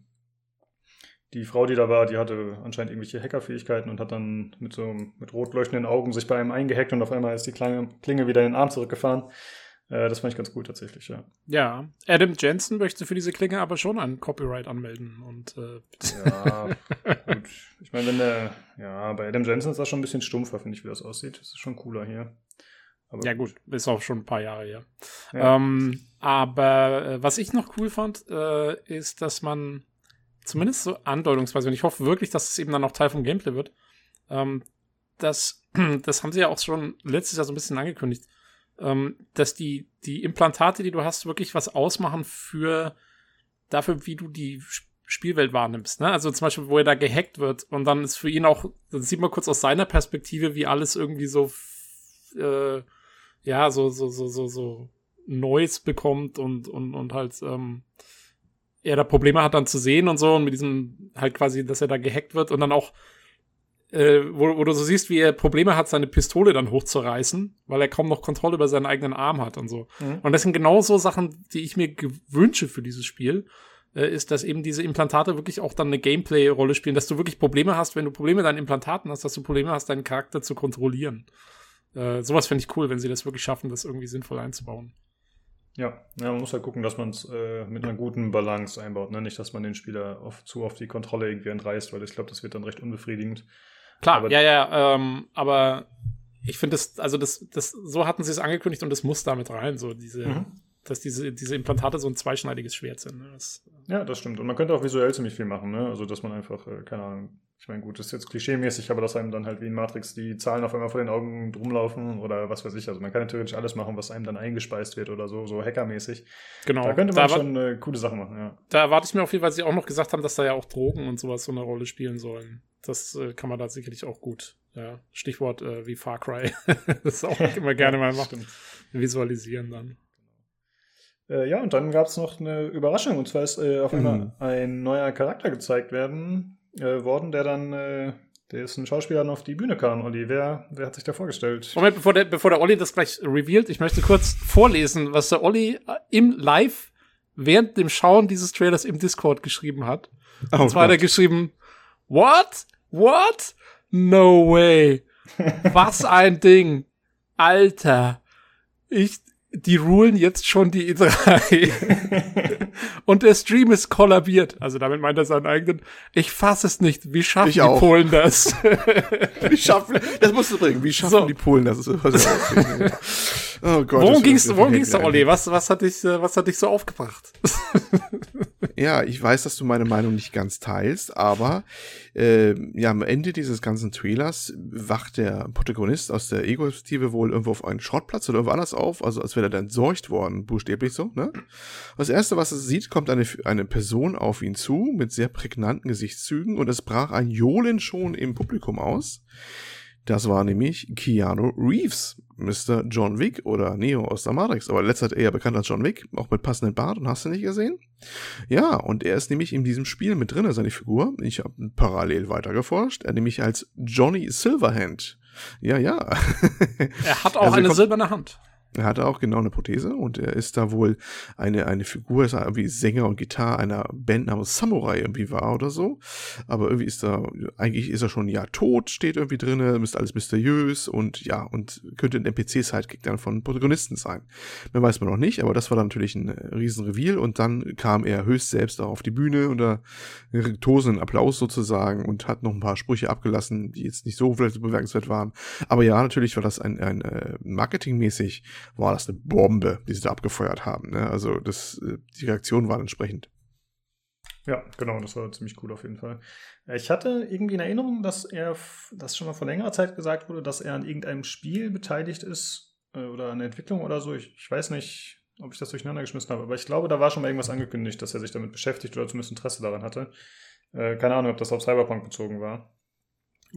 die Frau, die da war, die hatte anscheinend irgendwelche Hackerfähigkeiten und hat dann mit so mit rot leuchtenden Augen sich bei einem eingehackt und auf einmal ist die Klinge wieder in den Arm zurückgefahren. Äh, das fand ich ganz gut tatsächlich, ja. Ja, Adam Jensen möchte für diese Klinge aber schon ein Copyright anmelden und äh, Ja, gut. Ich meine, wenn der, ja, bei Adam Jensen ist das schon ein bisschen stumpfer, finde ich, wie das aussieht. Das ist schon cooler hier. Aber Ja, gut, ist auch schon ein paar Jahre her. Ja. Ähm, aber äh, was ich noch cool fand, äh, ist, dass man zumindest so andeutungsweise, und ich hoffe wirklich, dass es eben dann auch Teil vom Gameplay wird, ähm, dass, das haben sie ja auch schon letztes Jahr so ein bisschen angekündigt, ähm, dass die, die Implantate, die du hast, wirklich was ausmachen für dafür, wie du die Sp- Spielwelt wahrnimmst. Ne? Also zum Beispiel, wo er da gehackt wird und dann ist für ihn auch, dann sieht man kurz aus seiner Perspektive, wie alles irgendwie so äh, ja, so, so, so, so, so Noise bekommt und, und, und halt, ähm, er da Probleme hat dann zu sehen und so und mit diesem halt quasi, dass er da gehackt wird und dann auch, äh, wo, wo du so siehst, wie er Probleme hat, seine Pistole dann hochzureißen, weil er kaum noch Kontrolle über seinen eigenen Arm hat und so. Mhm. Und das sind genau so Sachen, die ich mir gewünsche für dieses Spiel, äh, ist, dass eben diese Implantate wirklich auch dann eine Gameplay-Rolle spielen, dass du wirklich Probleme hast, wenn du Probleme mit deinen Implantaten hast, dass du Probleme hast, deinen Charakter zu kontrollieren. Äh, sowas fände ich cool, wenn sie das wirklich schaffen, das irgendwie sinnvoll einzubauen. Ja, ja man muss halt gucken, dass man es äh, mit einer guten Balance einbaut. Ne? Nicht, dass man den Spieler oft zu oft die Kontrolle irgendwie entreißt, weil ich glaube, das wird dann recht unbefriedigend. Klar, Aber- ja, ja, ähm, aber ich finde das, also das, das, so hatten sie es angekündigt und das muss damit rein, so diese, Mhm. dass diese, diese Implantate so ein zweischneidiges Schwert sind. Ne? Das, Ja, das stimmt. Und man könnte auch visuell ziemlich viel machen, ne? Also, dass man einfach, äh, keine Ahnung, ich meine, gut, das ist jetzt klischeemäßig, aber dass einem dann halt wie in Matrix die Zahlen auf einmal vor den Augen rumlaufen oder was weiß ich. Also, man kann ja theoretisch alles machen, was einem dann eingespeist wird oder so, so hackermäßig. genau. Da könnte man wa- schon äh, coole Sachen machen, ja. da erwarte ich mir auf jeden Fall, weil sie auch noch gesagt haben, dass da ja auch Drogen und sowas so eine Rolle spielen sollen. Das äh, kann man da sicherlich auch gut. Ja, Stichwort äh, wie Far Cry. das ist auch immer gerne mal machen. Visualisieren dann. Äh, ja, und dann gab es noch eine Überraschung. Und zwar ist äh, auf einmal Mhm. ein neuer Charakter gezeigt werden, äh, worden, der dann, äh, der ist ein Schauspieler dann auf die Bühne kam. Olli, wer, wer hat sich da vorgestellt? Moment, bevor der, bevor der Olli das gleich revealed, ich möchte kurz vorlesen, was der Olli im Live während dem Schauen dieses Trailers im Discord geschrieben hat. Oh Und zwar hat er Gott. geschrieben, What? What? No way. Was ein Ding. Alter. Ich, die rulen jetzt schon die E3. Und der Stream ist kollabiert. Also damit meint er seinen eigenen. Ich fass es nicht. Wie schaffen Ich die auch. Polen das? Wie schaffen, das musst du bringen. Wie schaffen So. die Polen das? oh Gott. worum ging's, worum ging's da. Olli? Was, was hat dich, äh, was hat dich so aufgebracht? Ja, ich weiß, dass du meine Meinung nicht ganz teilst, aber äh, ja, am Ende dieses ganzen Trailers wacht der Protagonist aus der Ego-Perspektive wohl irgendwo auf einen Schrottplatz oder irgendwo anders auf, also als wäre er dann entsorgt worden, buchstäblich so, ne? Das erste, was er sieht, kommt eine, eine Person auf ihn zu mit sehr prägnanten Gesichtszügen und es brach ein Johlen schon im Publikum aus. Das war nämlich Keanu Reeves, Mr. John Wick oder Neo aus der Matrix, aber letzter eher bekannt als John Wick, auch mit passendem Bart und hast du nicht gesehen? Ja, und er ist nämlich in diesem Spiel mit drin, seine Figur. Ich habe parallel weitergeforscht. Er nämlich als Johnny Silverhand. Ja, ja. Er hat auch Also eine silberne Hand. Er hatte auch genau eine Prothese und er ist da wohl eine, eine Figur, ist irgendwie Sänger und Gitarre einer Band namens Samurai irgendwie war oder so. Aber irgendwie ist er, eigentlich ist er schon ja tot, steht irgendwie drinne, ist alles mysteriös und ja, und könnte ein NPC-Sidekick dann von Protagonisten sein. Mehr weiß man noch nicht, aber das war dann natürlich ein äh, riesen Reveal und dann kam er höchst selbst auch auf die Bühne unter tosenden Applaus sozusagen und hat noch ein paar Sprüche abgelassen, die jetzt nicht so vielleicht bemerkenswert waren. Aber ja, natürlich war das ein, ein äh, marketingmäßig war das eine Bombe, die sie da abgefeuert haben. Ne? Also das, äh, die Reaktionen waren entsprechend. Ja, genau, das war ziemlich cool auf jeden Fall. Ich hatte irgendwie in Erinnerung, dass er, dass schon mal vor längerer Zeit gesagt wurde, dass er an irgendeinem Spiel beteiligt ist äh, oder an der Entwicklung oder so. Ich, ich weiß nicht, ob ich das durcheinander geschmissen habe, aber ich glaube, da war schon mal irgendwas angekündigt, dass er sich damit beschäftigt oder zumindest Interesse daran hatte. Äh, keine Ahnung, ob das auf Cyberpunk bezogen war.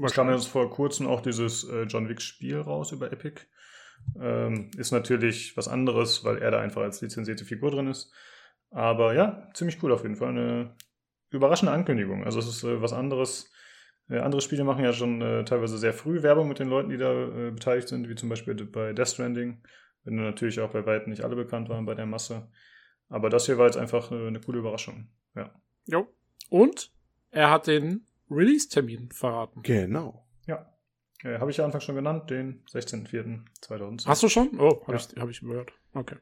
Es kam jetzt vor kurzem auch dieses John Wick-Spiel raus über Epic. Ähm, ist natürlich was anderes, weil er da einfach als lizenzierte Figur drin ist. Aber ja, ziemlich cool auf jeden Fall. Eine überraschende Ankündigung. Also es ist äh, was anderes. Äh, andere Spiele machen ja schon äh, teilweise sehr früh Werbung mit den Leuten, die da äh, beteiligt sind, wie zum Beispiel bei Death Stranding. Wenn natürlich auch bei weitem nicht alle bekannt waren bei der Masse. Aber das hier war jetzt einfach äh, eine coole Überraschung. Ja. Jo. Und er hat den Release-Termin verraten. Genau. Äh, Habe ich ja anfangs schon genannt, den 16.04.2020. Hast du schon? Oh, habe Ja. ich, hab ich gehört. Okay.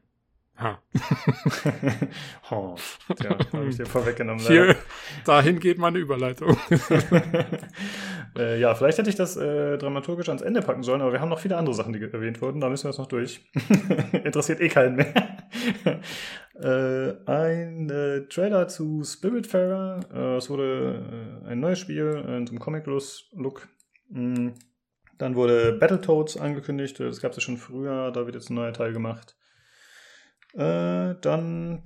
Ha. oh, ja, habe ich dir vorweggenommen. Hier, dahin geht meine Überleitung. Äh, ja, vielleicht hätte ich das äh, dramaturgisch ans Ende packen sollen, aber wir haben noch viele andere Sachen, die erwähnt wurden. Da müssen wir jetzt noch durch. Interessiert eh keinen mehr. äh, ein äh, Trailer zu Spiritfarer. Äh, es wurde ein neues Spiel in so einem Comic-Look. Mm. Dann wurde Battletoads angekündigt. Das gab es ja schon früher. Da wird jetzt ein neuer Teil gemacht. Äh, dann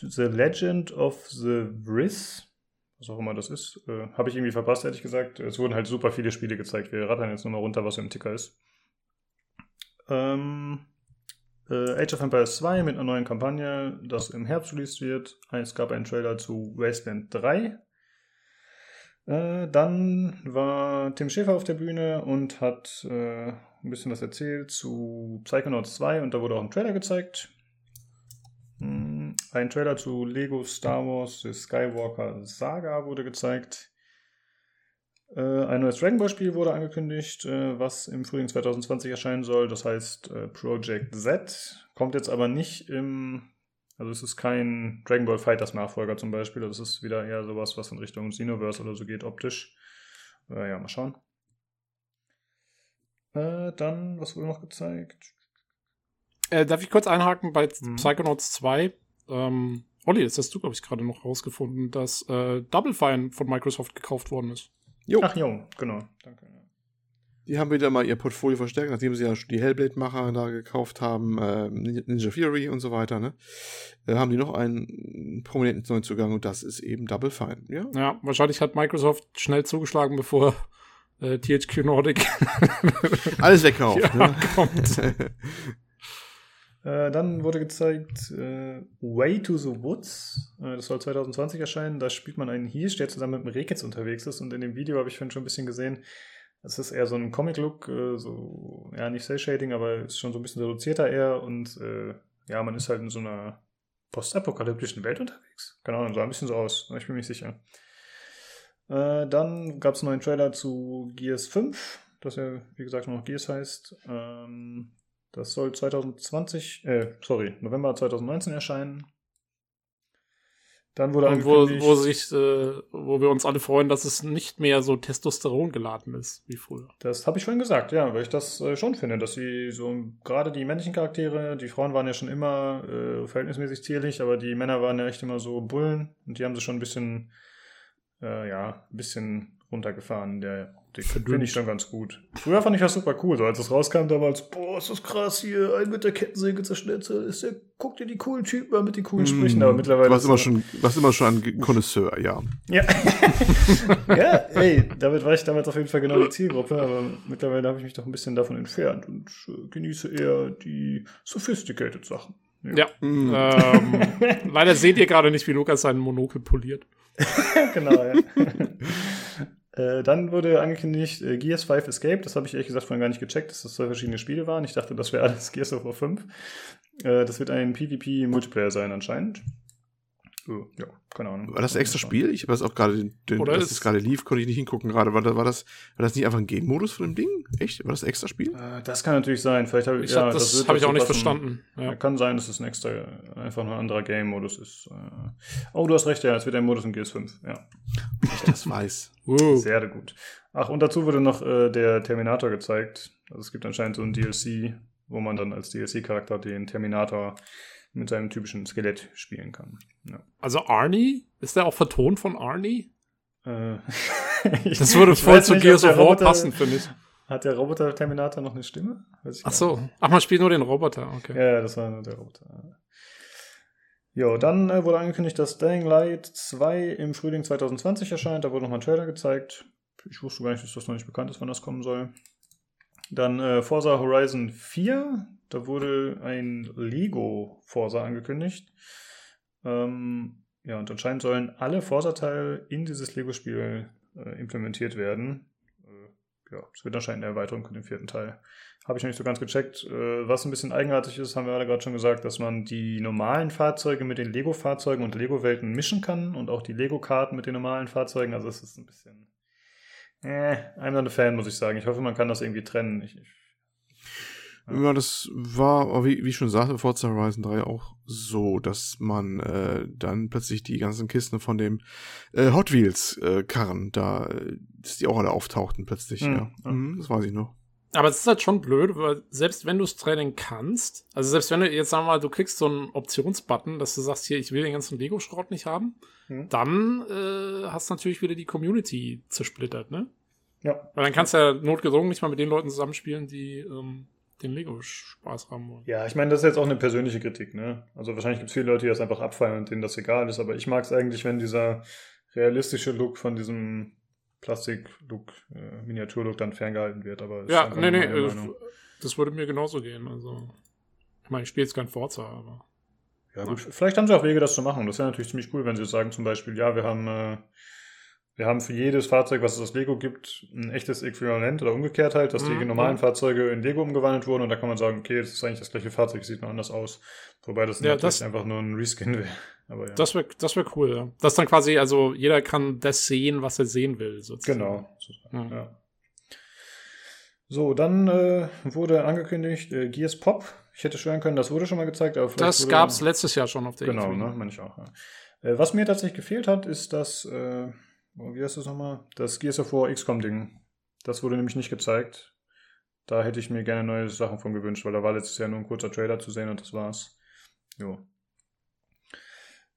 The Legend of the Vriss was auch immer das ist. Äh, Habe ich irgendwie verpasst, ehrlich gesagt. Es wurden halt super viele Spiele gezeigt. Wir rattern jetzt nur mal runter, was im Ticker ist. Ähm, äh, Age of Empires 2 mit einer neuen Kampagne, das im Herbst released wird. Es gab einen Trailer zu Wasteland 3. Äh, dann war Tim Schäfer auf der Bühne und hat äh, ein bisschen was erzählt zu Psychonauts 2 und da wurde auch ein Trailer gezeigt. Hm, ein Trailer zu Lego Star Wars The Skywalker Saga wurde gezeigt. Äh, ein neues Dragon Ball Spiel wurde angekündigt, äh, was im Frühling 2020 erscheinen soll. Das heißt äh, Project Z. Kommt jetzt aber nicht im. Also es ist kein Dragon Ball Fighters Nachfolger zum Beispiel. Das ist wieder eher sowas, was in Richtung Xenoverse oder so geht, optisch. ja, mal schauen. dann, was wurde noch gezeigt? Äh, darf ich kurz einhaken bei mhm. Psychonauts 2? Ähm, Olli, das hast du, glaube ich, gerade noch rausgefunden, dass äh, Double Fine von Microsoft gekauft worden ist. Jo. Ach jo, genau. Danke. Die haben wieder mal ihr Portfolio verstärkt, nachdem sie ja die Hellblade-Macher da gekauft haben, äh, Ninja Fury und so weiter, ne? Äh, haben die noch einen prominenten Neuzugang und das ist eben Double Fine, ja? Ja, wahrscheinlich hat Microsoft schnell zugeschlagen, bevor äh, THQ Nordic alles wegkauft. ja, ne? kommt. Äh, dann wurde gezeigt äh, Way to the Woods. Äh, das soll 2020 erscheinen. Da spielt man einen Hirsch, der zusammen mit einem Rehkitz unterwegs ist. Und in dem Video habe ich schon ein bisschen gesehen, es ist eher so ein Comic-Look, äh, so, ja, nicht Cell-Shading, aber ist schon so ein bisschen reduzierter eher. Und äh, ja, man ist halt in so einer postapokalyptischen Welt unterwegs. Keine Ahnung, sah ein bisschen so aus. Ich bin mir nicht sicher. Äh, dann gab es einen neuen Trailer zu Gears 5, das ja, wie gesagt, noch Gears heißt. Ähm, das soll 2020, äh, sorry, November 2019 erscheinen. Dann wurde Und wo, wo, sich, äh, wo wir uns alle freuen, dass es nicht mehr so Testosteron geladen ist wie früher. Das habe ich vorhin gesagt, ja, weil ich das äh, schon finde, dass sie so gerade die männlichen Charaktere, die Frauen waren ja schon immer äh, verhältnismäßig zierlich, aber die Männer waren ja echt immer so Bullen und die haben sie schon ein bisschen, äh, ja, ein bisschen runtergefahren, der Finde ich schon ganz gut. Früher fand ich das super cool, so als es rauskam damals, boah, ist das krass hier, ein mit der Kettensäge zerschnitzelt, ist der, guck dir die coolen Typen an mit den coolen Sprüchen, aber mittlerweile. Du warst immer schon, warst immer schon ein Connoisseur, ja. Ja. ja, ey, damit war ich damals auf jeden Fall genau die Zielgruppe, aber mittlerweile habe ich mich doch ein bisschen davon entfernt und äh, genieße eher die sophisticated Sachen. Ja. ja. Mhm. Ähm, leider seht ihr gerade nicht, wie Lukas seinen Monokel poliert. genau, ja. Äh, dann wurde angekündigt äh, Gears 5 Escape. Das habe ich ehrlich gesagt vorhin gar nicht gecheckt, dass das zwei verschiedene Spiele waren. Ich dachte, das wäre alles Gears of War 5. Äh, das wird ein PvP-Multiplayer sein anscheinend. Oh, ja, keine Ahnung. War das ein extra Spiel? Ich habe das auch gerade, Oder dass es gerade lief, konnte ich nicht hingucken gerade. War, das, war, das, war das nicht einfach ein Game-Modus von dem Ding? Echt? War das ein extra Spiel? Äh, das kann natürlich sein. Vielleicht habe ich, ja, hab das, das habe ich auch nicht verstanden. Ja. Kann sein, dass es ein extra, einfach ein anderer Game-Modus ist. Äh. Oh, du hast recht, ja, es wird ein Modus in Gears 5, ja. Ich das weiß. Uh. Sehr gut. Ach, und dazu wurde noch äh, der Terminator gezeigt. Also es gibt anscheinend so ein DLC, wo man dann als DLC-Charakter den Terminator mit seinem typischen Skelett spielen kann. Ja. Also Arnie? Ist der auch vertont von Arnie? Äh, das würde voll zu Gears of War passen, finde ich. Hat der Roboter-Terminator noch eine Stimme? Ach so. Ach, man spielt nur den Roboter, okay. Ja, das war nur der Roboter. Jo, dann äh, wurde angekündigt, dass Dying Light 2 im Frühling 2020 erscheint. Da wurde nochmal ein Trailer gezeigt. Ich wusste gar nicht, dass das noch nicht bekannt ist, wann das kommen soll. Dann äh, Forza Horizon 4. Da wurde ein Lego Forza angekündigt. Ähm, ja, und anscheinend sollen alle Forza-Teile in dieses Lego-Spiel äh, implementiert werden. Äh, ja, es wird anscheinend eine Erweiterung für den vierten Teil. Habe ich noch nicht so ganz gecheckt. Äh, was ein bisschen eigenartig ist, haben wir alle gerade schon gesagt, dass man die normalen Fahrzeuge mit den Lego-Fahrzeugen und Lego-Welten mischen kann und auch die Lego-Karten mit den normalen Fahrzeugen. Also es ist ein bisschen äh, I'm not a Fan, muss ich sagen. Ich hoffe, man kann das irgendwie trennen. Ich, ich Ja, ja das war, wie, wie ich schon sagte, Forza Horizon 3 auch so, dass man äh, dann plötzlich die ganzen Kisten von dem äh, Hot Wheels äh, Karren da, dass die auch alle auftauchten plötzlich. Mhm. Ja, mhm, das weiß ich noch. Aber es ist halt schon blöd, weil selbst wenn du das Training kannst, also selbst wenn du jetzt sagen wir mal, du kriegst so einen Optionsbutton, dass du sagst, hier, ich will den ganzen Lego-Schrott nicht haben, mhm. dann äh, hast du natürlich wieder die Community zersplittert, ne? Ja. Weil dann kannst du ja notgedrungen nicht mal mit den Leuten zusammenspielen, die ähm, den Lego-Spaß haben wollen. Ja, ich meine, das ist jetzt auch eine persönliche Kritik, ne? Also wahrscheinlich gibt es viele Leute, die das einfach abfeiern und denen das egal ist, aber ich mag es eigentlich, wenn dieser realistische Look von diesem Plastik-Look, äh, Miniatur-Look dann ferngehalten wird. Aber ja, nee, nee, äh, das würde mir genauso gehen. Also, ich meine, ich spiele jetzt kein Forza, aber. Ja, gut, vielleicht haben sie auch Wege, das zu machen. Das wäre natürlich ziemlich cool, wenn sie sagen zum Beispiel, ja, wir haben, äh, wir haben für jedes Fahrzeug, was es aus Lego gibt, ein echtes Äquivalent oder umgekehrt halt, dass mhm. die normalen Fahrzeuge in Lego umgewandelt wurden und da kann man sagen, okay, das ist eigentlich das gleiche Fahrzeug, sieht nur anders aus. Wobei das ja, natürlich das, einfach nur ein Reskin wäre. Aber ja. Das wäre das wär cool, ja. Das dann quasi, also jeder kann das sehen, was er sehen will, sozusagen. Genau. Mhm. Ja. So, dann äh, wurde angekündigt, äh, Gears Pop. Ich hätte schwören können, das wurde schon mal gezeigt. Aber das gab es letztes Jahr schon auf der Genau, E3. ne, meine ich auch. Ja. Äh, was mir tatsächlich gefehlt hat, ist das, äh, wie heißt das nochmal? Das Gears of War XCOM-Ding. Das wurde nämlich nicht gezeigt. Da hätte ich mir gerne neue Sachen von gewünscht, weil da war letztes Jahr nur ein kurzer Trailer zu sehen und das war's. Jo.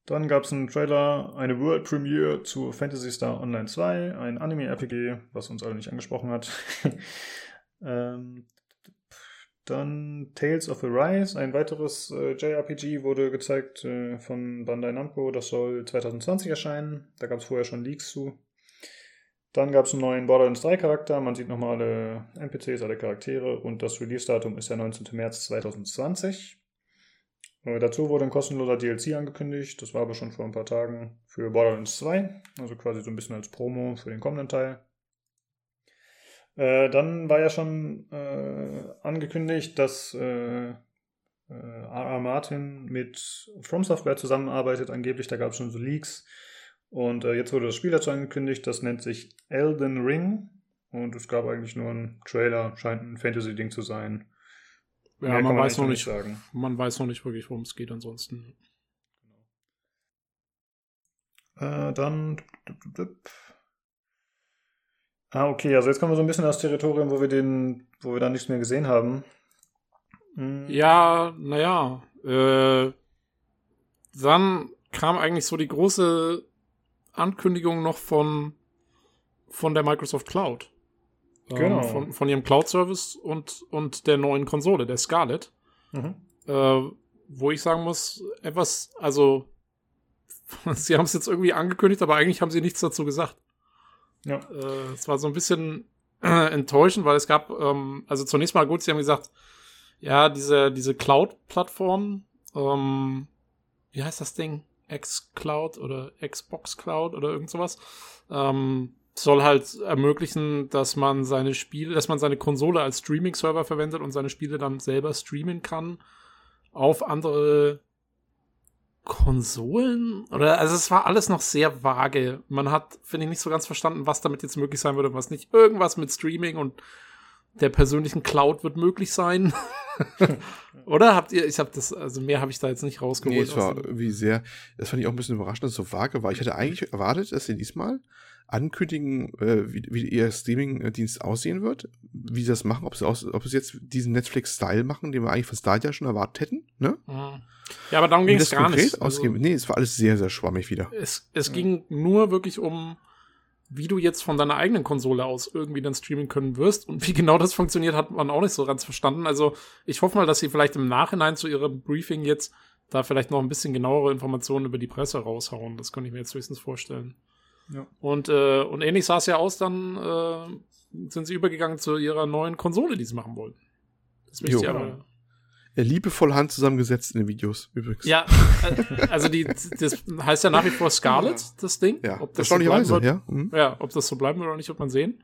Dann gab es einen Trailer, eine World Premiere zu Fantasy Star Online 2, ein Anime-RPG, was uns alle nicht angesprochen hat. ähm, dann Tales of Arise, ein weiteres äh, JRPG, wurde gezeigt äh, von Bandai Namco. Das soll 2020 erscheinen. Da gab es vorher schon Leaks zu. Dann gab es einen neuen Borderlands 3 Charakter. Man sieht nochmal alle NPCs, alle Charaktere. Und das Release-Datum ist der 19. März 2020. Äh, dazu wurde ein kostenloser DLC angekündigt, das war aber schon vor ein paar Tagen für Borderlands 2, also quasi so ein bisschen als Promo für den kommenden Teil. Äh, dann war ja schon äh, angekündigt, dass äh, R.R. Martin mit From Software zusammenarbeitet, angeblich, da gab es schon so Leaks. Und äh, jetzt wurde das Spiel dazu angekündigt, das nennt sich Elden Ring. Und es gab eigentlich nur einen Trailer, scheint ein Fantasy-Ding zu sein. Ja, man, man weiß noch nicht, sagen. man weiß noch nicht wirklich, worum es geht ansonsten. Äh, dann. Ah, okay, also jetzt kommen wir so ein bisschen aus Territorium, wo wir den, wo wir dann nichts mehr gesehen haben. Hm. Ja, naja. Äh, dann kam eigentlich so die große Ankündigung noch von, von der Microsoft Cloud. Ähm, genau. Ähm, von, von ihrem Cloud-Service und, und der neuen Konsole, der Scarlett. Mhm. Äh, wo ich sagen muss, etwas, also, sie haben es jetzt irgendwie angekündigt, aber eigentlich haben sie nichts dazu gesagt. Ja. Äh, es war so ein bisschen äh, enttäuschend, weil es gab, ähm, also zunächst mal gut, sie haben gesagt, ja, diese, diese Cloud-Plattform, ähm, wie heißt das Ding? X-Cloud oder Xbox Cloud oder irgend sowas. Ähm, soll halt ermöglichen, dass man seine Spiele, dass man seine Konsole als Streaming-Server verwendet und seine Spiele dann selber streamen kann auf andere Konsolen? Oder, also es war alles noch sehr vage. Man hat, finde ich, nicht so ganz verstanden, was damit jetzt möglich sein würde und was nicht. Irgendwas mit Streaming und der persönlichen Cloud wird möglich sein. Oder habt ihr, ich habe das, also mehr habe ich da jetzt nicht rausgeholt. Nee, es war wie sehr, das fand ich auch ein bisschen überraschend, dass es so vage war. Ich hätte eigentlich erwartet, dass sie diesmal ankündigen, äh, wie, wie ihr Streaming-Dienst aussehen wird, wie sie das machen, ob sie, aus, ob sie jetzt diesen Netflix-Style machen, den wir eigentlich von Stadia schon erwartet hätten. Ne? Mhm. Ja, aber darum ging es gar nicht. Also, nee, es war alles sehr, sehr schwammig wieder. Es, es ja. ging nur wirklich um, wie du jetzt von deiner eigenen Konsole aus irgendwie dann streamen können wirst. Und wie genau das funktioniert, hat man auch nicht so ganz verstanden. Also ich hoffe mal, dass sie vielleicht im Nachhinein zu ihrem Briefing jetzt da vielleicht noch ein bisschen genauere Informationen über die Presse raushauen. Das könnte ich mir jetzt höchstens vorstellen. Ja. Und, äh, und ähnlich sah es ja aus, dann äh, sind sie übergegangen zu ihrer neuen Konsole, die sie machen wollten. Das wisst ihr aber. Ja, liebevoll Hand zusammengesetzt in den Videos, übrigens. Ja, äh, also die, das heißt ja nach wie vor Scarlet, das Ding. Ja, ob das so bleiben wird, ja. Mhm. ja, ob das so bleiben wird oder nicht, wird man sehen.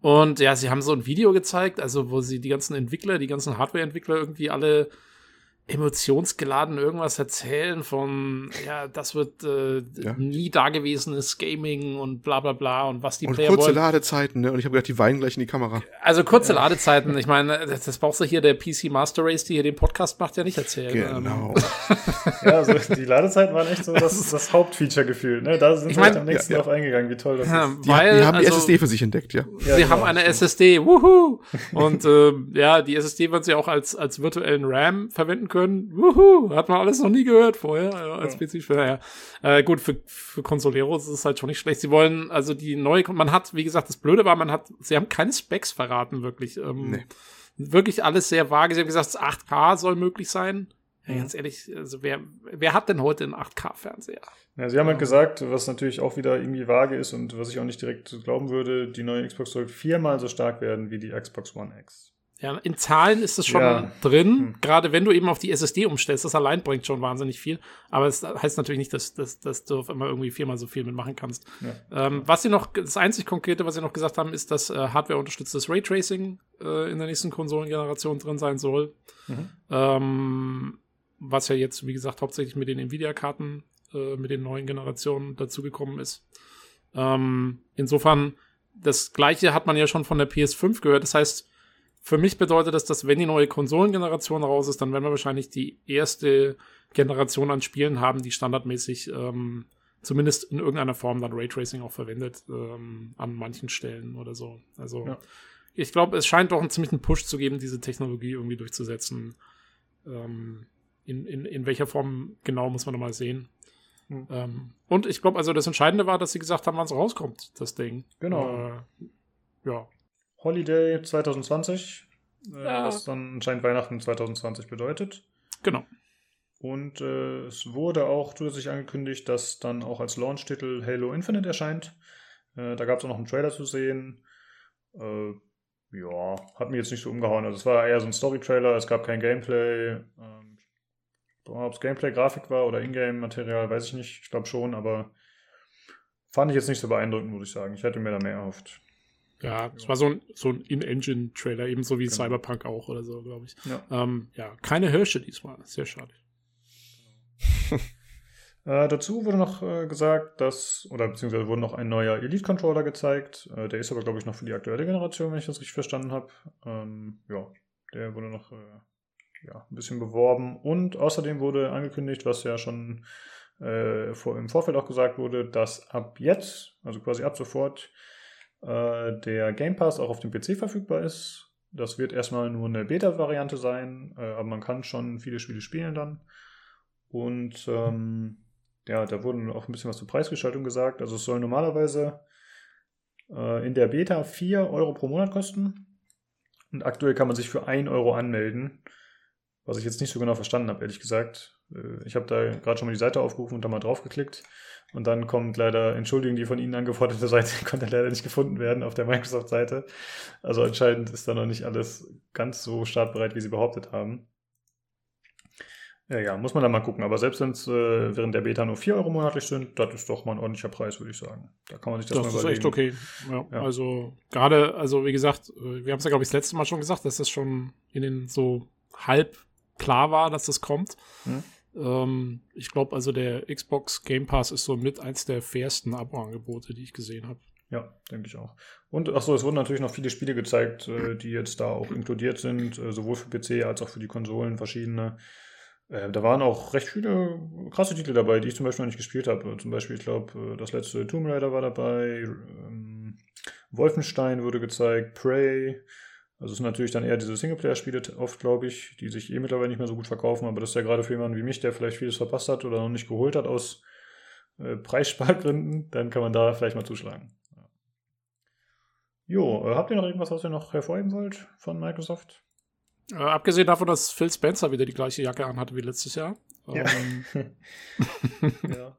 Und ja, sie haben so ein Video gezeigt, also wo sie die ganzen Entwickler, die ganzen Hardware-Entwickler irgendwie alle emotionsgeladen irgendwas erzählen von, ja, das wird äh, ja. nie dagewesenes Gaming und bla bla bla und was die und Player kurze wollen. Ladezeiten, ne? Und ich habe gedacht, die weinen gleich in die Kamera. Also kurze ja. Ladezeiten, ich meine, das, das brauchst du hier der PC Master Race, die hier den Podcast macht, ja nicht erzählen. Genau. ja, also die Ladezeiten waren echt so das, das Hauptfeature gefühlt, ne? Da sind ich mein, wir am nächsten ja, drauf eingegangen, wie toll das ja, ist. Die, weil, die haben also, die SSD für sich entdeckt, ja. Sie genau, haben eine SSD, wuhu! Und äh, ja, die SSD wird sie auch als, als virtuellen RAM verwenden können. Wuhu! hat man alles noch nie gehört vorher, äh, als ja. PC-Spieler. Ja. Äh, gut, für, für Consoleros ist es halt schon nicht schlecht. Sie wollen, also die neue, man hat, wie gesagt, das Blöde war, man hat, sie haben keine Specs verraten, wirklich. Ähm, nee. Wirklich alles sehr vage. Sie haben gesagt, 8K soll möglich sein. Ja, ganz ehrlich, also wer, wer hat denn heute einen 8K-Fernseher? Ja, sie haben halt gesagt, was natürlich auch wieder irgendwie vage ist und was ich auch nicht direkt glauben würde, die neue Xbox soll viermal so stark werden wie die Xbox One X. Ja, in Zahlen ist es schon ja. drin, hm. gerade wenn du eben auf die SSD umstellst. Das allein bringt schon wahnsinnig viel. Aber es das heißt natürlich nicht, dass, dass, dass du auf einmal irgendwie viermal so viel mitmachen kannst. Ja. Ähm, was sie noch, das einzig Konkrete, was sie noch gesagt haben, ist, dass äh, Hardware unterstütztes Raytracing äh, in der nächsten Konsolengeneration drin sein soll. Mhm. Ähm, was ja jetzt, wie gesagt, hauptsächlich mit den Nvidia-Karten, äh, mit den neuen Generationen dazugekommen ist. Ähm, insofern, das gleiche hat man ja schon von der PS5 gehört. Das heißt, für mich bedeutet das, dass wenn die neue Konsolengeneration raus ist, dann werden wir wahrscheinlich die erste Generation an Spielen haben, die standardmäßig ähm, zumindest in irgendeiner Form dann Raytracing auch verwendet, ähm, an manchen Stellen oder so. Also ja. ich glaube, es scheint doch einen ziemlichen Push zu geben, diese Technologie irgendwie durchzusetzen. Ähm, in, in, in welcher Form genau muss man nochmal sehen. Mhm. Und ich glaube, also das Entscheidende war, dass sie gesagt haben, wann es rauskommt, das Ding. Genau. Äh, ja. Holiday 2020, äh, ja. was dann anscheinend Weihnachten 2020 bedeutet. Genau. Und äh, es wurde auch zusätzlich angekündigt, dass dann auch als Launch-Titel Halo Infinite erscheint. Äh, da gab es auch noch einen Trailer zu sehen. Äh, ja, hat mich jetzt nicht so umgehauen. Also es war eher so ein Story-Trailer, es gab kein Gameplay. Ähm, Ob es Gameplay-Grafik war oder Ingame-Material, weiß ich nicht. Ich glaube schon, aber fand ich jetzt nicht so beeindruckend, muss ich sagen. Ich hätte mir da mehr erhofft. Ja, es war so ein, so ein In-Engine-Trailer, ebenso wie genau. Cyberpunk auch oder so, glaube ich. Ja. Ähm, ja, keine Hirsche diesmal. Sehr schade. äh, dazu wurde noch äh, gesagt, dass, oder beziehungsweise wurde noch ein neuer Elite-Controller gezeigt. Äh, der ist aber, glaube ich, noch für die aktuelle Generation, wenn ich das richtig verstanden habe. Ähm, ja, der wurde noch äh, ja, ein bisschen beworben. Und außerdem wurde angekündigt, was ja schon äh, vor, im Vorfeld auch gesagt wurde, dass ab jetzt, also quasi ab sofort, äh, der Game Pass auch auf dem PC verfügbar ist. Das wird erstmal nur eine Beta-Variante sein, äh, aber man kann schon viele Spiele spielen dann. Und ähm, ja, da wurden auch ein bisschen was zur Preisgestaltung gesagt. Also es soll normalerweise äh, in der Beta 4 Euro pro Monat kosten. Und aktuell kann man sich für 1 Euro anmelden. Was ich jetzt nicht so genau verstanden habe, ehrlich gesagt. Äh, ich habe da gerade schon mal die Seite aufgerufen und da mal drauf geklickt. Und dann kommt leider, Entschuldigung, die von Ihnen angeforderte Seite konnte leider nicht gefunden werden auf der Microsoft-Seite. Also anscheinend ist da noch nicht alles ganz so startbereit, wie Sie behauptet haben. Ja, ja, muss man da mal gucken. Aber selbst wenn es äh, während der Beta nur 4 Euro monatlich sind, das ist doch mal ein ordentlicher Preis, würde ich sagen. Da kann man sich das, das mal überlegen. Das ist echt okay. Ja, ja. Also gerade, also wie gesagt, äh, wir haben es ja, glaube ich, das letzte Mal schon gesagt, dass das schon in den so halb klar war, dass das kommt. Hm. Ähm, ich glaube, also der Xbox Game Pass ist so mit eins der fairsten Abo-Angebote, die ich gesehen habe. Ja, denke ich auch. Und achso, es wurden natürlich noch viele Spiele gezeigt, äh, die jetzt da auch inkludiert sind, äh, sowohl für PC als auch für die Konsolen, verschiedene. Äh, da waren auch recht viele krasse Titel dabei, die ich zum Beispiel noch nicht gespielt habe. Zum Beispiel, ich glaube, äh, das letzte Tomb Raider war dabei, ähm, Wolfenstein wurde gezeigt, Prey, also es sind natürlich dann eher diese Singleplayer-Spiele oft, glaube ich, die sich eh mittlerweile nicht mehr so gut verkaufen, aber das ist ja gerade für jemanden wie mich, der vielleicht vieles verpasst hat oder noch nicht geholt hat aus äh, Preisspargründen, dann kann man da vielleicht mal zuschlagen. Jo, äh, habt ihr noch irgendwas, was ihr noch hervorheben wollt von Microsoft? Äh, abgesehen davon, dass Phil Spencer wieder die gleiche Jacke anhatte wie letztes Jahr. Ja. Ähm, ja.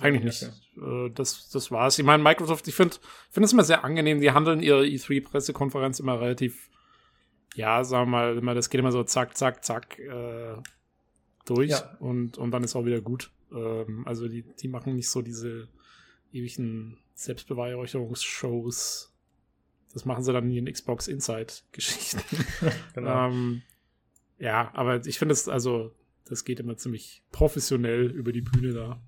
Eigentlich nicht. Äh, das, das war's. Ich meine, Microsoft, ich finde finde es immer sehr angenehm. Die handeln ihre E3-Pressekonferenz immer relativ, ja, sagen wir mal, immer, das geht immer so zack, zack, zack äh, durch ja. und, und dann ist auch wieder gut. Ähm, also die, die machen nicht so diese ewigen Selbstbeweihräucherungsshows. Das machen sie dann in den Xbox Inside-Geschichten. genau. ähm, ja, aber ich finde es, also, das geht immer ziemlich professionell über die Bühne da.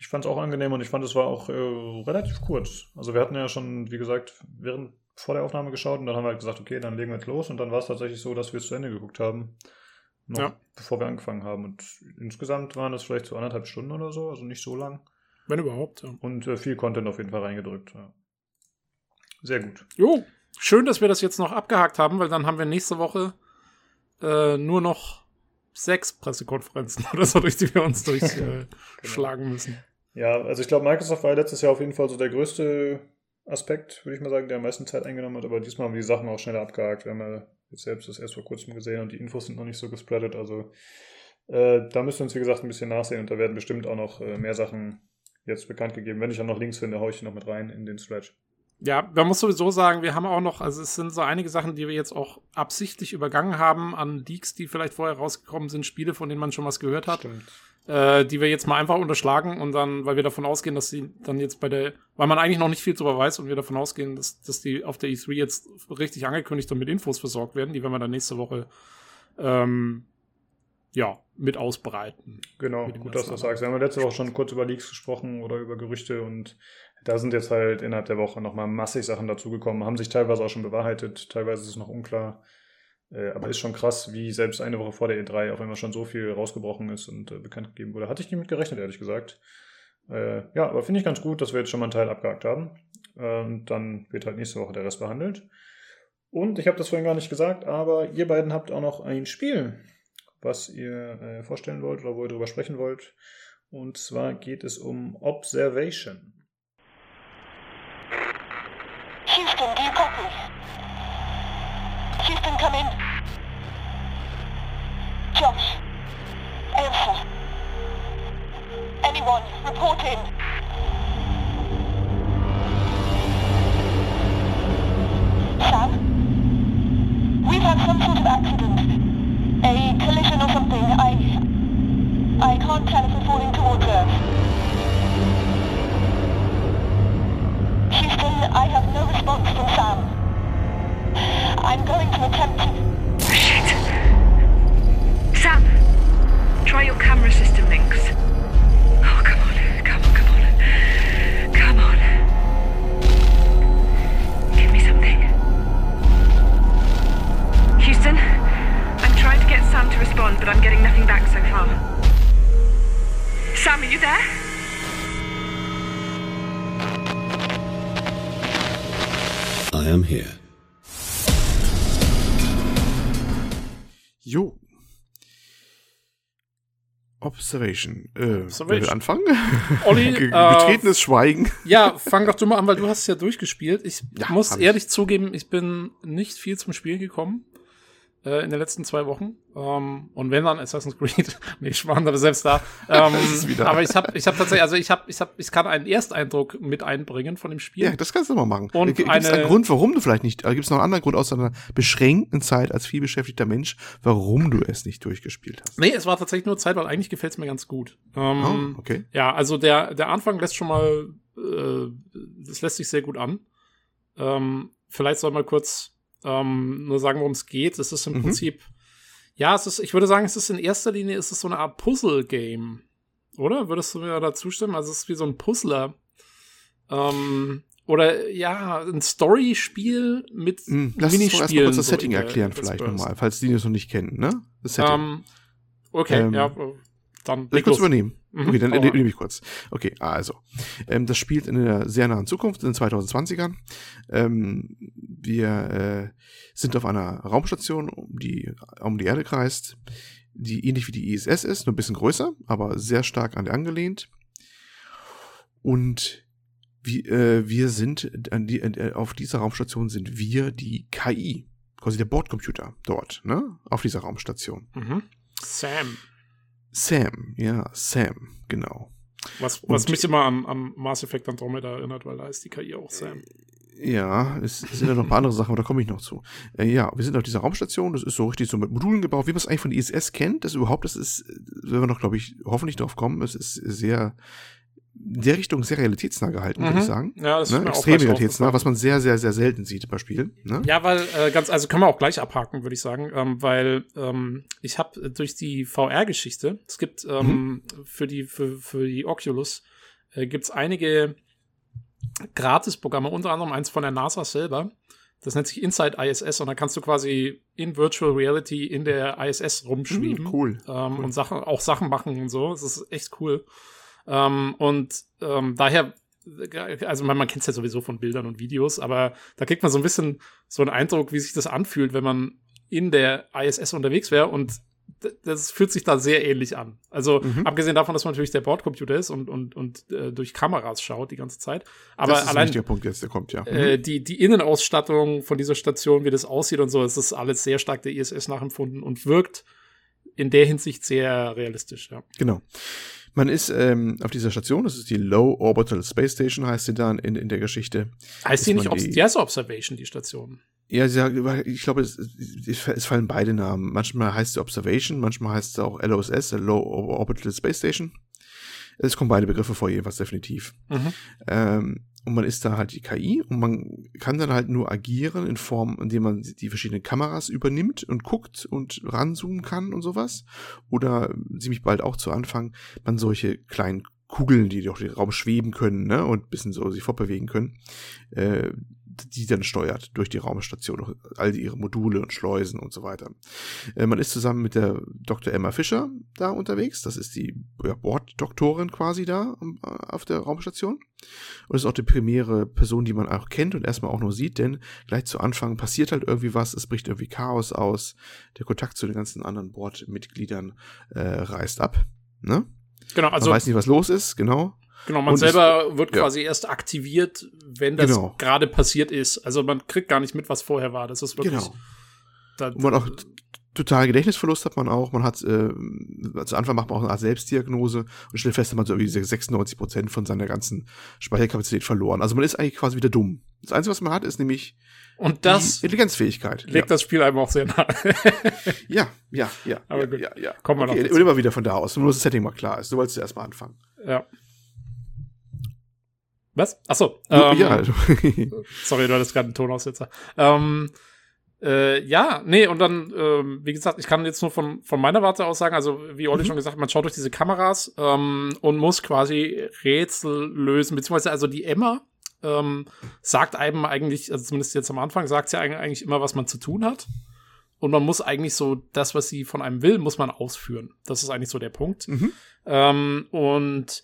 Ich fand es auch angenehm und ich fand, es war auch äh, relativ kurz. Also wir hatten ja schon, wie gesagt, während vor der Aufnahme geschaut und dann haben wir halt gesagt, okay, dann legen wir jetzt los und dann war es tatsächlich so, dass wir es zu Ende geguckt haben. Noch Ja. bevor wir angefangen haben. Und insgesamt waren es vielleicht so anderthalb Stunden oder so, also nicht so lang. Wenn überhaupt, ja. Und äh, viel Content auf jeden Fall reingedrückt. Ja. Sehr gut. Jo, schön, dass wir das jetzt noch abgehakt haben, weil dann haben wir nächste Woche äh, nur noch sechs Pressekonferenzen oder so, durch die wir uns durchschlagen schlagen müssen. Ja, also ich glaube, Microsoft war letztes Jahr auf jeden Fall so der größte Aspekt, würde ich mal sagen, der am meisten Zeit eingenommen hat. Aber diesmal haben wir die Sachen auch schneller abgehakt. Wir haben ja jetzt selbst das erst vor kurzem gesehen und die Infos sind noch nicht so gespreadet. Also äh, da müssen wir uns, wie gesagt, ein bisschen nachsehen und da werden bestimmt auch noch äh, mehr Sachen jetzt bekannt gegeben. Wenn ich dann noch Links finde, haue ich die noch mit rein in den Thread. Ja, man muss sowieso sagen, wir haben auch noch, also es sind so einige Sachen, die wir jetzt auch absichtlich übergangen haben an Leaks, die vielleicht vorher rausgekommen sind, Spiele, von denen man schon was gehört hat. Äh, die wir jetzt mal einfach unterschlagen und dann, weil wir davon ausgehen, dass sie dann jetzt bei der, weil man eigentlich noch nicht viel darüber weiß und wir davon ausgehen, dass, dass die auf der E3 jetzt richtig angekündigt und mit Infos versorgt werden, die werden wir dann nächste Woche ähm, ja, mit ausbreiten. Genau, Mit gut, dass du das sagst. Wir haben ja letzte Woche schon kurz über Leaks gesprochen oder über Gerüchte und da sind jetzt halt innerhalb der Woche nochmal massig Sachen dazugekommen, haben sich teilweise auch schon bewahrheitet, teilweise ist es noch unklar. Äh, aber ist schon krass, wie selbst eine Woche vor der E3 auf einmal schon so viel rausgebrochen ist und äh, bekannt gegeben wurde. Hatte ich nicht mit gerechnet, ehrlich gesagt. Äh, ja, aber finde ich ganz gut, dass wir jetzt schon mal einen Teil abgehakt haben. Und dann wird halt nächste Woche der Rest behandelt. Und ich habe das vorhin gar nicht gesagt, aber ihr beiden habt auch noch ein Spiel, was ihr äh, vorstellen wollt oder wo ihr drüber sprechen wollt. Und zwar geht es um Observation. Houston, do you copy? Houston, come in. Josh. Answer. Anyone, report in. Sam? We've had some sort of accident. A collision or something. I... I can't tell if we're falling towards Earth. I have no response from Sam. I'm going to attempt to... Shit. Sam, try your camera system links. Oh, come on, come on, come on. Come on. Give me something. Houston, I'm trying to get Sam to respond, but I'm getting nothing back so far. Sam, are you there? I am here. Jo. Observation. Äh, wer Observation. will anfangen? Olli, Ge- äh, Betretenes Schweigen. Ja, fang doch du mal an, weil du hast es ja durchgespielt. Ich Ja, muss hab ich. ehrlich zugeben, ich bin nicht viel zum Spielen gekommen äh, in den letzten zwei Wochen. Ähm, und wenn dann Assassin's Creed, nee, spannend, aber selbst da. Ähm, aber ich habe ich hab tatsächlich, also ich habe, ich habe, ich kann einen Ersteindruck mit einbringen von dem Spiel. Ja, das kannst du mal machen. Und Gibt es eine- einen Grund, warum du vielleicht nicht, gibt es noch einen anderen Grund aus deiner beschränkten Zeit als vielbeschäftigter Mensch, warum du es nicht durchgespielt hast? Nee, es war tatsächlich nur Zeit, weil eigentlich gefällt es mir ganz gut. Ähm, Oh, okay. Ja, also der, der Anfang lässt schon mal, äh, das lässt sich sehr gut an. Ähm, vielleicht soll mal kurz ähm, nur sagen, worum es geht. Es ist im Mhm. Prinzip, ja, es ist, ich würde sagen, es ist in erster Linie, ist es so eine Art Puzzle-Game. Oder? Würdest du mir da zustimmen? Also es ist wie so ein Puzzler. Ähm, oder ja, ein Story-Spiel mit Hm, Lass uns doch erstmal Minispielen. kurz das so Setting erklären, vielleicht nochmal, falls die das noch nicht kennen, ne? Das Setting. Ähm, okay, Ähm, ja, dann ich kurz übernehmen? Mhm, Okay, dann mal. nehme ich kurz. Okay, also. Ähm, das spielt in der sehr nahen Zukunft, in den 2020ern. Ähm, wir äh, sind auf einer Raumstation, um die, um die Erde kreist, die ähnlich wie die ISS ist, nur ein bisschen größer, aber sehr stark an der angelehnt. Und wie, äh, wir sind, die, äh, auf dieser Raumstation sind wir die KI, quasi der Bordcomputer dort, ne? Auf dieser Raumstation. Mhm. Sam. Sam, ja, Sam, genau. Was, was Und- mich immer an, an Mass Effect Andromeda erinnert, weil da ist die KI auch Sam. Ja, es, es sind ja noch ein paar andere Sachen, aber da komme ich noch zu. Äh, ja, wir sind auf dieser Raumstation, das ist so richtig so mit Modulen gebaut, wie man es eigentlich von ISS kennt. Das überhaupt, das ist, äh, wenn wir noch, glaube ich, hoffentlich drauf kommen, es ist sehr der Richtung sehr realitätsnah gehalten, würde Mhm. ich sagen. Ja, das ist Ne? Extrem realitätsnah, was man sehr, sehr, sehr selten sieht bei Spielen. Ne? Ja, weil äh, ganz, also können wir auch gleich abhaken, würde ich sagen, ähm, weil ähm, ich habe durch die VR-Geschichte, es gibt ähm, für die für, für die Oculus äh, gibt's einige Gratisprogramme, unter anderem eins von der NASA selber. Das nennt sich Inside ISS und da kannst du quasi in Virtual Reality in der ISS rumschweben Hm, cool. ähm, und Sachen, auch Sachen machen und so. Das ist echt cool. Ähm, und ähm, daher, also man, man kennt es ja sowieso von Bildern und Videos, aber da kriegt man so ein bisschen so einen Eindruck, wie sich das anfühlt, wenn man in der ISS unterwegs wäre und das fühlt sich da sehr ähnlich an. Also Mhm. abgesehen davon, dass man natürlich der Bordcomputer ist und, und, und äh, durch Kameras schaut die ganze Zeit. Aber das ist ein allein wichtiger Punkt jetzt, der kommt, ja. Mhm. äh, die, die Innenausstattung von dieser Station, wie das aussieht und so, es ist alles sehr stark der ISS nachempfunden und wirkt in der Hinsicht sehr realistisch, ja. Genau. Man ist ähm, auf dieser Station, das ist die Low Orbital Space Station, heißt sie dann in, in der Geschichte. Heißt Ist nicht, die- die heißt Observation, die Station? Ja, sie ich glaube, es, es, fallen beide Namen. Manchmal heißt sie Observation, manchmal heißt es auch LOSS, Low Orbital Space Station. Es kommen beide Begriffe vor, jedenfalls definitiv. Mhm. Ähm, und man ist da halt die KI und man kann dann halt nur agieren in Form, indem man die verschiedenen Kameras übernimmt und guckt und ranzoomen kann und sowas. Oder ziemlich bald auch zu Anfang man solche kleinen Kugeln, die durch den Raum schweben können, ne, und bisschen so sich fortbewegen können, äh, die dann steuert durch die Raumstation, durch all ihre Module und Schleusen und so weiter. Äh, man ist zusammen mit der Dr. Emma Fischer da unterwegs. Das ist die ja, Borddoktorin quasi da am- äh, auf der Raumstation. Und ist auch die primäre Person, die man auch kennt und erstmal auch nur sieht, denn gleich zu Anfang passiert halt irgendwie was, es bricht irgendwie Chaos aus, der Kontakt zu den ganzen anderen Bordmitgliedern äh, reißt ab. Ne? Genau, Man also weiß nicht, was los ist, genau. Genau, man und es- selber wird ja. quasi erst aktiviert, wenn das Genau. gerade passiert ist. Also man kriegt gar nicht mit, was vorher war. Das ist wirklich. Genau. Da, Und man auch total Gedächtnisverlust hat man auch. Man hat, äh, zu Anfang macht man auch eine Art Selbstdiagnose und stellt fest, dass man so irgendwie 96 Prozent von seiner ganzen Speicherkapazität verloren. Also man ist eigentlich quasi wieder dumm. Das Einzige, was man hat, ist nämlich und das die Intelligenzfähigkeit. legt das Spiel einem auch sehr nahe. ja, ja, ja, ja, Aber ja, gut. ja, ja. Kommen wir noch okay. Und immer wieder von da aus, nur dass das Setting mal klar ist. Du wolltest erst mal anfangen. ja. Was? Achso. ja, ähm, ja, also, Sorry, du hattest gerade einen Tonaussetzer. Ähm, äh, ja, nee, und dann, ähm, wie gesagt, ich kann jetzt nur von, von meiner Warte aus sagen, also wie Olli schon gesagt man schaut durch diese Kameras ähm, und muss quasi Rätsel lösen, beziehungsweise also die Emma ähm, sagt einem eigentlich, also zumindest jetzt am Anfang, sagt sie eigentlich- eigentlich immer, was man zu tun hat. Und man muss eigentlich so, das, was sie von einem will, muss man ausführen. Das ist eigentlich so der Punkt. Mhm. Ähm, und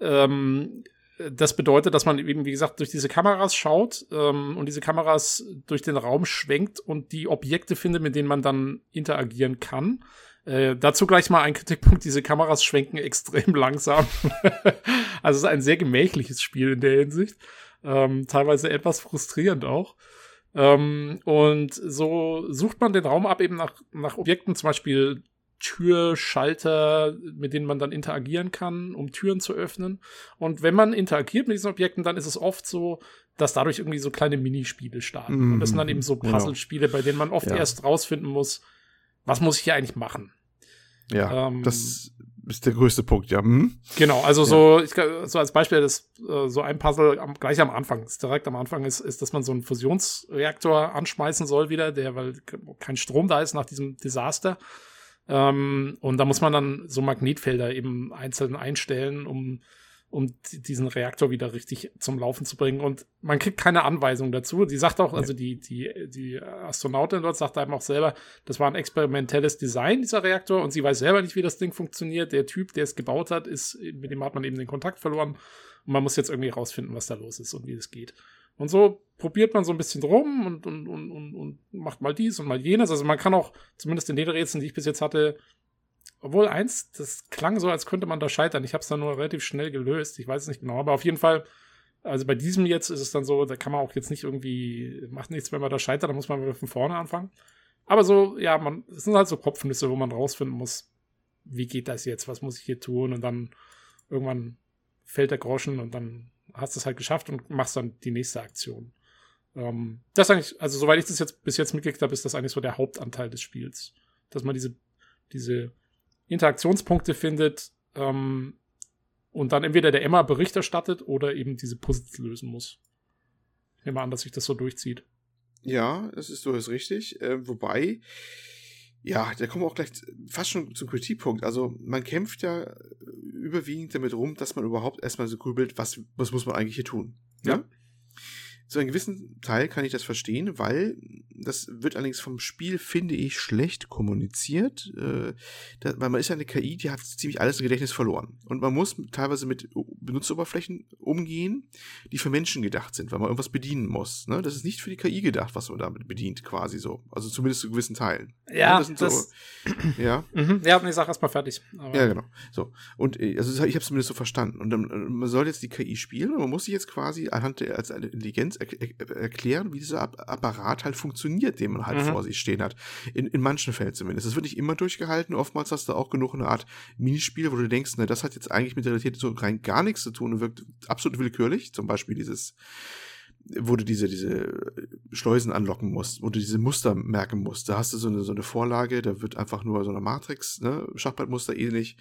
ähm, das bedeutet, dass man eben, wie gesagt, durch diese Kameras schaut ähm, und diese Kameras durch den Raum schwenkt und die Objekte findet, mit denen man dann interagieren kann. Äh, dazu gleich mal ein Kritikpunkt, diese Kameras schwenken extrem langsam. also es ist ein sehr gemächliches Spiel in der Hinsicht. Ähm, teilweise etwas frustrierend auch. Ähm, und so sucht man den Raum ab eben nach, nach Objekten, zum Beispiel Türschalter, mit denen man dann interagieren kann, um Türen zu öffnen. Und wenn man interagiert mit diesen Objekten, dann ist es oft so, dass dadurch irgendwie so kleine Minispiele starten. Und das sind dann eben so Genau. Puzzlespiele, bei denen man oft Ja. erst rausfinden muss, was muss ich hier eigentlich machen. ja, Ähm, das ist der größte Punkt, ja. Mhm. Genau, also so, ich, so als Beispiel, das, äh, so ein Puzzle am, gleich am Anfang, direkt am Anfang ist, ist, dass man so einen Fusionsreaktor anschmeißen soll wieder, der, weil ke- kein Strom da ist nach diesem Desaster. Ähm, und da muss man dann so Magnetfelder eben einzeln einstellen, um, um diesen Reaktor wieder richtig zum Laufen zu bringen. Und man kriegt keine Anweisung dazu. Die sagt auch, also die, die, die Astronautin dort sagt einem auch selber, das war ein experimentelles Design, dieser Reaktor, und sie weiß selber nicht, wie das Ding funktioniert. Der Typ, der es gebaut hat, ist, mit dem hat man eben den Kontakt verloren. Und man muss jetzt irgendwie rausfinden, was da los ist und wie es geht. Und so probiert man so ein bisschen rum und, und, und, und, und macht mal dies und mal jenes. Also man kann auch, zumindest in den Rätseln, die ich bis jetzt hatte, obwohl eins, das klang so, als könnte man da scheitern. Ich habe es dann nur relativ schnell gelöst. Ich weiß es nicht genau, aber auf jeden Fall, also bei diesem jetzt ist es dann so, da kann man auch jetzt nicht irgendwie, macht nichts, wenn man da scheitert, da muss man wieder von vorne anfangen. Aber so, ja, man, es sind halt so Kopfnüsse, wo man rausfinden muss, wie geht das jetzt, was muss ich hier tun und dann irgendwann fällt der Groschen und dann hast es halt geschafft und machst dann die nächste Aktion. Ähm, das eigentlich, also soweit ich das jetzt bis jetzt mitgekriegt habe, ist das eigentlich so der Hauptanteil des Spiels. Dass man diese, diese Interaktionspunkte findet, ähm, und dann entweder der Emma Bericht erstattet oder eben diese Puzzles lösen muss. Ich nehme an, dass sich das so durchzieht. Ja, das ist durchaus richtig. Äh, wobei, ja, da kommen wir auch gleich fast schon zum Kritikpunkt. Also man kämpft ja überwiegend damit rum, dass man überhaupt erstmal so grübelt, was, was muss man eigentlich hier tun. Ja. Zu einem gewissen Teil kann ich das verstehen, weil das wird allerdings vom Spiel, finde ich, schlecht kommuniziert. Äh, da, weil man ist ja eine KI, die hat ziemlich alles im Gedächtnis verloren. Und man muss teilweise mit Benutzeroberflächen umgehen, die für Menschen gedacht sind, weil man irgendwas bedienen muss. Ne? Das ist nicht für die KI gedacht, was man damit bedient, quasi so. Also zumindest zu gewissen Teilen. Ja, das, sind das- so, ja. Mhm. Ja, nee, sag erst mal fertig. Aber- Ja, genau. So. Und äh, also ich habe es zumindest so verstanden. Und dann, äh, man soll jetzt die KI spielen und man muss sich jetzt quasi anhand der als eine Intelligenz er er erklären, wie dieser App Apparat halt funktioniert, den man halt Mhm. vor sich stehen hat. In, in manchen Fällen zumindest. Das wird nicht immer durchgehalten. Oftmals hast du auch genug eine Art Minispiel, wo du denkst, ne, das hat jetzt eigentlich mit der Realität so rein gar nichts zu tun und wirkt absolut willkürlich. Zum Beispiel dieses wo du diese, diese Schleusen anlocken musst, wo du diese Muster merken musst. Da hast du so eine, so eine Vorlage, da wird einfach nur so eine Matrix, ne, Schachbrettmuster ähnlich,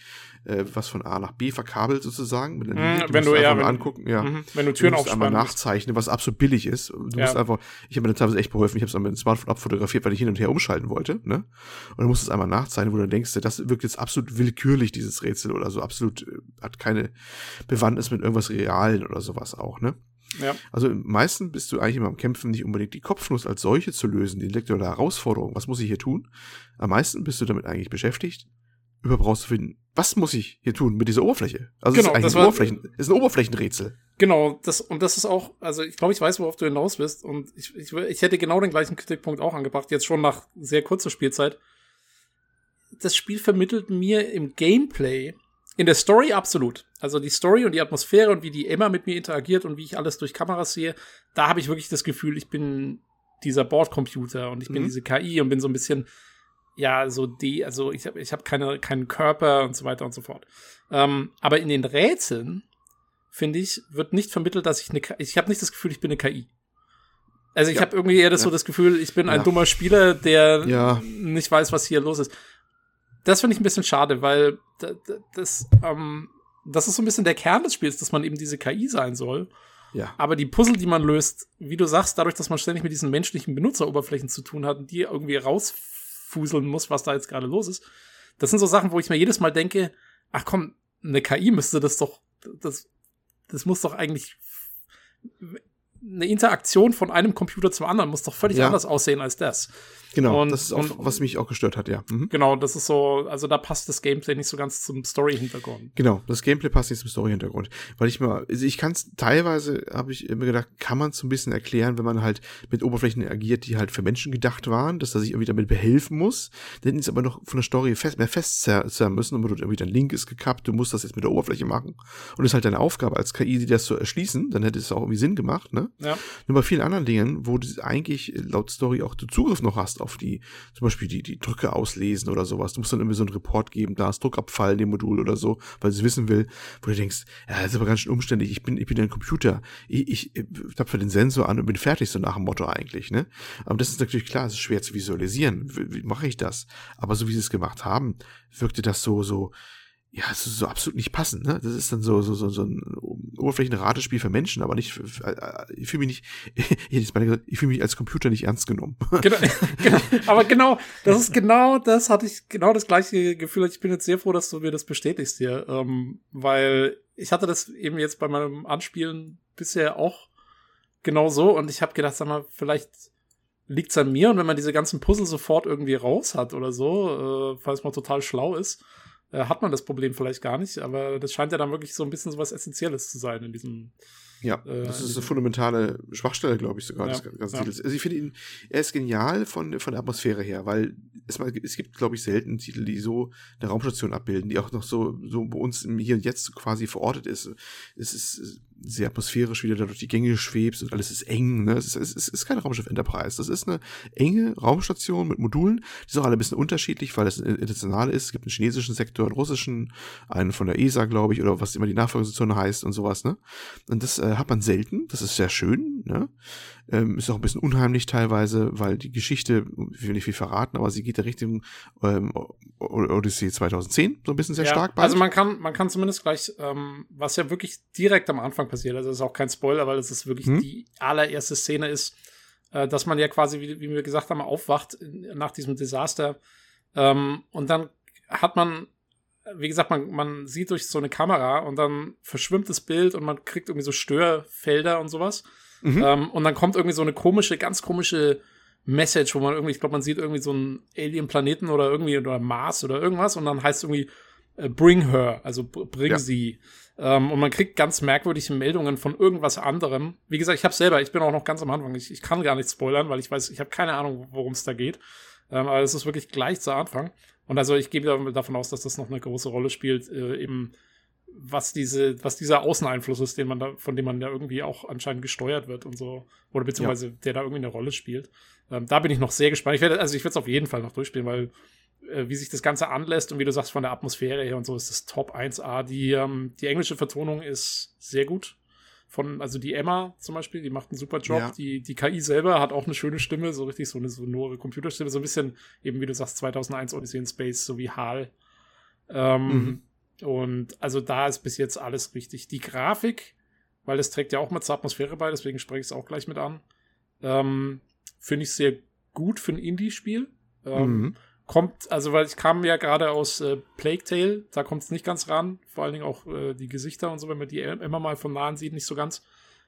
äh, was von A nach B verkabelt sozusagen. Mit einer Mhm, Linie. Die wenn du nur wenn- angucken, ja. Mhm. Wenn du Du Türen musst einmal nachzeichnen, was absolut billig ist. Du Ja. musst einfach, ich habe mir teilweise echt geholfen, ich habe es mit dem Smartphone abfotografiert, weil ich hin und her umschalten wollte, ne? Und du musst es einmal nachzeichnen, wo du denkst, das wirkt jetzt absolut willkürlich, dieses Rätsel, oder so absolut, äh, hat keine Bewandtnis mit irgendwas Realen oder sowas auch, ne? Ja. Also am meisten bist du eigentlich immer am Kämpfen, nicht unbedingt die Kopfnuss als solche zu lösen, die intellektuelle Herausforderung, was muss ich hier tun? Am meisten bist du damit eigentlich beschäftigt, überhaupt rauszufinden, was muss ich hier tun mit dieser Oberfläche? Also Genau, es ist das war- Oberflächen, ist ein Oberflächenrätsel. Genau, das, und das ist auch, also ich glaube, ich weiß, worauf du hinaus bist. Und ich, ich, ich hätte genau den gleichen Kritikpunkt auch angebracht, jetzt schon nach sehr kurzer Spielzeit. Das Spiel vermittelt mir im Gameplay, in der Story absolut. Also die Story und die Atmosphäre und wie die Emma mit mir interagiert und wie ich alles durch Kameras sehe, da habe ich wirklich das Gefühl, ich bin dieser Bordcomputer und ich bin Mhm. diese KI und bin so ein bisschen, ja, so die, also ich habe ich hab keine, keinen Körper und so weiter und so fort. Ähm, aber in den Rätseln, finde ich, wird nicht vermittelt, dass ich eine KI, ich habe nicht das Gefühl, ich bin eine KI. Also ich Ja. habe irgendwie eher das Ja. so das Gefühl, ich bin ein Ja. dummer Spieler, der Ja. nicht weiß, was hier los ist. Das finde ich ein bisschen schade, weil da- da- das, ähm, das ist so ein bisschen der Kern des Spiels, dass man eben diese KI sein soll. Ja. Aber die Puzzle, die man löst, wie du sagst, dadurch, dass man ständig mit diesen menschlichen Benutzeroberflächen zu tun hat und die irgendwie rausfuseln muss, was da jetzt gerade los ist, das sind so Sachen, wo ich mir jedes Mal denke, ach komm, eine KI müsste das doch, das, das muss doch eigentlich eine Interaktion von einem Computer zum anderen muss doch völlig Ja. anders aussehen als das. Genau, Und- das ist auch, und- was mich auch gestört hat, ja. Mhm. Genau, das ist so, also da passt das Gameplay nicht so ganz zum Story-Hintergrund. Genau, das Gameplay passt nicht zum Story-Hintergrund. Weil ich mal, also ich kann es teilweise, habe ich immer gedacht, kann man es so ein bisschen erklären, wenn man halt mit Oberflächen agiert, die halt für Menschen gedacht waren, dass er sich irgendwie damit behelfen muss. Dann ist aber noch von der Story fest, mehr festzerren müssen, und irgendwie dein Link ist gekappt, du musst das jetzt mit der Oberfläche machen. Und das ist halt deine Aufgabe als KI, die das zu erschließen, dann hätte es auch irgendwie Sinn gemacht, ne? Ja. Nur bei vielen anderen Dingen, wo du eigentlich laut Story auch den Zugriff noch hast auf die, zum Beispiel die, die Drücke auslesen oder sowas. Du musst dann irgendwie so einen Report geben, da ist Druckabfall in dem Modul oder so, weil sie wissen will, wo du denkst, ja, das ist aber ganz schön umständlich. Ich bin, ich bin ein Computer. Ich, ich, ich tapfe den Sensor an und bin fertig, so nach dem Motto eigentlich, ne? Aber das ist natürlich klar, es ist schwer zu visualisieren. Wie, wie mache ich das? Aber so wie sie es gemacht haben, wirkte das so, so, ja, es ist so absolut nicht passend, ne? Das ist dann so, so, so, so ein Oberflächenratespiel für Menschen, aber nicht, für, für, äh, ich fühle mich nicht, ich hätte beinahe gesagt, ich fühle mich als Computer nicht ernst genommen. Genau, genau, aber genau, das ist genau das, hatte ich genau das gleiche Gefühl. Ich bin jetzt sehr froh, dass du mir das bestätigst hier, ähm, weil ich hatte das eben jetzt bei meinem Anspielen bisher auch genau so und ich habe gedacht, sag mal, vielleicht liegt's an mir und wenn man diese ganzen Puzzle sofort irgendwie raus hat oder so, äh, falls man total schlau ist, äh, hat man das Problem vielleicht gar nicht, aber das scheint ja dann wirklich so ein bisschen so was Essentielles zu sein in diesem Ja, Äh, das ist eine fundamentale Schwachstelle, glaube ich, sogar Ja, des ganzen ja. Titels. Also ich finde ihn, er ist genial von, von der Atmosphäre her, weil es, mal, es gibt, glaube ich, selten Titel, die so eine Raumstation abbilden, die auch noch so, so bei uns im Hier und Jetzt quasi verortet ist. Es ist sehr atmosphärisch, wie du da durch die Gänge schwebst und alles ist eng. Ne? Es, ist, es, ist, es ist kein Raumschiff Enterprise. Das ist eine enge Raumstation mit Modulen. Die sind auch alle ein bisschen unterschiedlich, weil es international ist. Es gibt einen chinesischen Sektor, einen russischen, einen von der ESA, glaube ich, oder was immer die Nachfolgestation heißt und sowas. Ne? Und das äh, hat man selten. Das ist sehr schön. Ne? Ähm, ist auch ein bisschen unheimlich teilweise, weil die Geschichte, ich will nicht viel verraten, aber sie geht der Richtung ähm, Odyssey 2010 so ein bisschen sehr Ja, stark. bald. Also man kann, man kann zumindest gleich, ähm, was ja wirklich direkt am Anfang passiert, also das ist auch kein Spoiler, weil es ist wirklich Hm? die allererste Szene ist, äh, dass man ja quasi, wie, wie wir gesagt haben, aufwacht nach diesem Desaster. Ähm, und dann hat man, wie gesagt, man, man sieht durch so eine Kamera und dann verschwimmt das Bild und man kriegt irgendwie so Störfelder und sowas. Mhm. Ähm, und dann kommt irgendwie so eine komische, ganz komische Message, wo man irgendwie, ich glaube, man sieht irgendwie so einen Alien-Planeten oder irgendwie oder Mars oder irgendwas und dann heißt es irgendwie äh, Bring her, also br- bring Ja. sie. Ähm, und man kriegt ganz merkwürdige Meldungen von irgendwas anderem. Wie gesagt, ich habe selber, ich bin auch noch ganz am Anfang. Ich, ich kann gar nicht spoilern, weil ich weiß, ich habe keine Ahnung, worum es da geht. Ähm, aber es ist wirklich gleich zu Anfang. Und also ich gehe da- davon aus, dass das noch eine große Rolle spielt, äh, eben was diese, was dieser Außeneinfluss ist, den man da, von dem man ja irgendwie auch anscheinend gesteuert wird und so, oder beziehungsweise der da irgendwie eine Rolle spielt. Ähm, da bin ich noch sehr gespannt. Ich werde, also ich werde es auf jeden Fall noch durchspielen, weil äh, wie sich das Ganze anlässt und wie du sagst, von der Atmosphäre her und so ist das Top 1A. Die, ähm, die englische Vertonung ist sehr gut. Von, also die Emma zum Beispiel, die macht einen super Job. Ja. Die, die KI selber hat auch eine schöne Stimme, so richtig so eine sonore Computerstimme, so ein bisschen, eben wie du sagst, 2001 Odyssey in Space, so wie HAL. Ähm, Mhm. Und also da ist bis jetzt alles richtig. Die Grafik, weil das trägt ja auch mal zur Atmosphäre bei, deswegen spreche ich es auch gleich mit an. Ähm, Finde ich sehr gut für ein Indie-Spiel. Ähm, Mhm. Kommt, also weil ich kam ja gerade aus äh, Plague Tale, da kommt es nicht ganz ran. Vor allen Dingen auch äh, die Gesichter und so, wenn man die immer mal von nahen sieht, nicht so ganz.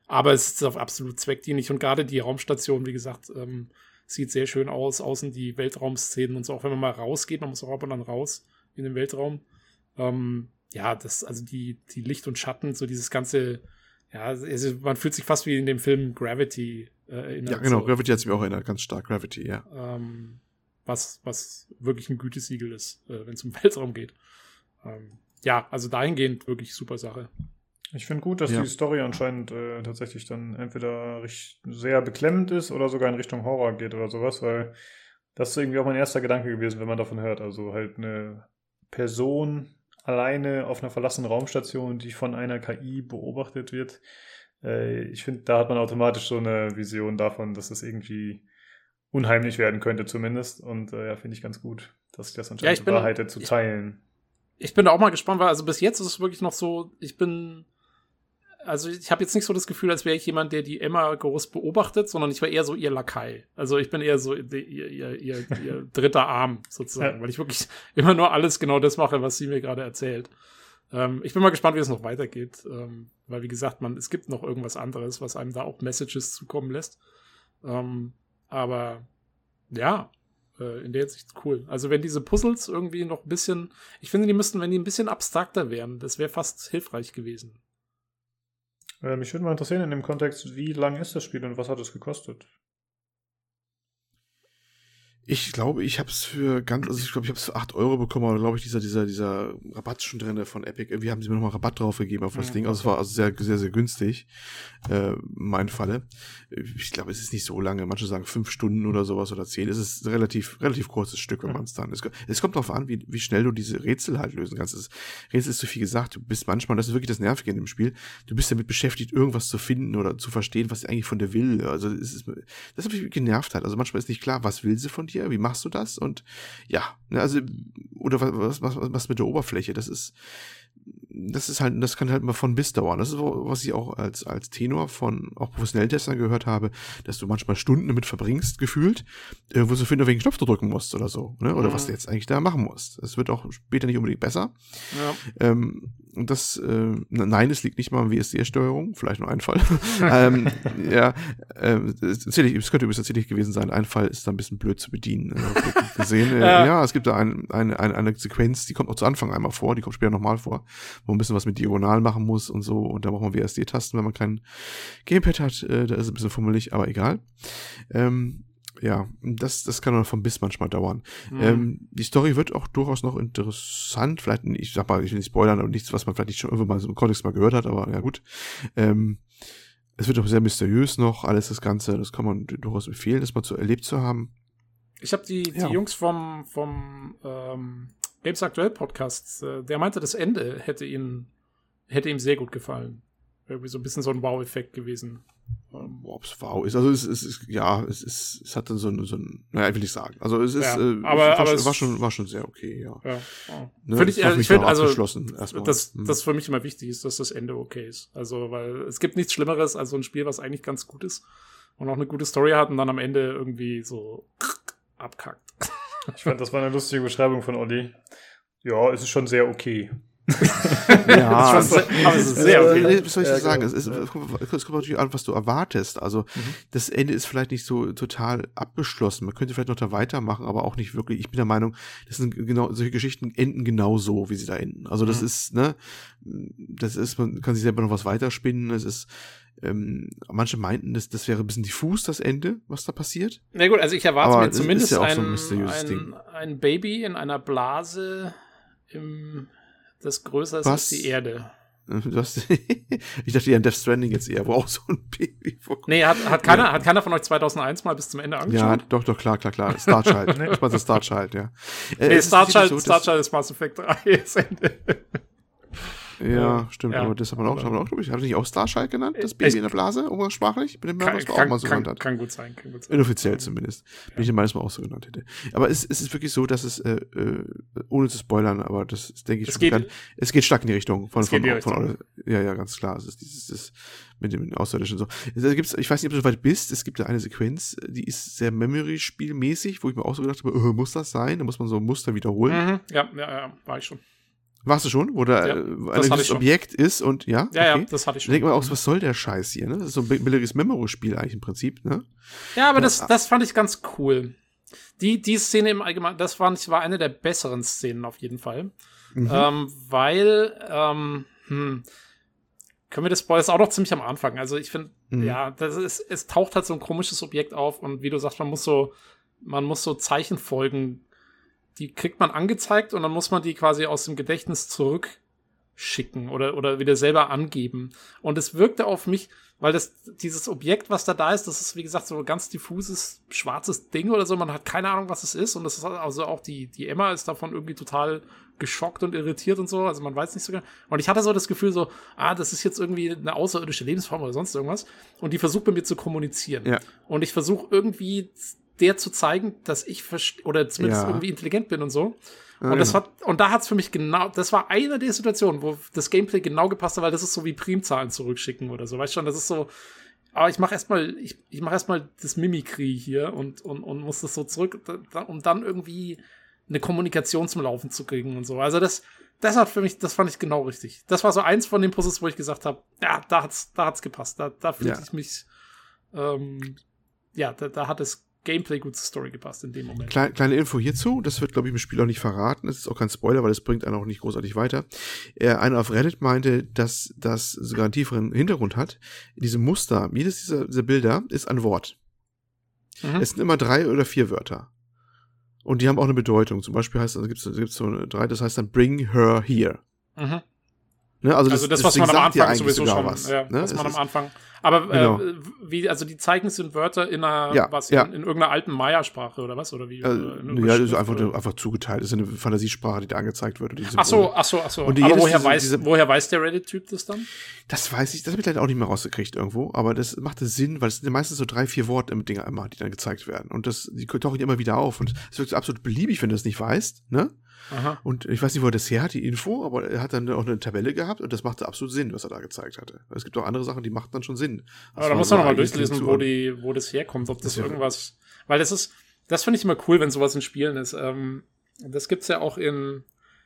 Aber es ist auf absolut zweckdienlich und gerade die Raumstation, wie gesagt, ähm, sieht sehr schön aus. Außen die Weltraumszenen und so, auch wenn man mal rausgeht, man muss auch ab und an raus in den Weltraum. Ähm, ja, das, also die, die Licht und Schatten, so dieses ganze, ja, also man fühlt sich fast wie in dem Film Gravity äh, erinnert. Ja, genau. So, Gravity hat sich mir auch erinnert. Ganz stark. Gravity, ja. ähm, was, was wirklich ein Gütesiegel ist, äh, wenn es um Weltraum geht. Ähm, ja, also dahingehend wirklich super Sache. Ich finde gut, dass Ja. die Story anscheinend äh, tatsächlich dann entweder sehr beklemmend ist oder sogar in Richtung Horror geht oder sowas, weil das ist irgendwie auch mein erster Gedanke gewesen, wenn man davon hört. Also halt eine Person alleine auf einer verlassenen Raumstation, die von einer KI beobachtet wird. Äh, ich finde, da hat man automatisch so eine Vision davon, dass es irgendwie unheimlich werden könnte zumindest. Und äh, ja, finde ich ganz gut, dass sich das anscheinend ich bin- bewahrheitet zu ich- teilen. Ich bin da auch mal gespannt, weil also bis jetzt ist es wirklich noch so, ich bin, also ich habe jetzt nicht so das Gefühl, als wäre ich jemand, der die Emma groß beobachtet, sondern ich war eher so ihr Lakai. Also ich bin eher so ihr, ihr, ihr, ihr dritter Arm sozusagen, Ja. weil ich wirklich immer nur alles genau das mache, was sie mir gerade erzählt. Ähm, ich bin mal gespannt, wie es noch weitergeht, ähm, weil wie gesagt, man, es gibt noch irgendwas anderes, was einem da auch Messages zukommen lässt. Ähm, aber ja, äh, in der Hinsicht cool. Also wenn diese Puzzles irgendwie noch ein bisschen, ich finde, die müssten, wenn die ein bisschen abstrakter wären, das wäre fast hilfreich gewesen. Äh, mich würde mal interessieren in dem Kontext, wie lang ist das Spiel und was hat es gekostet? Ich glaube, ich habe es für ganz, also ich glaube, ich habe es für 8 Euro bekommen, aber glaube ich, dieser, dieser, dieser Rabatt schon drin von Epic. Irgendwie haben sie mir nochmal Rabatt drauf gegeben auf das Mhm. Ding. Also es war also sehr, sehr, sehr günstig. Äh, in meinem Falle. Ich glaube, es ist nicht so lange. Manche sagen fünf Stunden oder sowas oder zehn. Es ist ein relativ, relativ kurzes Stück, wenn man es dann. Es, es kommt darauf an, wie, wie schnell du diese Rätsel halt lösen kannst. Das Rätsel ist zu viel gesagt. Du bist manchmal, das ist wirklich das Nervige in dem Spiel. Du bist damit beschäftigt, irgendwas zu finden oder zu verstehen, was sie eigentlich von dir will. Also es ist, das hat mich genervt hat. Also manchmal ist nicht klar, was will sie von dir? Wie machst du das? Und ja, ne, also oder was, was, was mit der Oberfläche? Das ist, das ist halt, das kann halt mal von bis dauern. Das ist, was ich auch als, als Tenor von auch professionellen Testern gehört habe, dass du manchmal Stunden damit verbringst, gefühlt, äh, wo du finden, welchen Knopf du drücken musst oder so, ne? Oder Mhm. was du jetzt eigentlich da machen musst. Das wird auch später nicht unbedingt besser. Ja. Ähm, und das, äh, nein, es liegt nicht mal am WSD-Steuerung, vielleicht nur ein Fall. ähm, ja, es tatsächlich, es könnte übrigens tatsächlich gewesen sein, ein Fall ist da ein bisschen blöd zu bedienen. Äh, ich gesehen. Äh, Ja. ja. es gibt da ein, eine, eine, eine Sequenz, die kommt auch zu Anfang einmal vor, die kommt später nochmal vor, wo man ein bisschen was mit Diagonal machen muss und so. Und da braucht man WSD-Tasten, wenn man kein Gamepad hat. Äh, da ist es ein bisschen fummelig, aber egal. Ähm, ja, das, das kann vom Biss manchmal dauern. Mhm. Ähm, die Story wird auch durchaus noch interessant. Vielleicht, ich sag mal, ich will nicht spoilern und nichts, was man vielleicht nicht schon irgendwann mal so im Kontext mal gehört hat, aber ja gut. Ähm, es wird auch sehr mysteriös noch, alles das Ganze. Das kann man durchaus empfehlen, das mal zu erlebt zu haben. Ich habe die, die Ja. Jungs vom, vom ähm, Games Aktuell Podcast, äh, der meinte, das Ende hätte ihn, hätte ihm sehr gut gefallen. irgendwie so ein bisschen so ein Wow-Effekt gewesen. Ob es wow ist. Also es ist, ja, es ist, es hat dann so ein, so ein, naja, will ich sagen. Also es ist, Ja, äh, aber- war, aber schon, es- war schon, war schon sehr okay, ja. Ja, ja. Ne, Finde ich, ich mich finde, also, erstmal. das, Hm. das für mich immer wichtig ist, dass das Ende okay ist. Also, weil es gibt nichts Schlimmeres als so ein Spiel, was eigentlich ganz gut ist und auch eine gute Story hat und dann am Ende irgendwie so abkackt. Ich fand, das war eine lustige Beschreibung von Olli. Ja, es ist schon sehr okay. ja, Das ist schon sehr- aber es ist sehr Äh, okay. Was soll ich Ja, sagen? genau. Es, ist, es kommt es kommt natürlich an, was du erwartest. Also das Ende ist vielleicht nicht so total abgeschlossen. Man könnte vielleicht noch da weitermachen, aber auch nicht wirklich. Ich bin der Meinung, das sind genau solche Geschichten enden genau so, wie sie da enden. Also das Mhm. ist ne, das ist man kann sich selber noch was weiterspinnen. Es ist ähm, manche meinten, das, das wäre ein bisschen diffus, das Ende, was da passiert. Na gut, also ich erwarte Aber mir zumindest ja auch so ein ein, ein, Ding. ein Baby in einer Blase, im, das größer ist Was? als die Erde. Hast, ich dachte ja an Death Stranding jetzt eher, wo auch so ein Baby vorkommt. Nee, hat, hat, keiner, hat keiner von euch 2001 mal bis zum Ende Ja, angeschaut? doch, doch, klar, klar, klar. Star Child. Ich meine, Star Child, ja. Äh, nee, Star Child, so, Star Child ist Mass Effect 3. Ja, stimmt, Ja. aber das hat man auch, haben wir auch, glaube ich, hat er nicht auch Starchild genannt, das Ich- Baby in der Blase, umgangssprachlich? Bin ich mir, Kann, was man auch mal so kann, genannt hat. kann gut sein, kann gut sein. Inoffiziell zumindest. Bin ich der Meinung, dass man auch so genannt hätte. Aber es, es ist wirklich so, dass es, äh, äh, ohne zu spoilern, aber das ist, denke ich, Es schon geht- bekannt. Es geht stark in die Richtung von, Es geht von, von, Richtung. ja, ja, ganz klar. Es ist dieses, das mit dem Außerirdischen so. Da gibt's, ich weiß nicht, ob du so weit bist, es gibt da eine Sequenz, die ist sehr Memory-Spielmäßig, wo ich mir auch so gedacht habe, äh, muss das sein? Da muss man so ein Muster wiederholen. Mhm, ja, ja, ja, war ich schon. Warst du schon? Wo da Ja, äh, das ein schon. Objekt ist und ja? Ja, okay. ja, das hatte ich schon. denkt man auch, was soll der Scheiß hier, ne? Das ist so ein bi- billiges Memory-Spiel eigentlich im Prinzip, ne? Ja, aber das, das fand ich ganz cool. Die, die Szene im Allgemeinen, das fand ich, war eine der besseren Szenen auf jeden Fall. Mhm. Ähm, weil, ähm, hm, können wir das spoilern? Ist auch noch ziemlich am Anfang. Also ich finde, Mhm. ja, das ist, es taucht halt so ein komisches Objekt auf und wie du sagst, man muss so, man muss so Zeichen folgen. Die kriegt man angezeigt und dann muss man die quasi aus dem Gedächtnis zurückschicken oder, oder wieder selber angeben. Und es wirkte auf mich, weil das, dieses Objekt, was da da ist, das ist, wie gesagt, so ein ganz diffuses, schwarzes Ding oder so. Man hat keine Ahnung, was es ist. Und das ist also auch die, die Emma ist davon irgendwie total geschockt und irritiert und so. Also man weiß nicht so genau. Und ich hatte so das Gefühl so, ah, das ist jetzt irgendwie eine außerirdische Lebensform oder sonst irgendwas. Und die versucht mit mir zu kommunizieren. Ja. Und ich versuche irgendwie der zu zeigen, dass ich oder zumindest Ja. irgendwie intelligent bin und so. Ah, und das genau. hat, und da hat's für mich genau, das war eine der Situationen, wo das Gameplay genau gepasst hat, weil das ist so wie Primzahlen zurückschicken oder so. Weißt schon, das ist so, aber ich mache erstmal, ich, ich mache erstmal das Mimikry hier und, und, und muss das so zurück, da, um dann irgendwie eine Kommunikation zum Laufen zu kriegen und so. Also das, das hat für mich, das fand ich genau richtig. Das war so eins von den Puzzles, wo ich gesagt habe, ja, da hat's, da hat's gepasst. Da, da fühlte Ja. ich mich, ähm, ja, da, da hat das Gameplay gut zur Story gepasst in dem Moment. Kleine, kleine Info hierzu, das wird, glaube ich, im Spiel auch nicht verraten. Das ist auch kein Spoiler, weil es bringt einen auch nicht großartig weiter. Äh, einer auf Reddit meinte, dass das sogar einen tieferen Hintergrund hat. Diese Muster, jedes dieser, dieser Bilder ist ein Wort. Mhm. Es sind immer drei oder vier Wörter. Und die haben auch eine Bedeutung. Zum Beispiel heißt, also gibt es gibt's so eine drei, das heißt dann bring her here. Mhm. Ne? Also, Also das, was Ding man am Anfang sowieso schon, was, ja, ne? was man am Anfang. Aber Genau. äh, wie, also die Zeichen sind Wörter in einer, Ja, was, ja. in, in irgendeiner alten Maya-Sprache oder was? Oder wie? Äh, Oder in ja, das ist einfach, oder- einfach zugeteilt. Das ist eine Fantasiesprache, die da angezeigt wird. Ach so, ach so, ach so. Und Aber woher, diese- weiß, diese- woher weiß der Reddit-Typ das dann? Das weiß ich, das habe ich leider auch nicht mehr rausgekriegt irgendwo, aber das machte Sinn, weil es sind meistens so drei, vier Worte im Dinger immer, die dann gezeigt werden. Und das, die tauchen immer wieder auf. Und es wirkt absolut beliebig, wenn du das nicht weißt, ne? Aha. Und ich weiß nicht, wo er das her hat, die Info, aber er hat dann auch eine Tabelle gehabt und das machte absolut Sinn, was er da gezeigt hatte. Es gibt auch andere Sachen, die machten dann schon Sinn. Das Aber da muss man nochmal durchlesen, wo, die, wo das herkommt, ob das, Das irgendwas. Weil das ist, das finde ich immer cool, wenn sowas in Spielen ist. Ähm, das gibt's ja auch in,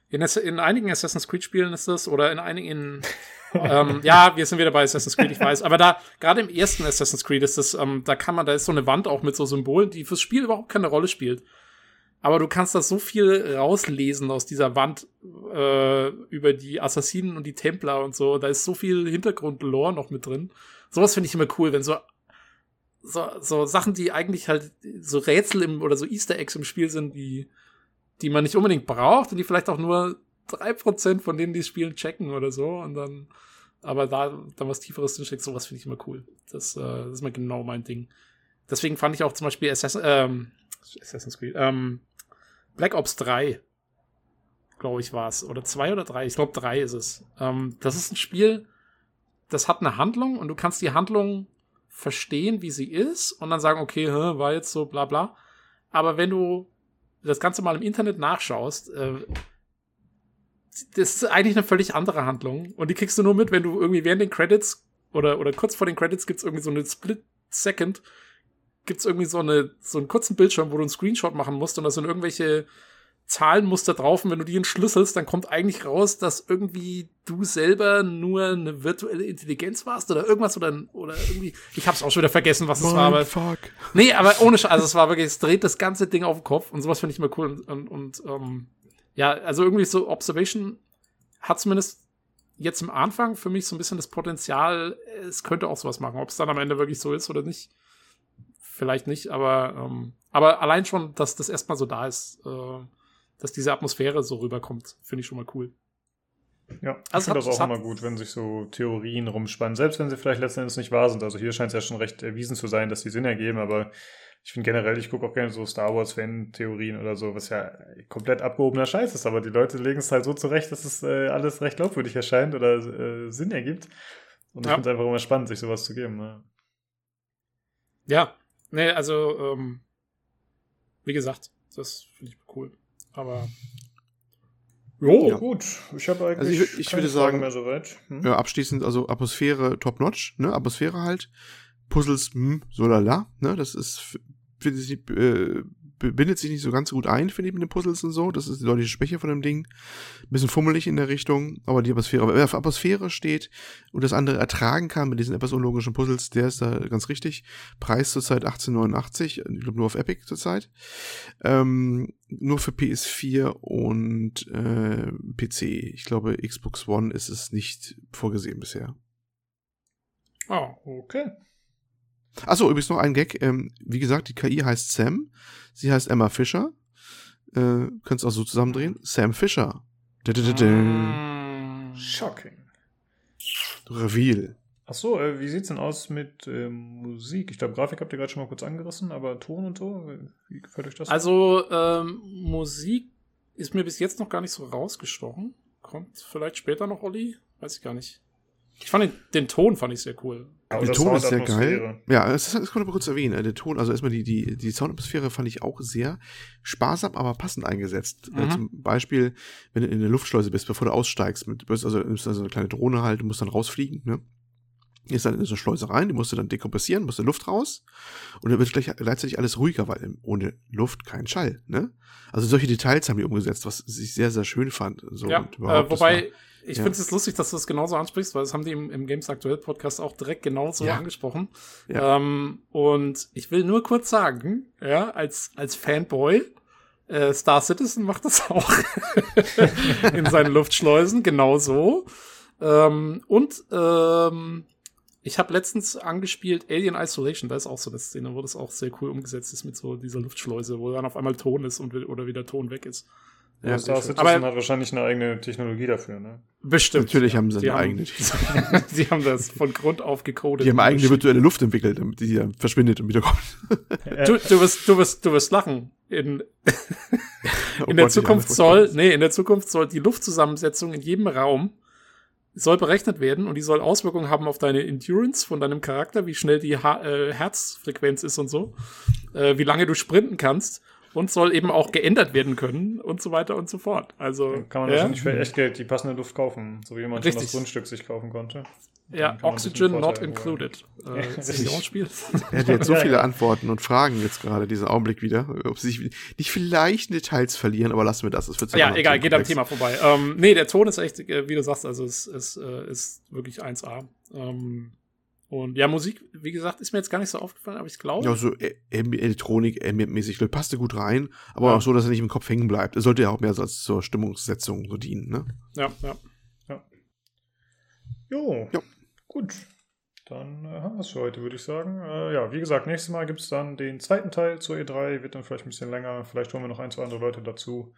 in, in einigen Assassin's Creed-Spielen ist das, oder in einigen. ähm, ja, wir sind wieder bei Assassin's Creed, ich weiß. Aber da, gerade im ersten Assassin's Creed ist das, ähm, da kann man, da ist so eine Wand auch mit so Symbolen, die fürs Spiel überhaupt keine Rolle spielt. Aber du kannst da so viel rauslesen aus dieser Wand äh, über die Assassinen und die Templer und so. Da ist so viel Hintergrund-Lore noch mit drin. Sowas finde ich immer cool, wenn so, so, so Sachen, die eigentlich halt so Rätsel im, oder so Easter Eggs im Spiel sind, die, die man nicht unbedingt braucht und die vielleicht auch nur drei Prozent von denen, die spielen, checken oder so. Und dann, aber da, da was Tieferes drinsteckt, sowas finde ich immer cool. Das, äh, das ist mal genau mein Ding. Deswegen fand ich auch zum Beispiel Assassin, ähm, Assassin's Creed, ähm, Black Ops 3, glaube ich, war es. Oder zwei oder drei. Ich glaube, drei ist es. Ähm, das ist ein Spiel, das hat eine Handlung und du kannst die Handlung verstehen, wie sie ist und dann sagen, okay, hä, war jetzt so bla bla. Aber wenn du das Ganze mal im Internet nachschaust, äh, das ist eigentlich eine völlig andere Handlung. Und die kriegst du nur mit, wenn du irgendwie während den Credits oder, oder kurz vor den Credits gibt's irgendwie so eine Split Second, gibt's irgendwie so, eine, so einen kurzen Bildschirm, wo du einen Screenshot machen musst und da sind irgendwelche Zahlenmuster drauf und wenn du die entschlüsselst, dann kommt eigentlich raus, dass irgendwie du selber nur eine virtuelle Intelligenz warst oder irgendwas oder, oder irgendwie, ich hab's auch schon wieder vergessen, was es war, aber, fuck. nee, aber ohne, Sch also es war wirklich, es dreht das ganze Ding auf den Kopf und sowas finde ich immer cool und, und, und ähm, ja, also irgendwie so Observation hat zumindest jetzt im Anfang für mich so ein bisschen das Potenzial, es könnte auch sowas machen. Ob es dann am Ende wirklich so ist oder nicht, vielleicht nicht, aber, ähm, aber allein schon, dass das erstmal so da ist, äh, dass diese Atmosphäre so rüberkommt, finde ich schon mal cool. Ja, ich Also finde hat- das auch immer gut, wenn sich so Theorien rumspannen, selbst wenn sie vielleicht letzten Endes nicht wahr sind. Also hier scheint es ja schon recht erwiesen zu sein, dass die Sinn ergeben, aber ich finde generell, ich gucke auch gerne so Star Wars-Fan-Theorien oder so, was ja komplett abgehobener Scheiß ist, aber die Leute legen es halt so zurecht, dass es äh, alles recht glaubwürdig erscheint oder äh, Sinn ergibt. Und ich Ja. finde es einfach immer spannend, sich sowas zu geben. Ne? Ja, nee, also, ähm, wie gesagt, das finde ich cool. Aber, Jo, Ja. gut. Ich habe eigentlich Also ich- ich würde sagen- mehr soweit. Hm? Ja, abschließend, also Atmosphäre top-notch, ne? Atmosphäre halt. Puzzles, hm, so lala, ne? Das ist, finde ich, äh, bindet sich nicht so ganz gut ein, finde ich, mit den Puzzles und so. Das ist die deutliche Schwäche von dem Ding. Ein bisschen fummelig in der Richtung, aber die Atmosphäre, wer auf Atmosphäre steht und das andere ertragen kann mit diesen etwas unlogischen Puzzles, der ist da ganz richtig. Preis zurzeit 18,89, ich glaube nur auf Epic zurzeit. Ähm, nur für PS4 und äh, PC. Ich glaube, Xbox One ist es nicht vorgesehen bisher. oh, Okay. Achso, übrigens noch ein Gag. Ähm, wie gesagt, die KI heißt Sam. Sie heißt Emma Fischer. Äh, könntest auch so zusammendrehen. Sam Fischer. Mm. Shocking. Reveal. Ach so, äh, wie sieht's denn aus mit ähm, Musik? Ich glaube, Grafik habt ihr gerade schon mal kurz angerissen, aber Ton und so, wie gefällt euch das? Also, ähm, Musik ist mir bis jetzt noch gar nicht so rausgestochen. Kommt vielleicht später noch, Olli? Weiß ich gar nicht. Ich fand den, den Ton fand ich sehr cool. Aber der Ton ist sehr geil. Ja, das, das kann man kurz erwähnen. Äh, Der Ton, also erstmal die, die, die Soundatmosphäre fand ich auch sehr sparsam, aber passend eingesetzt. Äh, Mhm. zum Beispiel, wenn du in der Luftschleuse bist, bevor du aussteigst, mit, du bist also, also eine kleine Drohne halt, du musst dann rausfliegen, ne? Gehst dann in so eine Schleuse rein, die musst du dann dekompressieren, musst du Luft raus und dann wird gleich, gleichzeitig alles ruhiger, weil ohne Luft kein Schall, ne? Also solche Details haben die umgesetzt, was ich sehr, sehr schön fand. So, ja, äh, das wobei, war- ich ja. finde es lustig, dass du es genauso ansprichst, weil das haben die im, im Games Aktuell Podcast auch direkt genauso Ja. angesprochen. Ja. Ähm, und ich will nur kurz sagen, ja, als, als Fanboy, äh, Star Citizen macht das auch in seinen Luftschleusen, genauso. Ähm, und ähm, ich habe letztens angespielt Alien Isolation, da ist auch so eine Szene, wo das auch sehr cool umgesetzt ist mit so dieser Luftschleuse, wo dann auf einmal Ton ist und oder wieder Ton weg ist. Ja, Star sehr schön. Citizen Aber- hat wahrscheinlich eine eigene Technologie dafür, ne? Bestimmt. Natürlich haben sie Die eine haben- eigene Die haben das von Grund auf gecodet. Die haben eigene virtuelle Luft entwickelt, damit die dann verschwindet und wiederkommt. Du, du, wirst, du, wirst, du wirst lachen. In, Oh in der Gott, die Zukunft soll, nee, in der Zukunft soll die Luftzusammensetzung in jedem Raum soll berechnet werden und die soll Auswirkungen haben auf deine Endurance von deinem Charakter, wie schnell die ha äh, Herzfrequenz ist und so, äh, wie lange du sprinten kannst und soll eben auch geändert werden können und so weiter und so fort. Also kann man ja, wahrscheinlich für Echtgeld die passende Luft kaufen, so wie man schon Richtig. das Grundstück sich kaufen konnte. Ja Oxygen not included. Äh, Spiel? Er hat jetzt so Ja, viele ja. Antworten und Fragen jetzt gerade, diesen Augenblick wieder. Ob sie sich nicht vielleicht in Details verlieren, aber lassen wir das. das wird Ja, egal, geht am Thema vorbei. Ähm, nee, der Ton ist echt, äh, wie du sagst, also es, es äh, ist wirklich 1A. Ähm, und ja, Musik, wie gesagt, ist mir jetzt gar nicht so aufgefallen, aber ich glaube. Ja, so äh, Elektronik, Ambient-mäßig, passte gut rein, aber Ja. auch so, dass er nicht im Kopf hängen bleibt. Er sollte ja auch mehr so als zur Stimmungssetzung so dienen, ne? ja, ja. Jo, Ja. Gut. Dann äh, haben wir es für heute, würde ich sagen. Äh, ja, wie gesagt, nächstes Mal gibt es dann den zweiten Teil zur E3. Wird dann vielleicht ein bisschen länger. Vielleicht holen wir noch ein, zwei andere Leute dazu.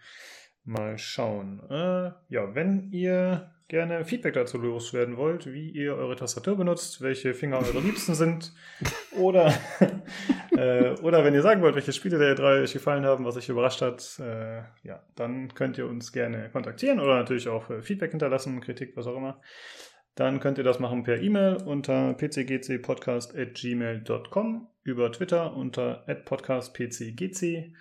Mal schauen. Äh, ja, wenn ihr gerne Feedback dazu loswerden wollt, wie ihr eure Tastatur benutzt, welche Finger eure Liebsten sind, oder, äh, oder wenn ihr sagen wollt, welche Spiele der E3 euch gefallen haben, was euch überrascht hat, äh, ja, dann könnt ihr uns gerne kontaktieren oder natürlich auch Feedback hinterlassen, Kritik, was auch immer. Dann könnt ihr das machen per E-Mail unter pcgcpodcast.gmail.com, über Twitter unter podcastpcgc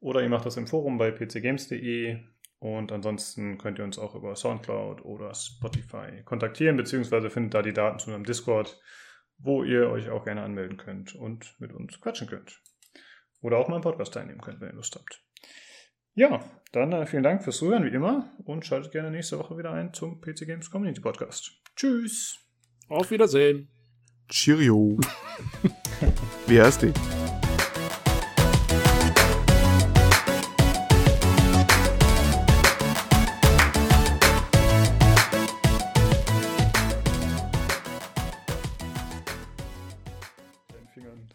oder ihr macht das im Forum bei pcgames.de und ansonsten könnt ihr uns auch über Soundcloud oder Spotify kontaktieren, beziehungsweise findet da die Daten zu unserem Discord, wo ihr euch auch gerne anmelden könnt und mit uns quatschen könnt. Oder auch mal im Podcast teilnehmen könnt, wenn ihr Lust habt. Ja, dann äh, vielen Dank fürs Zuhören wie immer und schaltet gerne nächste Woche wieder ein zum PC Games Community Podcast. Tschüss. Auf Wiedersehen. Cheerio. Wie heißt die?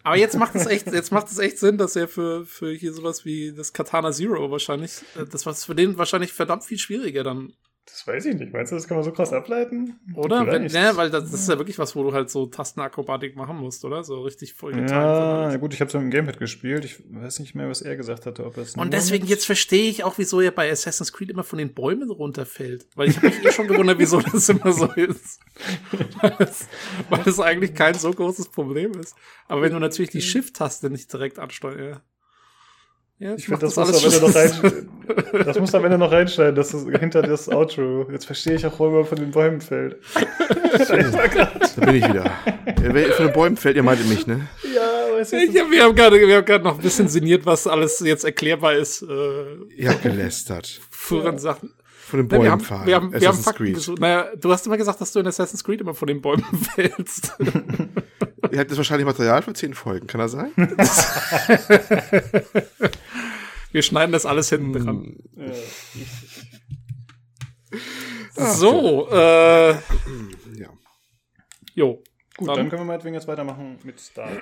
Aber jetzt macht es echt, jetzt macht es echt Sinn, dass er für, für hier sowas wie das Katana Zero wahrscheinlich, äh, das war für den wahrscheinlich verdammt viel schwieriger dann, Das weiß ich nicht. Meinst du, das kann man so krass ableiten? oder? Wenn, ne, weil das, das ist ja wirklich was, wo du halt so Tastenakrobatik machen musst, oder? So richtig voll getimt. und Ja, ja gut, ich habe es im Gamepad gespielt. Ich weiß nicht mehr, was er gesagt hatte. Ob es Und deswegen, mit- jetzt verstehe ich auch, wieso er bei Assassin's Creed immer von den Bäumen runterfällt. Weil ich habe mich eh schon gewundert, wieso das immer so ist. weil, es, weil es eigentlich kein so großes Problem ist. Aber wenn du natürlich die Shift-Taste nicht direkt ansteuerst. Ja, Ich finde, das, muss am Ende noch rein, das muss am Ende noch reinschneiden, dass das hinter das Outro. Jetzt verstehe ich auch, warum er von den Bäumen fällt. Da bin ich wieder. Ja, wer von den Bäumen fällt, ihr meintet mich, ne? Ja, weißt du, Ich hab, wir haben gerade wir haben gerade noch ein bisschen sinniert, was alles jetzt erklärbar ist. Äh, Ihr habt gelästert. früheren Sachen. Von den Nein, Bäumen wir haben, fahren. wir haben, wir haben Assassin's Fakten Creed. gesucht. Naja, du hast immer gesagt, dass du in Assassin's Creed immer von den Bäumen fällst. Ihr habt jetzt wahrscheinlich Material für zehn Folgen, kann das sein? Wir schneiden das alles hinten dran. ja. So, äh, Ja. jo. Gut, Dann- dann können wir meinetwegen jetzt weitermachen mit Stadia.